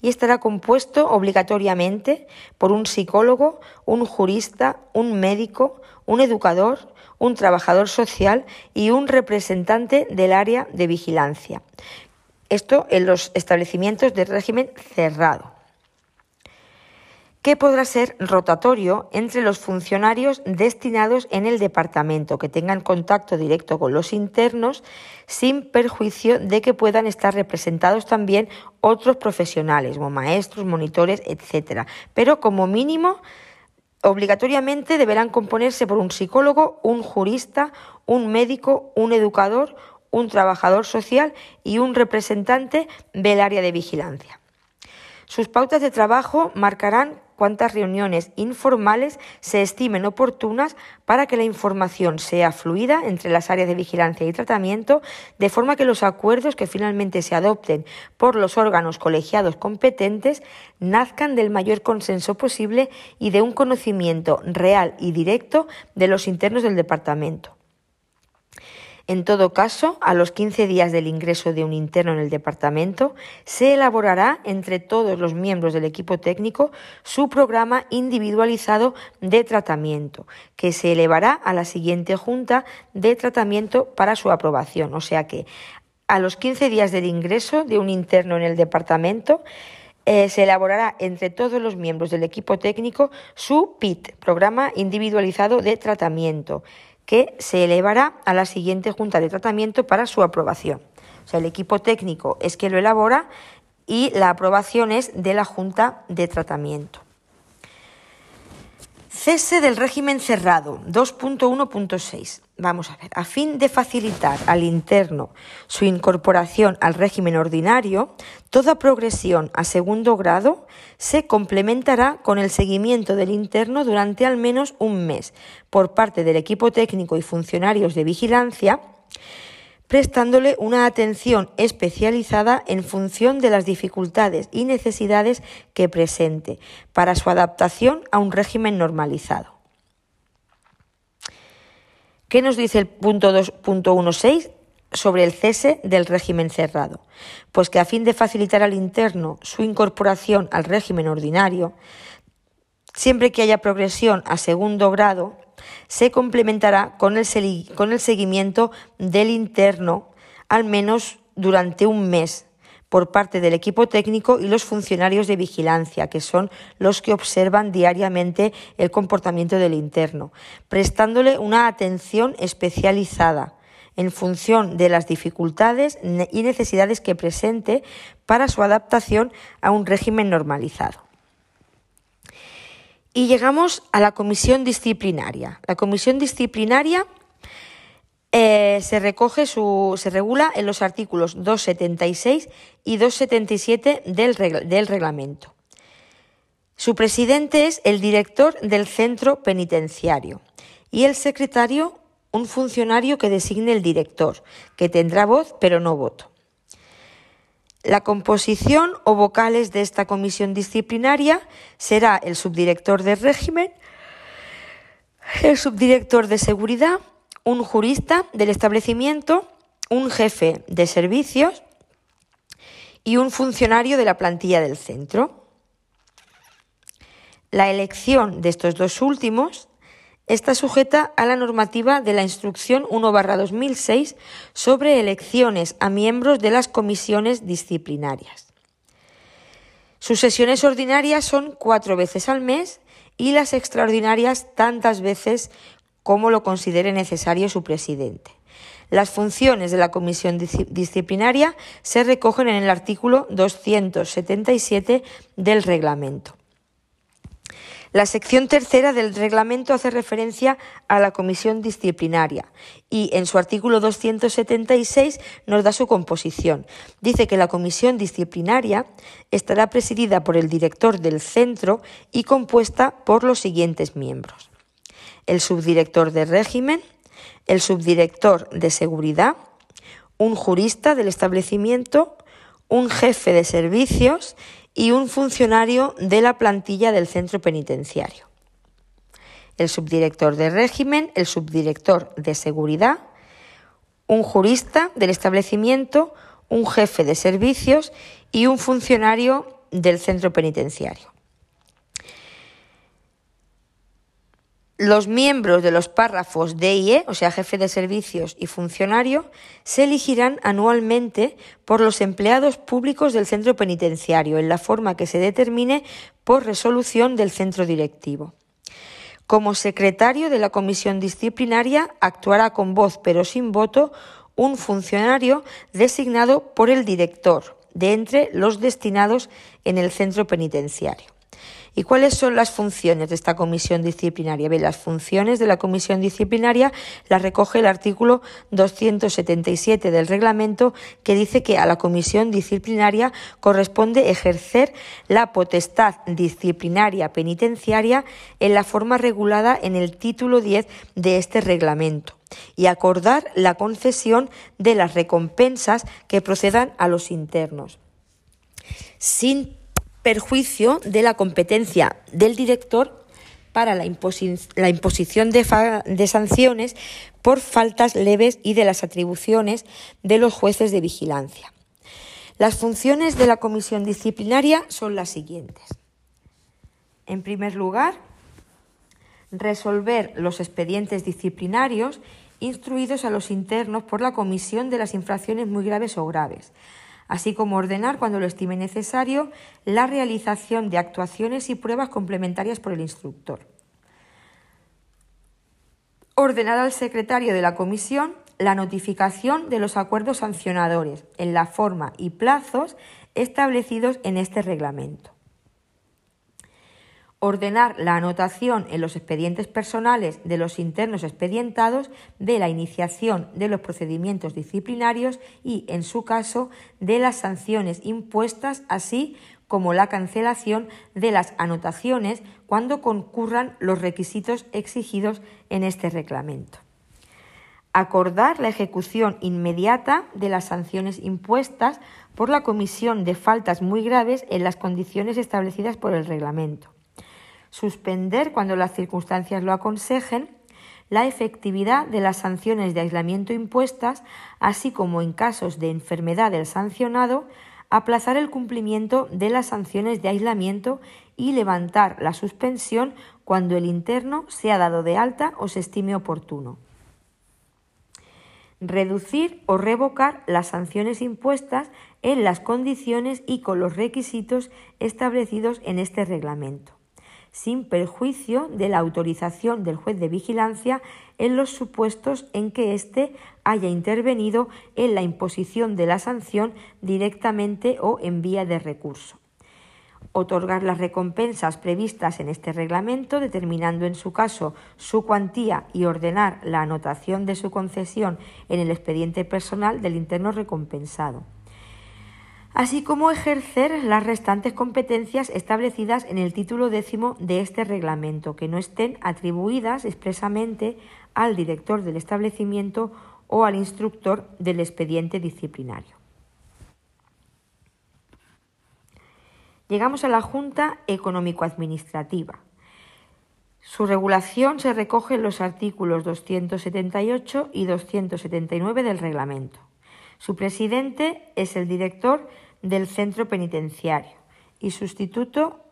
y estará compuesto obligatoriamente por un psicólogo, un jurista, un médico, un educador, un trabajador social y un representante del área de vigilancia. Esto en los establecimientos de régimen cerrado que podrá ser rotatorio entre los funcionarios destinados en el departamento, que tengan contacto directo con los internos, sin perjuicio de que puedan estar representados también otros profesionales, como maestros, monitores, etcétera. Pero como mínimo, obligatoriamente deberán componerse por un psicólogo, un jurista, un médico, un educador, un trabajador social y un representante del área de vigilancia. Sus pautas de trabajo marcarán cuántas reuniones informales se estimen oportunas para que la información sea fluida entre las áreas de vigilancia y tratamiento, de forma que los acuerdos que finalmente se adopten por los órganos colegiados competentes nazcan del mayor consenso posible y de un conocimiento real y directo de los internos del departamento. En todo caso, a los 15 días del ingreso de un interno en el departamento, se elaborará entre todos los miembros del equipo técnico su programa individualizado de tratamiento, que se elevará a la siguiente junta de tratamiento para su aprobación. O sea que a los 15 días del ingreso de un interno en el departamento, eh, se elaborará entre todos los miembros del equipo técnico su PIT, Programa Individualizado de Tratamiento, que se elevará a la siguiente Junta de Tratamiento para su aprobación. O sea, el equipo técnico es que lo elabora y la aprobación es de la Junta de Tratamiento. Cese del régimen cerrado 2.1.6. Vamos a ver, a fin de facilitar al interno su incorporación al régimen ordinario, toda progresión a segundo grado se complementará con el seguimiento del interno durante al menos un mes por parte del equipo técnico y funcionarios de vigilancia prestándole una atención especializada en función de las dificultades y necesidades que presente para su adaptación a un régimen normalizado. ¿Qué nos dice el punto 2.16 sobre el cese del régimen cerrado? Pues que a fin de facilitar al interno su incorporación al régimen ordinario, siempre que haya progresión a segundo grado, se complementará con el, seguimiento del interno al menos durante un mes por parte del equipo técnico y los funcionarios de vigilancia, que son los que observan diariamente el comportamiento del interno, prestándole una atención especializada en función de las dificultades y necesidades que presente para su adaptación a un régimen normalizado. Y llegamos a la comisión disciplinaria. La comisión disciplinaria eh, se recoge su, se regula en los artículos 276 y 277 del, del reglamento. Su presidente es el director del centro penitenciario y el secretario un funcionario que designe el director, que tendrá voz pero no voto. La composición o vocales de esta comisión disciplinaria será el subdirector de régimen, el subdirector de seguridad, un jurista del establecimiento, un jefe de servicios y un funcionario de la plantilla del centro. La elección de estos dos últimos está sujeta a la normativa de la Instrucción 1-2006 sobre elecciones a miembros de las comisiones disciplinarias. Sus sesiones ordinarias son cuatro veces al mes y las extraordinarias tantas veces como lo considere necesario su presidente. Las funciones de la comisión disciplinaria se recogen en el artículo 277 del reglamento. La sección tercera del reglamento hace referencia a la comisión disciplinaria y en su artículo 276 nos da su composición. Dice que la comisión disciplinaria estará presidida por el director del centro y compuesta por los siguientes miembros. El subdirector de régimen, el subdirector de seguridad, un jurista del establecimiento, un jefe de servicios y un funcionario de la plantilla del centro penitenciario. El subdirector de régimen, el subdirector de seguridad, un jurista del establecimiento, un jefe de servicios y un funcionario del centro penitenciario. Los miembros de los párrafos D y E, o sea, jefe de servicios y funcionario, se elegirán anualmente por los empleados públicos del centro penitenciario en la forma que se determine por resolución del centro directivo. Como secretario de la comisión disciplinaria actuará con voz pero sin voto un funcionario designado por el director de entre los destinados en el centro penitenciario. ¿Y cuáles son las funciones de esta comisión disciplinaria? las funciones de la comisión disciplinaria las recoge el artículo 277 del reglamento que dice que a la comisión disciplinaria corresponde ejercer la potestad disciplinaria penitenciaria en la forma regulada en el título 10 de este reglamento y acordar la concesión de las recompensas que procedan a los internos. Sin perjuicio de la competencia del director para la, imposición de, sanciones por faltas leves y de las atribuciones de los jueces de vigilancia. Las funciones de la comisión disciplinaria son las siguientes. En primer lugar, resolver los expedientes disciplinarios instruidos a los internos por la comisión de las infracciones muy graves o graves, así como ordenar, cuando lo estime necesario, la realización de actuaciones y pruebas complementarias por el instructor. Ordenar al secretario de la comisión la notificación de los acuerdos sancionadores en la forma y plazos establecidos en este reglamento ordenar la anotación en los expedientes personales de los internos expedientados de la iniciación de los procedimientos disciplinarios y, en su caso, de las sanciones impuestas, así como la cancelación de las anotaciones cuando concurran los requisitos exigidos en este reglamento. Acordar la ejecución inmediata de las sanciones impuestas por la comisión de faltas muy graves en las condiciones establecidas por el reglamento suspender, cuando las circunstancias lo aconsejen, la efectividad de las sanciones de aislamiento impuestas, así como en casos de enfermedad del sancionado, aplazar el cumplimiento de las sanciones de aislamiento y levantar la suspensión cuando el interno sea dado de alta o se estime oportuno. Reducir o revocar las sanciones impuestas en las condiciones y con los requisitos establecidos en este reglamento sin perjuicio de la autorización del juez de vigilancia en los supuestos en que éste haya intervenido en la imposición de la sanción directamente o en vía de recurso. Otorgar las recompensas previstas en este reglamento, determinando en su caso su cuantía y ordenar la anotación de su concesión en el expediente personal del interno recompensado así como ejercer las restantes competencias establecidas en el título décimo de este reglamento, que no estén atribuidas expresamente al director del establecimiento o al instructor del expediente disciplinario. Llegamos a la Junta Económico-Administrativa. Su regulación se recoge en los artículos 278 y 279 del reglamento. Su presidente es el director del centro penitenciario y sustituto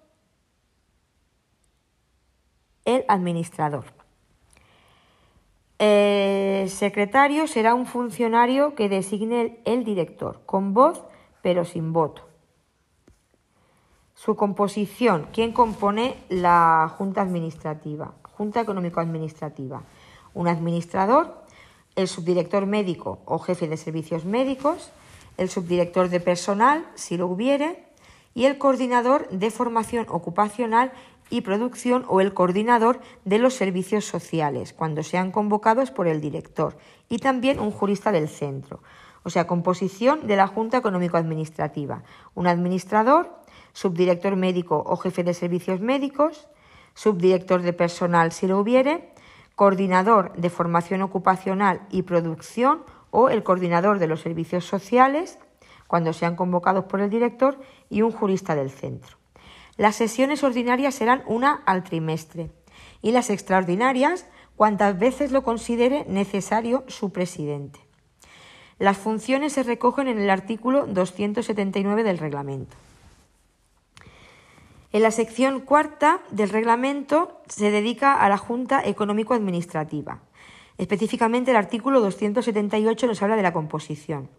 el administrador. El secretario será un funcionario que designe el director, con voz pero sin voto. Su composición, ¿quién compone la Junta Administrativa? Junta Económico-Administrativa. Un administrador el subdirector médico o jefe de servicios médicos, el subdirector de personal, si lo hubiere, y el coordinador de formación ocupacional y producción o el coordinador de los servicios sociales, cuando sean convocados por el director, y también un jurista del centro. O sea, composición de la Junta Económico-Administrativa. Un administrador, subdirector médico o jefe de servicios médicos, subdirector de personal si lo hubiere, coordinador de formación ocupacional y producción o el coordinador de los servicios sociales, cuando sean convocados por el director, y un jurista del centro. Las sesiones ordinarias serán una al trimestre y las extraordinarias cuantas veces lo considere necesario su presidente. Las funciones se recogen en el artículo 279 del reglamento. En la sección cuarta del reglamento se dedica a la Junta Económico-Administrativa. Específicamente el artículo 278 nos habla de la composición,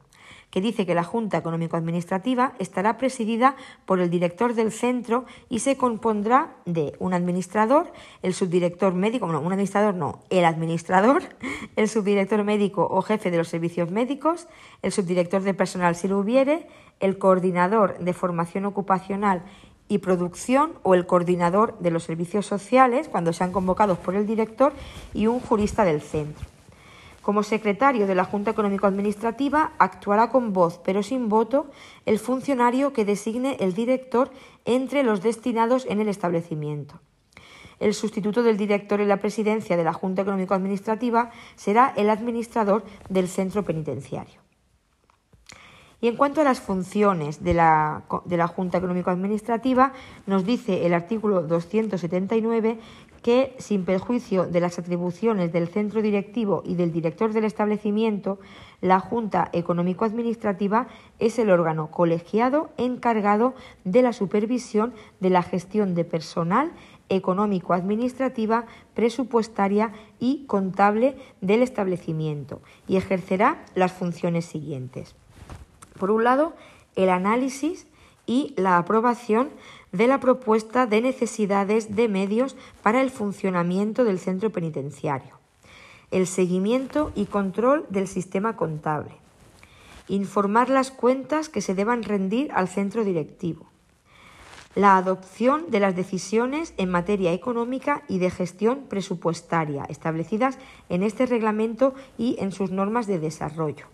que dice que la Junta Económico-Administrativa estará presidida por el director del centro y se compondrá de un administrador, el subdirector médico, no, un administrador no, el administrador, el subdirector médico o jefe de los servicios médicos, el subdirector de personal si lo hubiere, el coordinador de formación ocupacional y producción o el coordinador de los servicios sociales cuando sean convocados por el director y un jurista del centro. Como secretario de la Junta Económico Administrativa actuará con voz pero sin voto el funcionario que designe el director entre los destinados en el establecimiento. El sustituto del director en la presidencia de la Junta Económico Administrativa será el administrador del centro penitenciario. Y en cuanto a las funciones de la, Junta Económico Administrativa, nos dice el artículo 279 que, sin perjuicio de las atribuciones del centro directivo y del director del establecimiento, la Junta Económico-Administrativa es el órgano colegiado encargado de la supervisión de la gestión de personal económico-administrativa, presupuestaria y contable del establecimiento y ejercerá las funciones siguientes. Por un lado, el análisis y la aprobación de la propuesta de necesidades de medios para el funcionamiento del centro penitenciario, el seguimiento y control del sistema contable, informar las cuentas que se deban rendir al centro directivo, la adopción de las decisiones en materia económica y de gestión presupuestaria establecidas en este reglamento y en sus normas de desarrollo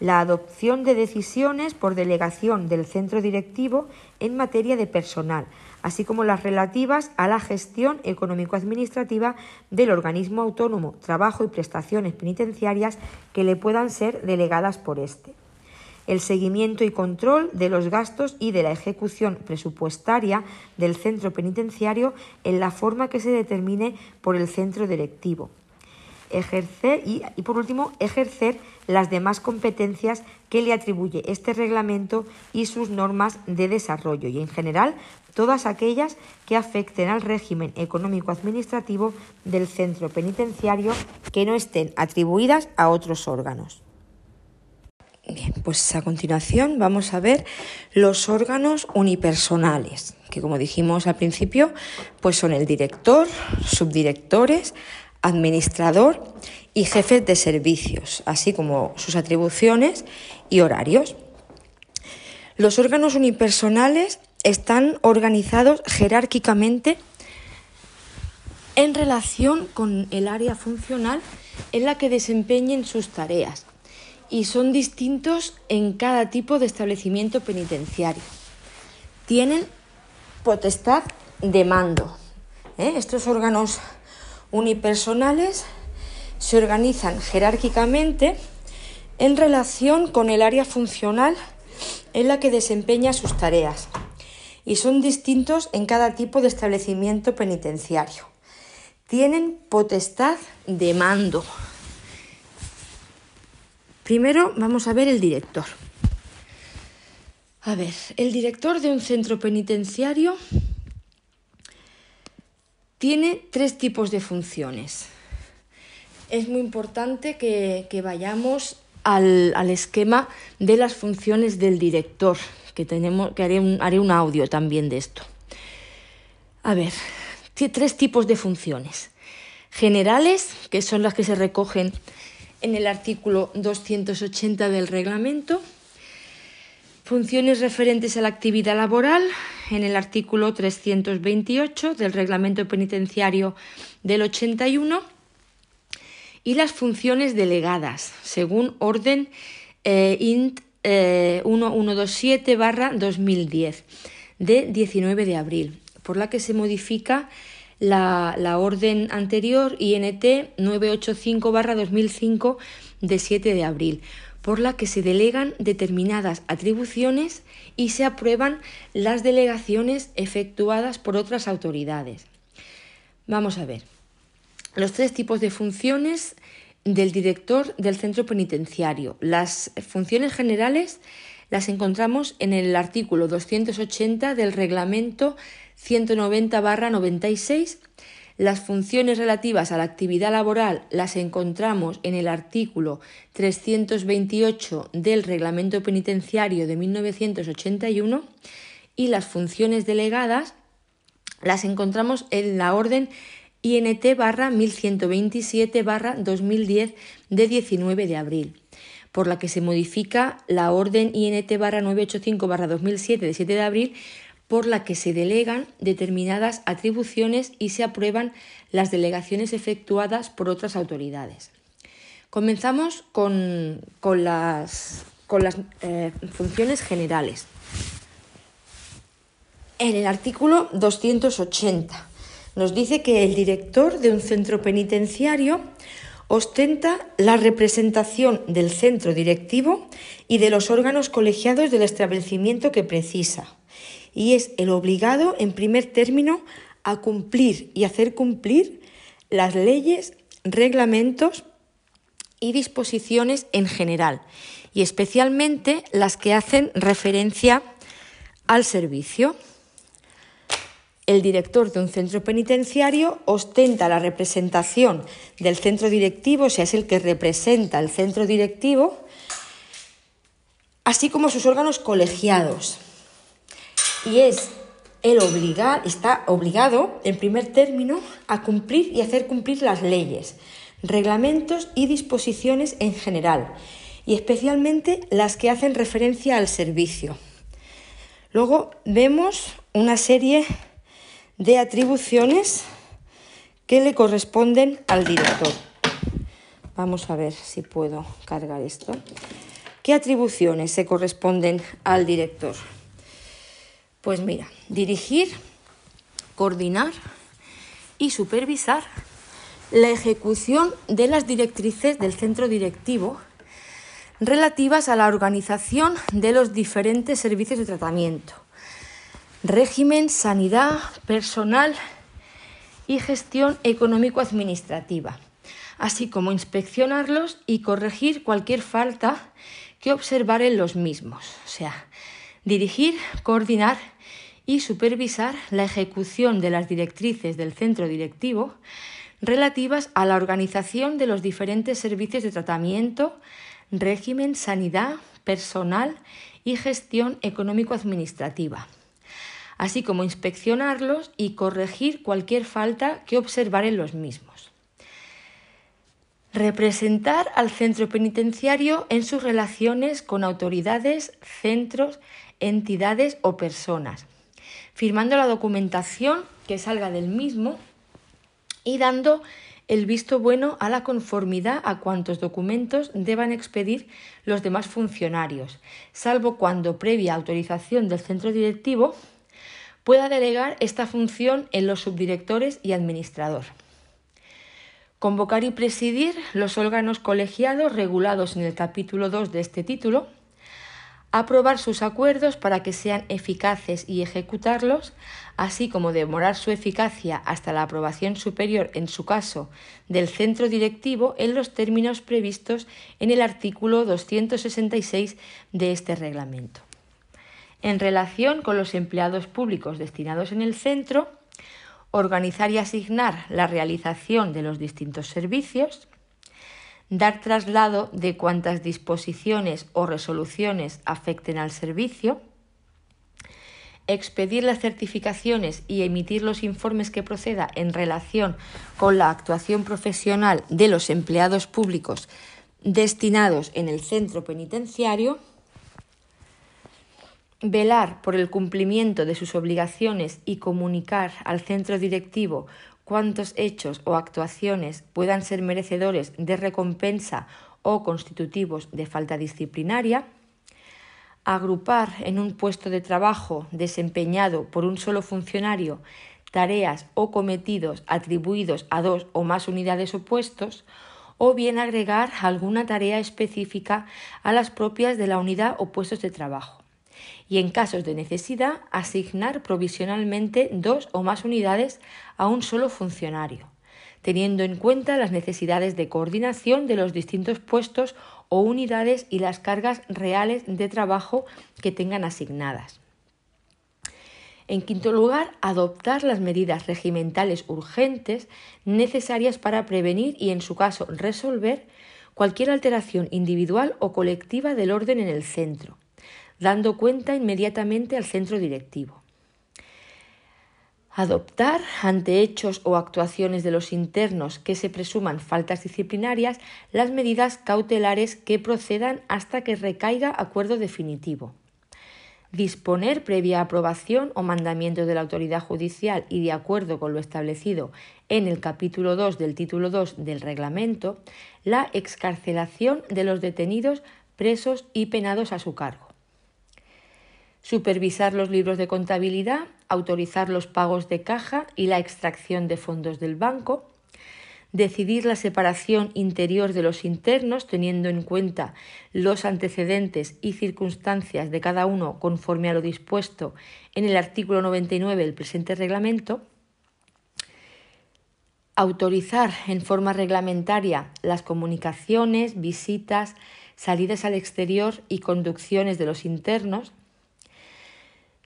la adopción de decisiones por delegación del centro directivo en materia de personal, así como las relativas a la gestión económico-administrativa del organismo autónomo, trabajo y prestaciones penitenciarias que le puedan ser delegadas por éste. El seguimiento y control de los gastos y de la ejecución presupuestaria del centro penitenciario en la forma que se determine por el centro directivo ejercer y, por último ejercer las demás competencias que le atribuye este reglamento y sus normas de desarrollo y en general todas aquellas que afecten al régimen económico administrativo del centro penitenciario que no estén atribuidas a otros órganos. Bien, pues a continuación vamos a ver los órganos unipersonales, que como dijimos al principio, pues son el director, subdirectores, administrador y jefe de servicios, así como sus atribuciones y horarios. Los órganos unipersonales están organizados jerárquicamente en relación con el área funcional en la que desempeñen sus tareas y son distintos en cada tipo de establecimiento penitenciario. Tienen potestad de mando. ¿eh? Estos órganos unipersonales se organizan jerárquicamente en relación con el área funcional en la que desempeña sus tareas y son distintos en cada tipo de establecimiento penitenciario. Tienen potestad de mando. Primero vamos a ver el director. A ver, el director de un centro penitenciario tiene tres tipos de funciones. Es muy importante que, vayamos al, esquema de las funciones del director, que, tenemos, que haré, un, haré un audio también de esto. A ver, tiene tres tipos de funciones. Generales, que son las que se recogen en el artículo 280 del reglamento. Funciones referentes a la actividad laboral, en el artículo 328 del Reglamento Penitenciario del 81 y las funciones delegadas, según orden eh, INT 1127-2010 eh, de 19 de abril, por la que se modifica la, la orden anterior INT 985-2005 de 7 de abril por la que se delegan determinadas atribuciones y se aprueban las delegaciones efectuadas por otras autoridades. Vamos a ver. Los tres tipos de funciones del director del centro penitenciario. Las funciones generales las encontramos en el artículo 280 del reglamento 190-96 las funciones relativas a la actividad laboral las encontramos en el artículo 328 del Reglamento Penitenciario de 1981 y las funciones delegadas las encontramos en la orden INT barra 1127 barra 2010 de 19 de abril, por la que se modifica la orden INT barra 985 barra 2007 de 7 de abril por la que se delegan determinadas atribuciones y se aprueban las delegaciones efectuadas por otras autoridades. Comenzamos con, las, eh, funciones generales. En el artículo 280 nos dice que el director de un centro penitenciario ostenta la representación del centro directivo y de los órganos colegiados del establecimiento que precisa y es el obligado, en primer término, a cumplir y hacer cumplir las leyes, reglamentos y disposiciones en general, y especialmente las que hacen referencia al servicio. El director de un centro penitenciario ostenta la representación del centro directivo, o sea, es el que representa el centro directivo, así como sus órganos colegiados. Y es el obligar, está obligado, en primer término, a cumplir y hacer cumplir las leyes, reglamentos y disposiciones en general, y especialmente las que hacen referencia al servicio. Luego vemos una serie de atribuciones que le corresponden al director. Vamos a ver si puedo cargar esto. ¿Qué atribuciones se corresponden al director? Pues mira, dirigir, coordinar y supervisar la ejecución de las directrices del centro directivo relativas a la organización de los diferentes servicios de tratamiento, régimen, sanidad, personal y gestión económico-administrativa, así como inspeccionarlos y corregir cualquier falta que observar en los mismos, o sea, dirigir, coordinar y supervisar la ejecución de las directrices del centro directivo relativas a la organización de los diferentes servicios de tratamiento, régimen, sanidad, personal y gestión económico-administrativa, así como inspeccionarlos y corregir cualquier falta que observar en los mismos. Representar al centro penitenciario en sus relaciones con autoridades, centros, entidades o personas, firmando la documentación que salga del mismo y dando el visto bueno a la conformidad a cuantos documentos deban expedir los demás funcionarios, salvo cuando, previa autorización del centro directivo, pueda delegar esta función en los subdirectores y administrador. Convocar y presidir los órganos colegiados regulados en el capítulo 2 de este título, aprobar sus acuerdos para que sean eficaces y ejecutarlos, así como demorar su eficacia hasta la aprobación superior, en su caso, del centro directivo en los términos previstos en el artículo 266 de este reglamento. En relación con los empleados públicos destinados en el centro, organizar y asignar la realización de los distintos servicios, dar traslado de cuantas disposiciones o resoluciones afecten al servicio, expedir las certificaciones y emitir los informes que proceda en relación con la actuación profesional de los empleados públicos destinados en el centro penitenciario, velar por el cumplimiento de sus obligaciones y comunicar al centro directivo cuántos hechos o actuaciones puedan ser merecedores de recompensa o constitutivos de falta disciplinaria, agrupar en un puesto de trabajo desempeñado por un solo funcionario tareas o cometidos atribuidos a dos o más unidades o puestos, o bien agregar alguna tarea específica a las propias de la unidad o puestos de trabajo. Y en casos de necesidad asignar provisionalmente dos o más unidades a un solo funcionario, teniendo en cuenta las necesidades de coordinación de los distintos puestos o unidades y las cargas reales de trabajo que tengan asignadas. En quinto lugar, adoptar las medidas regimentales urgentes necesarias para prevenir y, en su caso, resolver cualquier alteración individual o colectiva del orden en el centro, dando cuenta inmediatamente al centro directivo. Adoptar, ante hechos o actuaciones de los internos que se presuman faltas disciplinarias, las medidas cautelares que procedan hasta que recaiga acuerdo definitivo. Disponer, previa aprobación o mandamiento de la autoridad judicial y de acuerdo con lo establecido en el capítulo 2 del título 2 del reglamento, la excarcelación de los detenidos, presos y penados a su cargo supervisar los libros de contabilidad, autorizar los pagos de caja y la extracción de fondos del banco, decidir la separación interior de los internos teniendo en cuenta los antecedentes y circunstancias de cada uno conforme a lo dispuesto en el artículo 99 del presente reglamento, autorizar en forma reglamentaria las comunicaciones, visitas, salidas al exterior y conducciones de los internos,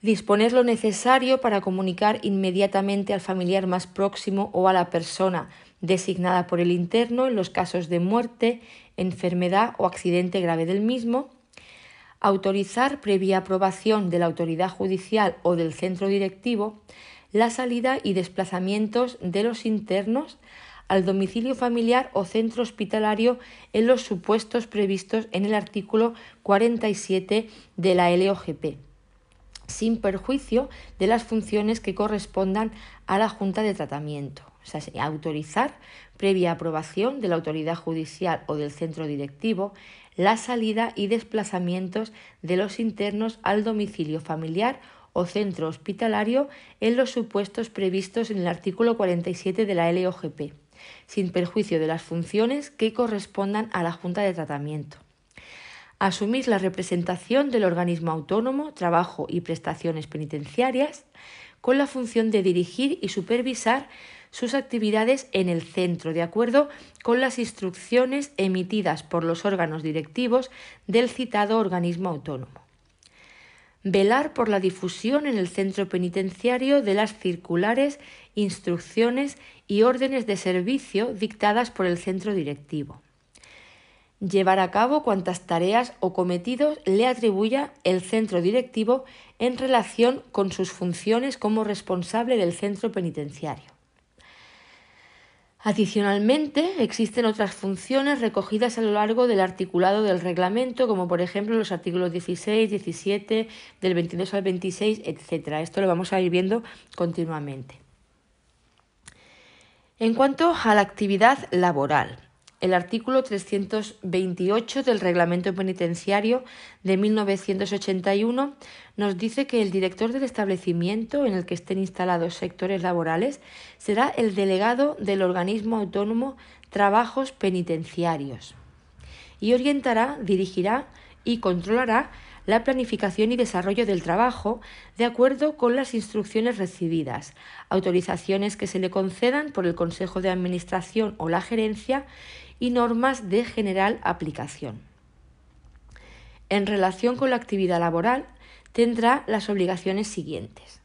disponer lo necesario para comunicar inmediatamente al familiar más próximo o a la persona designada por el interno en los casos de muerte, enfermedad o accidente grave del mismo, autorizar previa aprobación de la autoridad judicial o del centro directivo la salida y desplazamientos de los internos al domicilio familiar o centro hospitalario en los supuestos previstos en el artículo 47 de la LOGP sin perjuicio de las funciones que correspondan a la Junta de Tratamiento. O sea, autorizar, previa aprobación de la autoridad judicial o del centro directivo, la salida y desplazamientos de los internos al domicilio familiar o centro hospitalario en los supuestos previstos en el artículo 47 de la LOGP, sin perjuicio de las funciones que correspondan a la Junta de Tratamiento asumir la representación del organismo autónomo, trabajo y prestaciones penitenciarias, con la función de dirigir y supervisar sus actividades en el centro, de acuerdo con las instrucciones emitidas por los órganos directivos del citado organismo autónomo. Velar por la difusión en el centro penitenciario de las circulares, instrucciones y órdenes de servicio dictadas por el centro directivo llevar a cabo cuantas tareas o cometidos le atribuya el centro directivo en relación con sus funciones como responsable del centro penitenciario. Adicionalmente, existen otras funciones recogidas a lo largo del articulado del reglamento, como por ejemplo los artículos 16, 17, del 22 al 26, etc. Esto lo vamos a ir viendo continuamente. En cuanto a la actividad laboral, el artículo 328 del Reglamento Penitenciario de 1981 nos dice que el director del establecimiento en el que estén instalados sectores laborales será el delegado del organismo autónomo Trabajos Penitenciarios y orientará, dirigirá y controlará la planificación y desarrollo del trabajo de acuerdo con las instrucciones recibidas, autorizaciones que se le concedan por el Consejo de Administración o la Gerencia y normas de general aplicación. En relación con la actividad laboral, tendrá las obligaciones siguientes.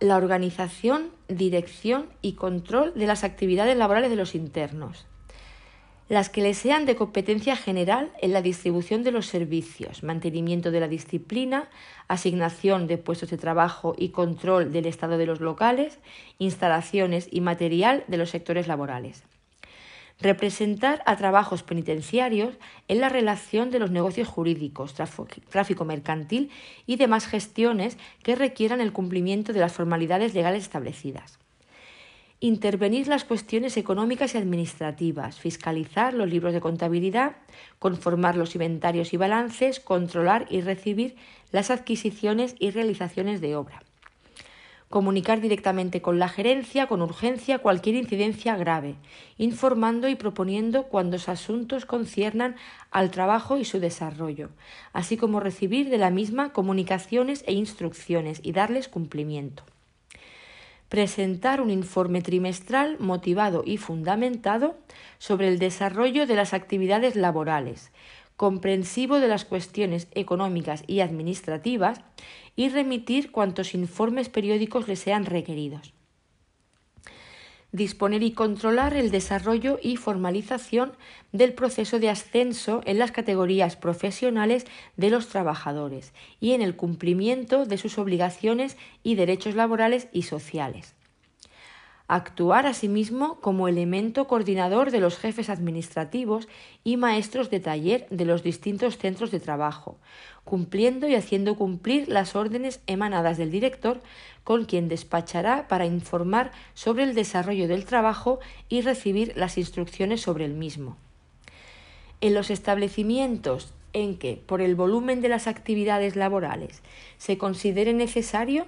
La organización, dirección y control de las actividades laborales de los internos. Las que le sean de competencia general en la distribución de los servicios, mantenimiento de la disciplina, asignación de puestos de trabajo y control del estado de los locales, instalaciones y material de los sectores laborales representar a trabajos penitenciarios en la relación de los negocios jurídicos, tráfico mercantil y demás gestiones que requieran el cumplimiento de las formalidades legales establecidas. Intervenir las cuestiones económicas y administrativas, fiscalizar los libros de contabilidad, conformar los inventarios y balances, controlar y recibir las adquisiciones y realizaciones de obra comunicar directamente con la gerencia con urgencia cualquier incidencia grave, informando y proponiendo cuando los asuntos conciernan al trabajo y su desarrollo, así como recibir de la misma comunicaciones e instrucciones y darles cumplimiento. Presentar un informe trimestral motivado y fundamentado sobre el desarrollo de las actividades laborales, comprensivo de las cuestiones económicas y administrativas y remitir cuantos informes periódicos le sean requeridos. Disponer y controlar el desarrollo y formalización del proceso de ascenso en las categorías profesionales de los trabajadores y en el cumplimiento de sus obligaciones y derechos laborales y sociales actuar asimismo como elemento coordinador de los jefes administrativos y maestros de taller de los distintos centros de trabajo, cumpliendo y haciendo cumplir las órdenes emanadas del director, con quien despachará para informar sobre el desarrollo del trabajo y recibir las instrucciones sobre el mismo. En los establecimientos en que, por el volumen de las actividades laborales, se considere necesario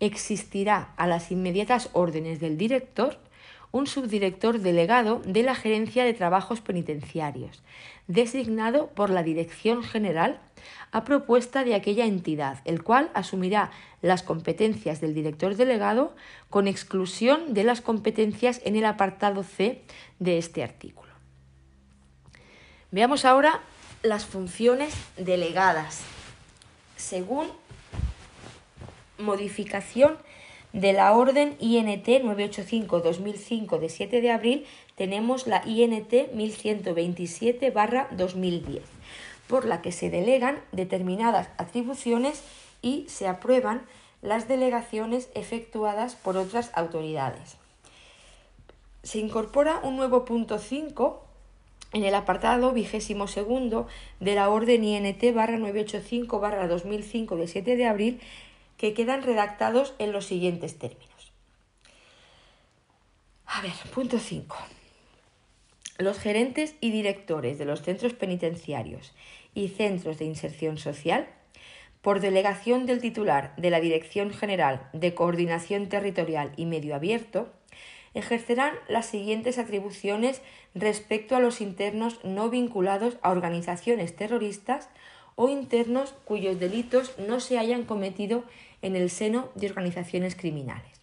existirá a las inmediatas órdenes del director un subdirector delegado de la Gerencia de Trabajos Penitenciarios, designado por la Dirección General a propuesta de aquella entidad, el cual asumirá las competencias del director delegado con exclusión de las competencias en el apartado C de este artículo. Veamos ahora las funciones delegadas según modificación de la orden INT 985-2005 de 7 de abril tenemos la INT 1127-2010, por la que se delegan determinadas atribuciones y se aprueban las delegaciones efectuadas por otras autoridades. Se incorpora un nuevo punto 5 en el apartado vigésimo segundo de la orden INT barra 985 barra 2005 de 7 de abril que quedan redactados en los siguientes términos. A ver, punto 5. Los gerentes y directores de los centros penitenciarios y centros de inserción social, por delegación del titular de la Dirección General de Coordinación Territorial y Medio Abierto, ejercerán las siguientes atribuciones respecto a los internos no vinculados a organizaciones terroristas o internos cuyos delitos no se hayan cometido en el seno de organizaciones criminales.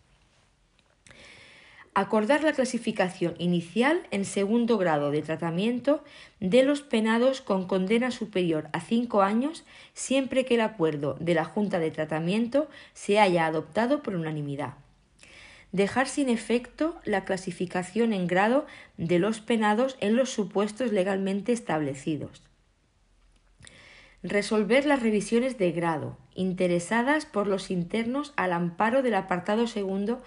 Acordar la clasificación inicial en segundo grado de tratamiento de los penados con condena superior a cinco años siempre que el acuerdo de la Junta de Tratamiento se haya adoptado por unanimidad. Dejar sin efecto la clasificación en grado de los penados en los supuestos legalmente establecidos resolver las revisiones de grado interesadas por los internos al amparo del apartado segundo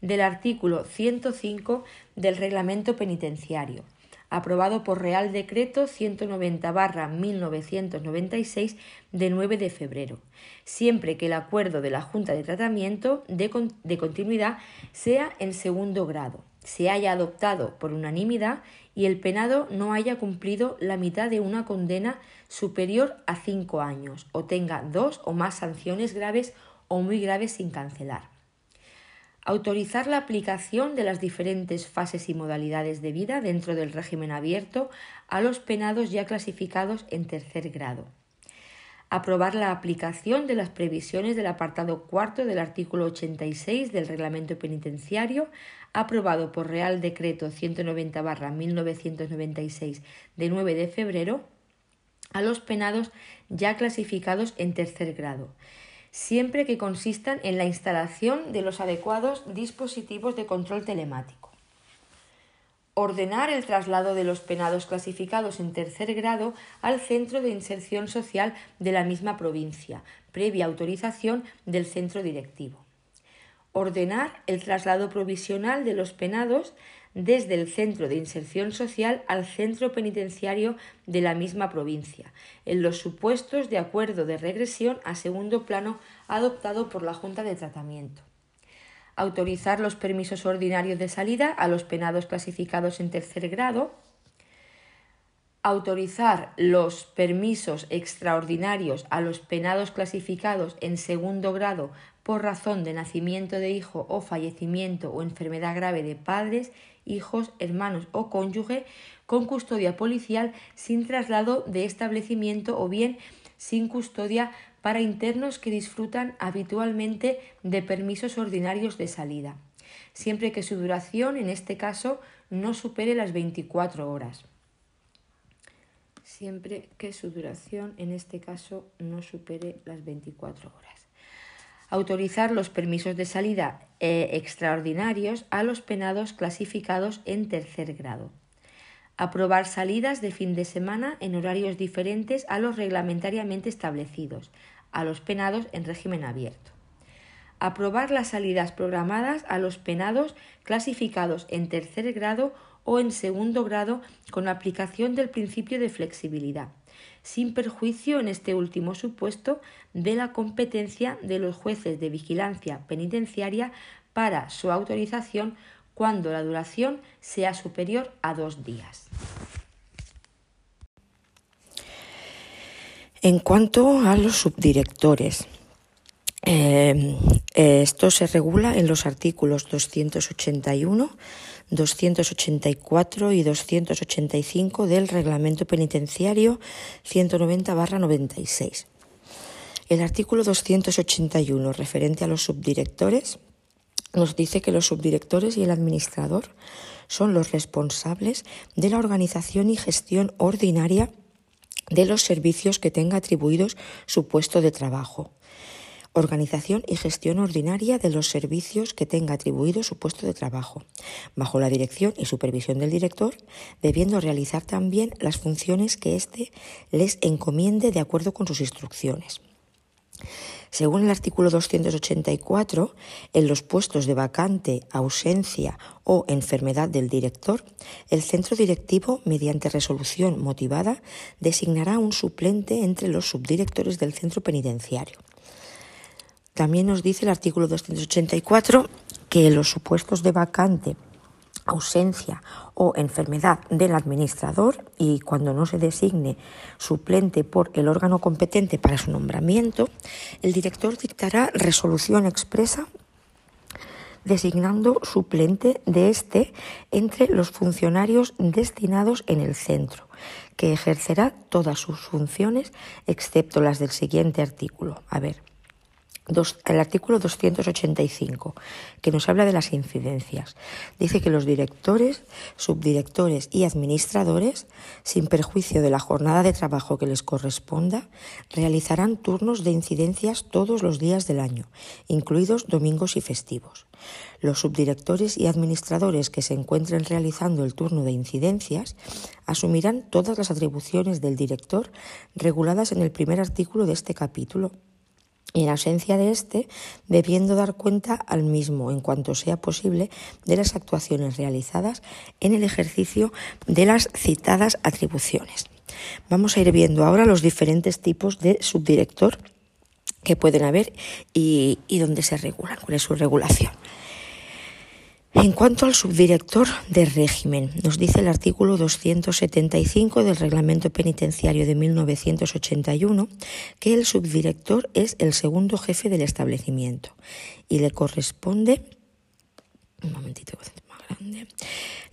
del artículo 105 del Reglamento Penitenciario, aprobado por Real Decreto 190-1996 de 9 de febrero, siempre que el acuerdo de la Junta de Tratamiento de, de continuidad sea en segundo grado, se haya adoptado por unanimidad y el penado no haya cumplido la mitad de una condena superior a cinco años o tenga dos o más sanciones graves o muy graves sin cancelar. Autorizar la aplicación de las diferentes fases y modalidades de vida dentro del régimen abierto a los penados ya clasificados en tercer grado aprobar la aplicación de las previsiones del apartado cuarto del artículo 86 del Reglamento Penitenciario, aprobado por Real Decreto 190-1996 de 9 de febrero, a los penados ya clasificados en tercer grado, siempre que consistan en la instalación de los adecuados dispositivos de control telemático ordenar el traslado de los penados clasificados en tercer grado al centro de inserción social de la misma provincia, previa autorización del centro directivo. Ordenar el traslado provisional de los penados desde el centro de inserción social al centro penitenciario de la misma provincia, en los supuestos de acuerdo de regresión a segundo plano adoptado por la Junta de Tratamiento autorizar los permisos ordinarios de salida a los penados clasificados en tercer grado, autorizar los permisos extraordinarios a los penados clasificados en segundo grado por razón de nacimiento de hijo o fallecimiento o enfermedad grave de padres, hijos, hermanos o cónyuge con custodia policial sin traslado de establecimiento o bien sin custodia para internos que disfrutan habitualmente de permisos ordinarios de salida, siempre que su duración, en este caso, no supere las 24 horas. Siempre que su duración, en este caso, no supere las 24 horas. Autorizar los permisos de salida eh, extraordinarios a los penados clasificados en tercer grado aprobar salidas de fin de semana en horarios diferentes a los reglamentariamente establecidos, a los penados en régimen abierto. Aprobar las salidas programadas a los penados clasificados en tercer grado o en segundo grado con aplicación del principio de flexibilidad, sin perjuicio en este último supuesto de la competencia de los jueces de vigilancia penitenciaria para su autorización cuando la duración sea superior a dos días. En cuanto a los subdirectores, eh, Eh, esto se regula en los artículos 281, 284 y 285 del Reglamento Penitenciario 190-96. El artículo 281, referente a los subdirectores, nos dice que los subdirectores y el administrador son los responsables de la organización y gestión ordinaria de los servicios que tenga atribuidos su puesto de trabajo. Organización y gestión ordinaria de los servicios que tenga atribuido su puesto de trabajo, bajo la dirección y supervisión del director, debiendo realizar también las funciones que éste les encomiende de acuerdo con sus instrucciones. Según el artículo 284, en los puestos de vacante, ausencia o enfermedad del director, el centro directivo, mediante resolución motivada, designará un suplente entre los subdirectores del centro penitenciario. También nos dice el artículo 284 que en los supuestos de vacante, ausencia o enfermedad del administrador y cuando no se designe suplente por el órgano competente para su nombramiento, el director dictará resolución expresa designando suplente de este entre los funcionarios destinados en el centro, que ejercerá todas sus funciones excepto las del siguiente artículo. A ver, el artículo 285, que nos habla de las incidencias. Dice que los directores, subdirectores y administradores, sin perjuicio de la jornada de trabajo que les corresponda, realizarán turnos de incidencias todos los días del año, incluidos domingos y festivos. Los subdirectores y administradores que se encuentren realizando el turno de incidencias asumirán todas las atribuciones del director reguladas en el primer artículo de este capítulo y en ausencia de éste, debiendo dar cuenta al mismo, en cuanto sea posible, de las actuaciones realizadas en el ejercicio de las citadas atribuciones. Vamos a ir viendo ahora los diferentes tipos de subdirector que pueden haber y, y dónde se regulan, cuál es su regulación. En cuanto al subdirector de régimen, nos dice el artículo 275 del Reglamento Penitenciario de 1981 que el subdirector es el segundo jefe del establecimiento y le corresponde un momentito más grande,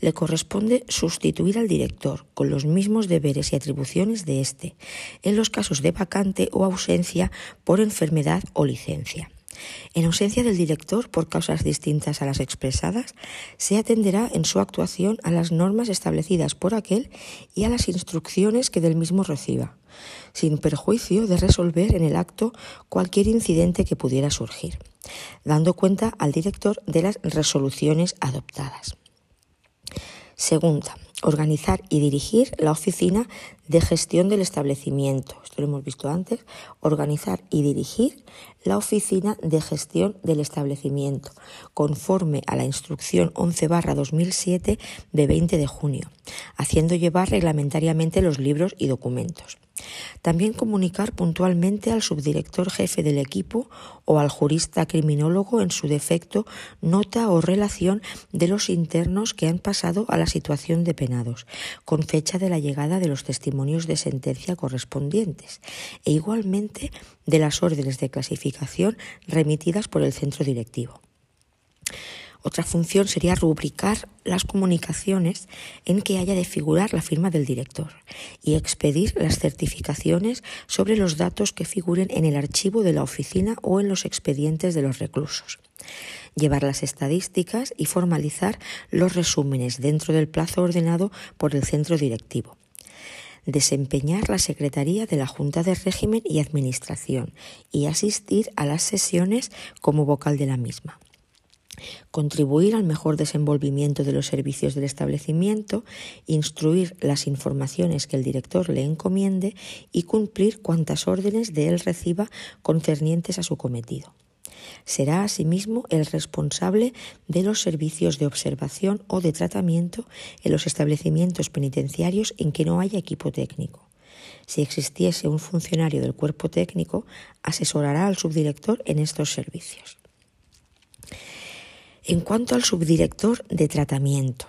le corresponde sustituir al director con los mismos deberes y atribuciones de éste en los casos de vacante o ausencia por enfermedad o licencia. En ausencia del director por causas distintas a las expresadas, se atenderá en su actuación a las normas establecidas por aquel y a las instrucciones que del mismo reciba, sin perjuicio de resolver en el acto cualquier incidente que pudiera surgir, dando cuenta al director de las resoluciones adoptadas. Segunda, organizar y dirigir la oficina de gestión del establecimiento. Esto lo hemos visto antes. Organizar y dirigir la oficina de gestión del establecimiento, conforme a la instrucción 11 2007 de 20 de junio, haciendo llevar reglamentariamente los libros y documentos. También comunicar puntualmente al subdirector jefe del equipo o al jurista criminólogo en su defecto nota o relación de los internos que han pasado a la situación de penados, con fecha de la llegada de los testimonios de sentencia correspondientes, e igualmente de las órdenes de clasificación remitidas por el centro directivo. Otra función sería rubricar las comunicaciones en que haya de figurar la firma del director y expedir las certificaciones sobre los datos que figuren en el archivo de la oficina o en los expedientes de los reclusos. Llevar las estadísticas y formalizar los resúmenes dentro del plazo ordenado por el centro directivo desempeñar la Secretaría de la Junta de Régimen y Administración y asistir a las sesiones como vocal de la misma contribuir al mejor desenvolvimiento de los servicios del establecimiento, instruir las informaciones que el director le encomiende y cumplir cuantas órdenes de él reciba concernientes a su cometido. Será asimismo el responsable de los servicios de observación o de tratamiento en los establecimientos penitenciarios en que no haya equipo técnico. Si existiese un funcionario del cuerpo técnico, asesorará al subdirector en estos servicios. En cuanto al subdirector de tratamiento,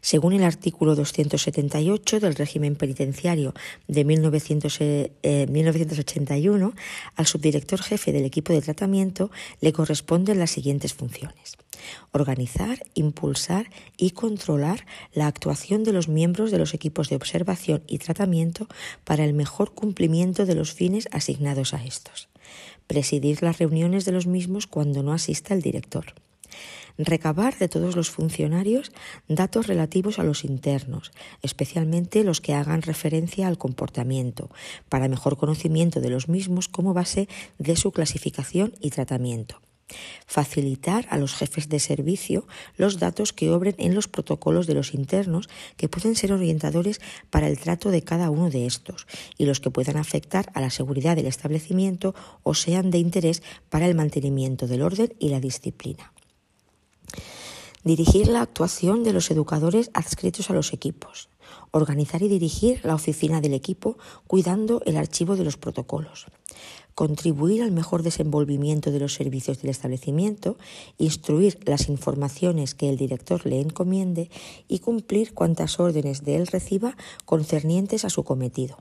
Según el artículo 278 del régimen penitenciario de 1981, eh, al subdirector jefe del equipo de tratamiento le corresponden las siguientes funciones. Organizar, impulsar y controlar la actuación de los miembros de los equipos de observación y tratamiento para el mejor cumplimiento de los fines asignados a estos. Presidir las reuniones de los mismos cuando no asista el director recabar de todos los funcionarios datos relativos a los internos, especialmente los que hagan referencia al comportamiento, para mejor conocimiento de los mismos como base de su clasificación y tratamiento facilitar a los jefes de servicio los datos que obren en los protocolos de los internos que pueden ser orientadores para el trato de cada uno de estos y los que puedan afectar a la seguridad del establecimiento o sean de interés para el mantenimiento del orden y la disciplina. Dirigir la actuación de los educadores adscritos a los equipos. Organizar y dirigir la oficina del equipo cuidando el archivo de los protocolos contribuir al mejor desenvolvimiento de los servicios del establecimiento, instruir las informaciones que el director le encomiende y cumplir cuantas órdenes de él reciba concernientes a su cometido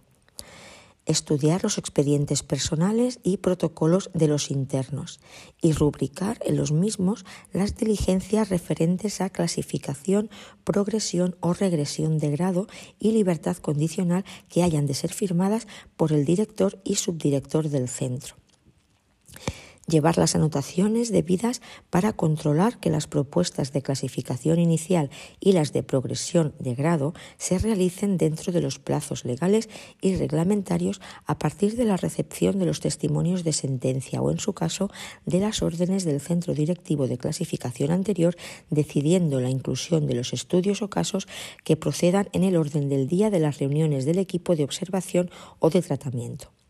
estudiar los expedientes personales y protocolos de los internos y rubricar en los mismos las diligencias referentes a clasificación, progresión o regresión de grado y libertad condicional que hayan de ser firmadas por el director y subdirector del centro llevar las anotaciones debidas para controlar que las propuestas de clasificación inicial y las de progresión de grado se realicen dentro de los plazos legales y reglamentarios a partir de la recepción de los testimonios de sentencia o, en su caso, de las órdenes del centro directivo de clasificación anterior, decidiendo la inclusión de los estudios o casos que procedan en el orden del día de las reuniones del equipo de observación o de tratamiento.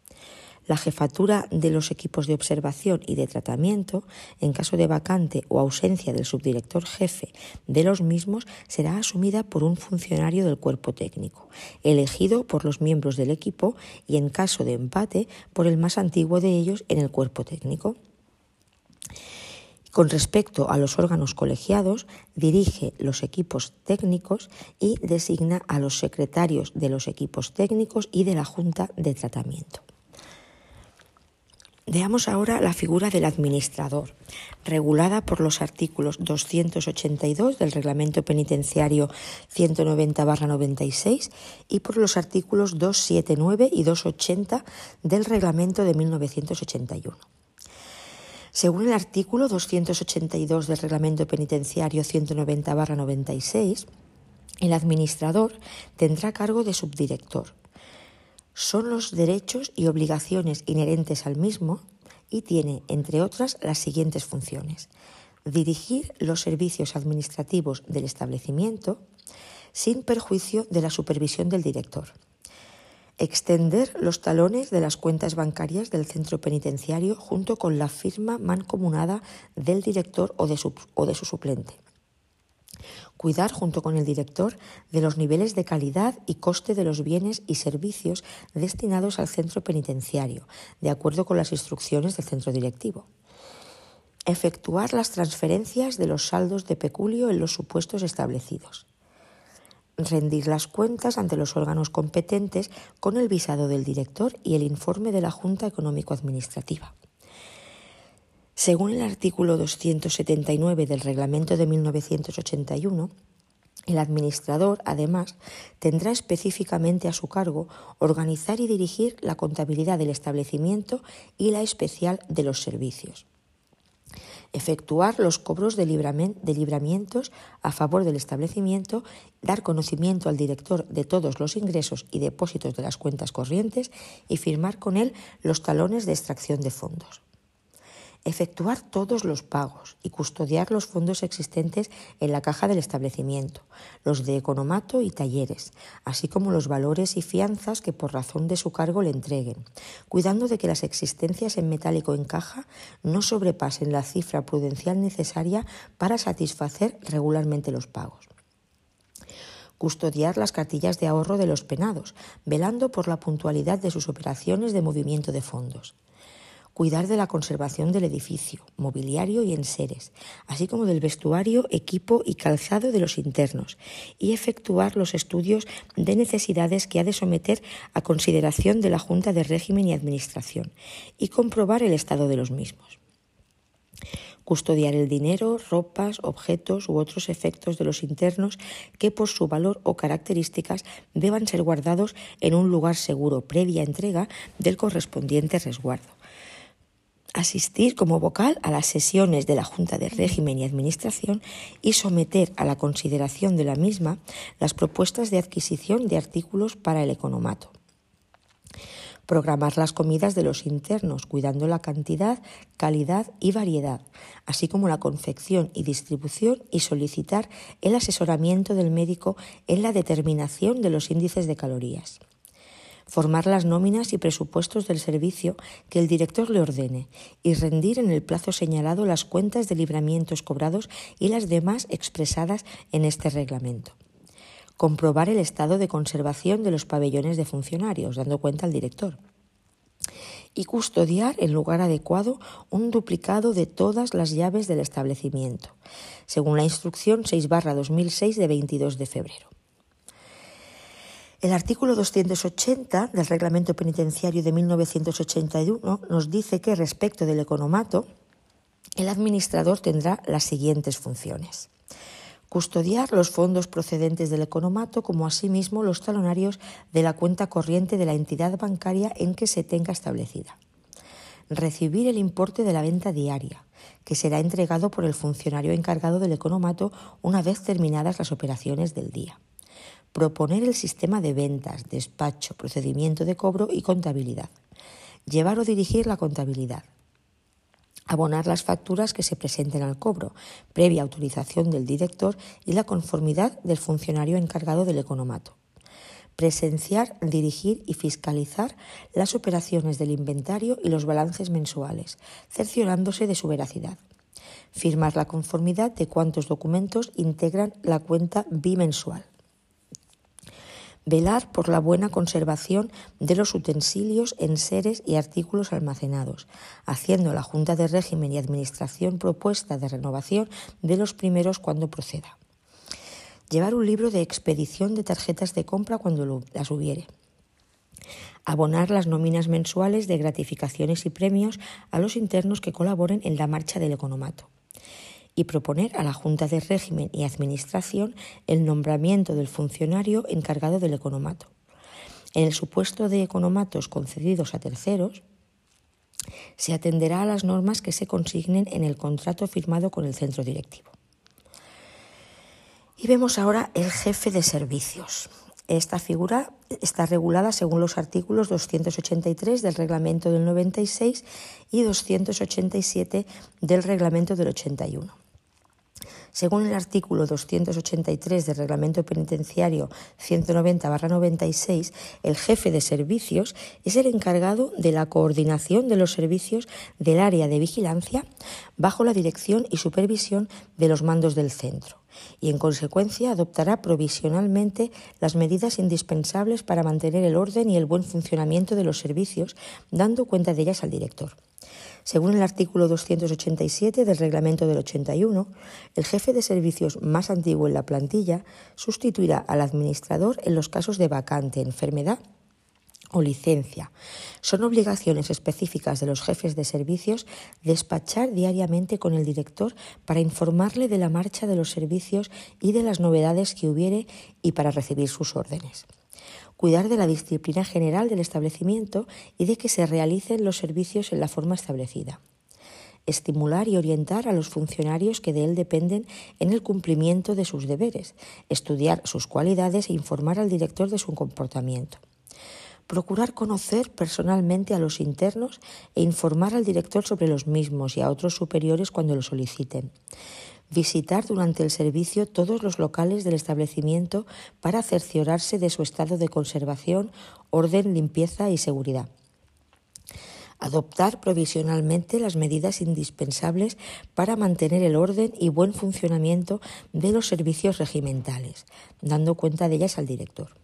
La jefatura de los equipos de observación y de tratamiento, en caso de vacante o ausencia del subdirector jefe de los mismos, será asumida por un funcionario del cuerpo técnico, elegido por los miembros del equipo y, en caso de empate, por el más antiguo de ellos en el cuerpo técnico. Con respecto a los órganos colegiados, dirige los equipos técnicos y designa a los secretarios de los equipos técnicos y de la Junta de Tratamiento. Veamos ahora la figura del administrador, regulada por los artículos 282 del Reglamento Penitenciario 190-96 y por los artículos 279 y 280 del Reglamento de 1981. Según el artículo 282 del Reglamento Penitenciario 190-96, el administrador tendrá cargo de subdirector, son los derechos y obligaciones inherentes al mismo y tiene, entre otras, las siguientes funciones. Dirigir los servicios administrativos del establecimiento sin perjuicio de la supervisión del director. Extender los talones de las cuentas bancarias del centro penitenciario junto con la firma mancomunada del director o de su, suplente cuidar junto con el director de los niveles de calidad y coste de los bienes y servicios destinados al centro penitenciario, de acuerdo con las instrucciones del centro directivo. Efectuar las transferencias de los saldos de peculio en los supuestos establecidos. Rendir las cuentas ante los órganos competentes con el visado del director y el informe de la Junta Económico-Administrativa. Según el artículo 279 del Reglamento de 1981, el administrador, además, tendrá específicamente a su cargo organizar y dirigir la contabilidad del establecimiento y la especial de los servicios. Efectuar los cobros de, libramientos a favor del establecimiento, dar conocimiento al director de todos los ingresos y depósitos de las cuentas corrientes y firmar con él los talones de extracción de fondos efectuar todos los pagos y custodiar los fondos existentes en la caja del establecimiento, los de economato y talleres, así como los valores y fianzas que por razón de su cargo le entreguen, cuidando de que las existencias en metálico en caja no sobrepasen la cifra prudencial necesaria para satisfacer regularmente los pagos. Custodiar las cartillas de ahorro de los penados, velando por la puntualidad de sus operaciones de movimiento de fondos cuidar de la conservación del edificio, mobiliario y enseres, así como del vestuario, equipo y calzado de los internos, y efectuar los estudios de necesidades que ha de someter a consideración de la Junta de Régimen y Administración, y comprobar el estado de los mismos custodiar el dinero, ropas, objetos u otros efectos de los internos que por su valor o características deban ser guardados en un lugar seguro previa entrega del correspondiente resguardo. Asistir como vocal a las sesiones de la Junta de Régimen y Administración y someter a la consideración de la misma las propuestas de adquisición de artículos para el economato. Programar las comidas de los internos, cuidando la cantidad, calidad y variedad, así como la confección y distribución y solicitar el asesoramiento del médico en la determinación de los índices de calorías formar las nóminas y presupuestos del servicio que el director le ordene y rendir en el plazo señalado las cuentas de libramientos cobrados y las demás expresadas en este reglamento comprobar el estado de conservación de los pabellones de funcionarios, dando cuenta al director. Y custodiar en lugar adecuado un duplicado de todas las llaves del establecimiento, según la instrucción 6-2006 de 22 de febrero. El artículo 280 del Reglamento Penitenciario de 1981 nos dice que respecto del economato, el administrador tendrá las siguientes funciones custodiar los fondos procedentes del economato como asimismo los talonarios de la cuenta corriente de la entidad bancaria en que se tenga establecida. Recibir el importe de la venta diaria, que será entregado por el funcionario encargado del economato una vez terminadas las operaciones del día. Proponer el sistema de ventas, despacho, procedimiento de cobro y contabilidad. Llevar o dirigir la contabilidad abonar las facturas que se presenten al cobro, previa autorización del director y la conformidad del funcionario encargado del economato. Presenciar, dirigir y fiscalizar las operaciones del inventario y los balances mensuales, cerciorándose de su veracidad. Firmar la conformidad de cuantos documentos integran la cuenta bimensual velar por la buena conservación de los utensilios, enseres y artículos almacenados, haciendo la Junta de Régimen y Administración propuesta de renovación de los primeros cuando proceda. Llevar un libro de expedición de tarjetas de compra cuando las hubiere. Abonar las nóminas mensuales de gratificaciones y premios a los internos que colaboren en la marcha del economato y proponer a la Junta de Régimen y Administración el nombramiento del funcionario encargado del economato. En el supuesto de economatos concedidos a terceros, se atenderá a las normas que se consignen en el contrato firmado con el centro directivo. Y vemos ahora el jefe de servicios. Esta figura está regulada según los artículos 283 del Reglamento del 96 y 287 del Reglamento del 81. Según el artículo 283 del Reglamento Penitenciario 190-96, el jefe de servicios es el encargado de la coordinación de los servicios del área de vigilancia bajo la dirección y supervisión de los mandos del centro y, en consecuencia, adoptará provisionalmente las medidas indispensables para mantener el orden y el buen funcionamiento de los servicios, dando cuenta de ellas al director. Según el artículo 287 del Reglamento del 81, el jefe de servicios más antiguo en la plantilla sustituirá al administrador en los casos de vacante, enfermedad o licencia. Son obligaciones específicas de los jefes de servicios despachar diariamente con el director para informarle de la marcha de los servicios y de las novedades que hubiere y para recibir sus órdenes cuidar de la disciplina general del establecimiento y de que se realicen los servicios en la forma establecida. Estimular y orientar a los funcionarios que de él dependen en el cumplimiento de sus deberes, estudiar sus cualidades e informar al director de su comportamiento. Procurar conocer personalmente a los internos e informar al director sobre los mismos y a otros superiores cuando lo soliciten visitar durante el servicio todos los locales del establecimiento para cerciorarse de su estado de conservación, orden, limpieza y seguridad. Adoptar provisionalmente las medidas indispensables para mantener el orden y buen funcionamiento de los servicios regimentales, dando cuenta de ellas al director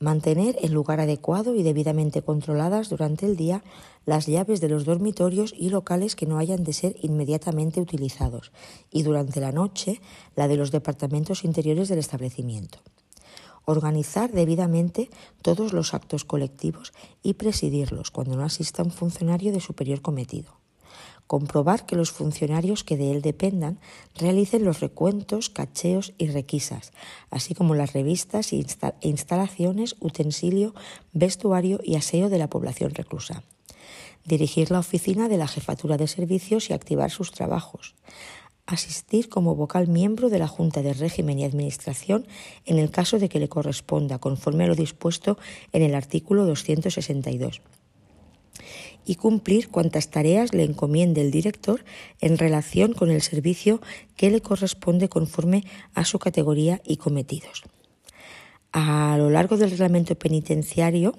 Mantener en lugar adecuado y debidamente controladas durante el día las llaves de los dormitorios y locales que no hayan de ser inmediatamente utilizados y durante la noche la de los departamentos interiores del establecimiento. Organizar debidamente todos los actos colectivos y presidirlos cuando no asista un funcionario de superior cometido comprobar que los funcionarios que de él dependan realicen los recuentos, cacheos y requisas, así como las revistas e instalaciones, utensilio, vestuario y aseo de la población reclusa. Dirigir la oficina de la jefatura de servicios y activar sus trabajos. Asistir como vocal miembro de la Junta de Régimen y Administración en el caso de que le corresponda, conforme a lo dispuesto en el artículo 262 y cumplir cuantas tareas le encomiende el director en relación con el servicio que le corresponde conforme a su categoría y cometidos. A lo largo del reglamento penitenciario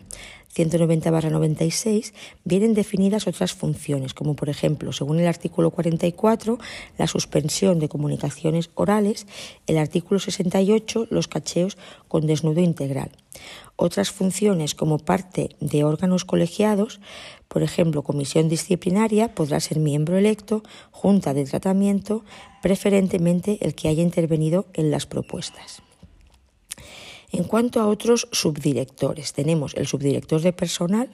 190-96 vienen definidas otras funciones, como por ejemplo, según el artículo 44, la suspensión de comunicaciones orales, el artículo 68, los cacheos con desnudo integral. Otras funciones como parte de órganos colegiados por ejemplo, comisión disciplinaria podrá ser miembro electo, junta de tratamiento, preferentemente el que haya intervenido en las propuestas. En cuanto a otros subdirectores, tenemos el subdirector de personal,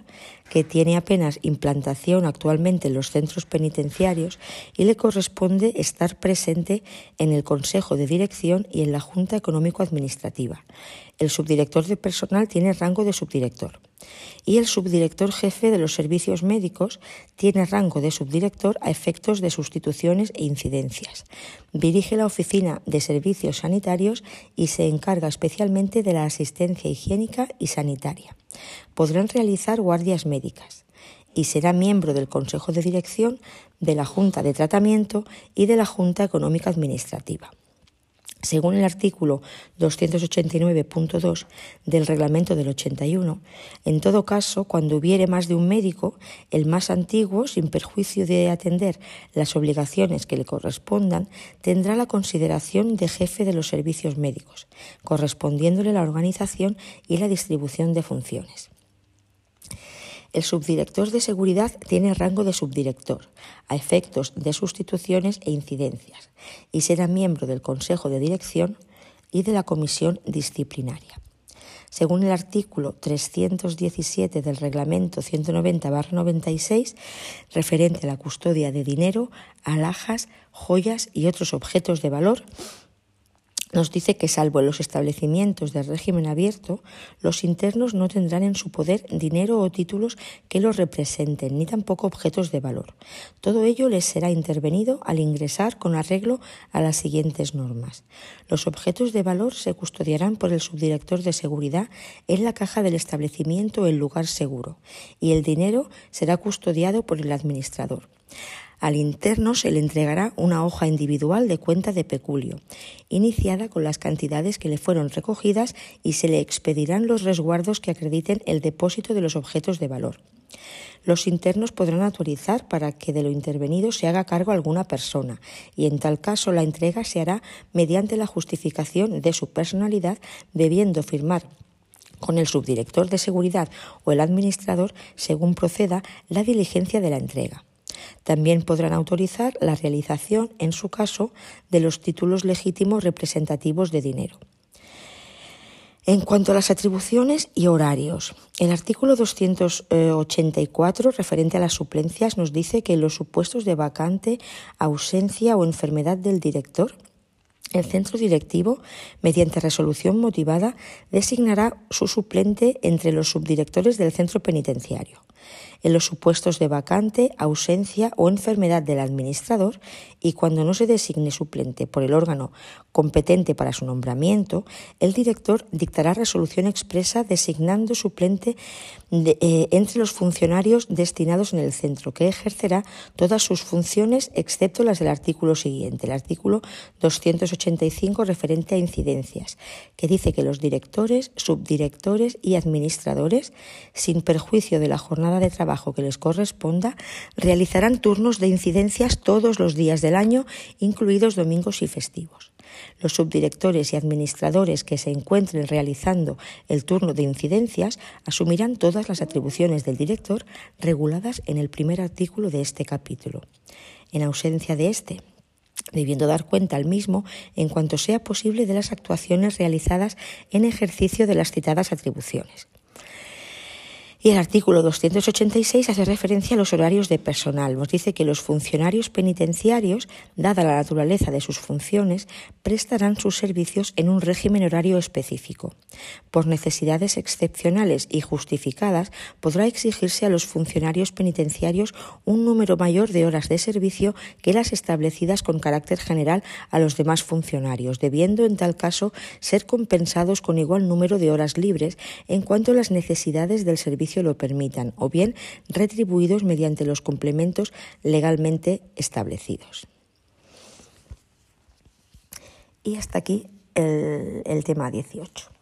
que tiene apenas implantación actualmente en los centros penitenciarios y le corresponde estar presente en el Consejo de Dirección y en la Junta Económico-Administrativa. El subdirector de personal tiene rango de subdirector y el subdirector jefe de los servicios médicos tiene rango de subdirector a efectos de sustituciones e incidencias. Dirige la oficina de servicios sanitarios y se encarga especialmente de la asistencia higiénica y sanitaria. Podrán realizar guardias médicas y será miembro del Consejo de Dirección, de la Junta de Tratamiento y de la Junta Económica Administrativa. Según el artículo 289.2 del reglamento del 81, en todo caso, cuando hubiere más de un médico, el más antiguo, sin perjuicio de atender las obligaciones que le correspondan, tendrá la consideración de jefe de los servicios médicos, correspondiéndole la organización y la distribución de funciones. El subdirector de seguridad tiene rango de subdirector, a efectos de sustituciones e incidencias, y será miembro del Consejo de Dirección y de la Comisión Disciplinaria. Según el artículo 317 del Reglamento 190-96, referente a la custodia de dinero, alhajas, joyas y otros objetos de valor, nos dice que salvo en los establecimientos de régimen abierto, los internos no tendrán en su poder dinero o títulos que los representen, ni tampoco objetos de valor. Todo ello les será intervenido al ingresar con arreglo a las siguientes normas. Los objetos de valor se custodiarán por el subdirector de seguridad en la caja del establecimiento o el lugar seguro, y el dinero será custodiado por el administrador. Al interno se le entregará una hoja individual de cuenta de peculio, iniciada con las cantidades que le fueron recogidas y se le expedirán los resguardos que acrediten el depósito de los objetos de valor. Los internos podrán autorizar para que de lo intervenido se haga cargo alguna persona y en tal caso la entrega se hará mediante la justificación de su personalidad debiendo firmar con el subdirector de seguridad o el administrador según proceda la diligencia de la entrega. También podrán autorizar la realización, en su caso, de los títulos legítimos representativos de dinero. En cuanto a las atribuciones y horarios, el artículo 284 referente a las suplencias nos dice que en los supuestos de vacante, ausencia o enfermedad del director, el centro directivo, mediante resolución motivada, designará su suplente entre los subdirectores del centro penitenciario en los supuestos de vacante, ausencia o enfermedad del administrador y cuando no se designe suplente por el órgano competente para su nombramiento, el director dictará resolución expresa designando suplente eh, entre los funcionarios destinados en el centro, que ejercerá todas sus funciones excepto las del artículo siguiente, el artículo 285 referente a incidencias, que dice que los directores, subdirectores y administradores, sin perjuicio de la jornada de trabajo trabajo que les corresponda, realizarán turnos de incidencias todos los días del año, incluidos domingos y festivos. Los subdirectores y administradores que se encuentren realizando el turno de incidencias asumirán todas las atribuciones del director reguladas en el primer artículo de este capítulo. En ausencia de este, debiendo dar cuenta al mismo en cuanto sea posible de las actuaciones realizadas en ejercicio de las citadas atribuciones. Y el artículo 286 hace referencia a los horarios de personal. Nos dice que los funcionarios penitenciarios, dada la naturaleza de sus funciones, prestarán sus servicios en un régimen horario específico. Por necesidades excepcionales y justificadas, podrá exigirse a los funcionarios penitenciarios un número mayor de horas de servicio que las establecidas con carácter general a los demás funcionarios, debiendo en tal caso ser compensados con igual número de horas libres en cuanto a las necesidades del lo permitan, o bien retribuidos mediante los complementos legalmente establecidos. Y hasta aquí el, el tema 18.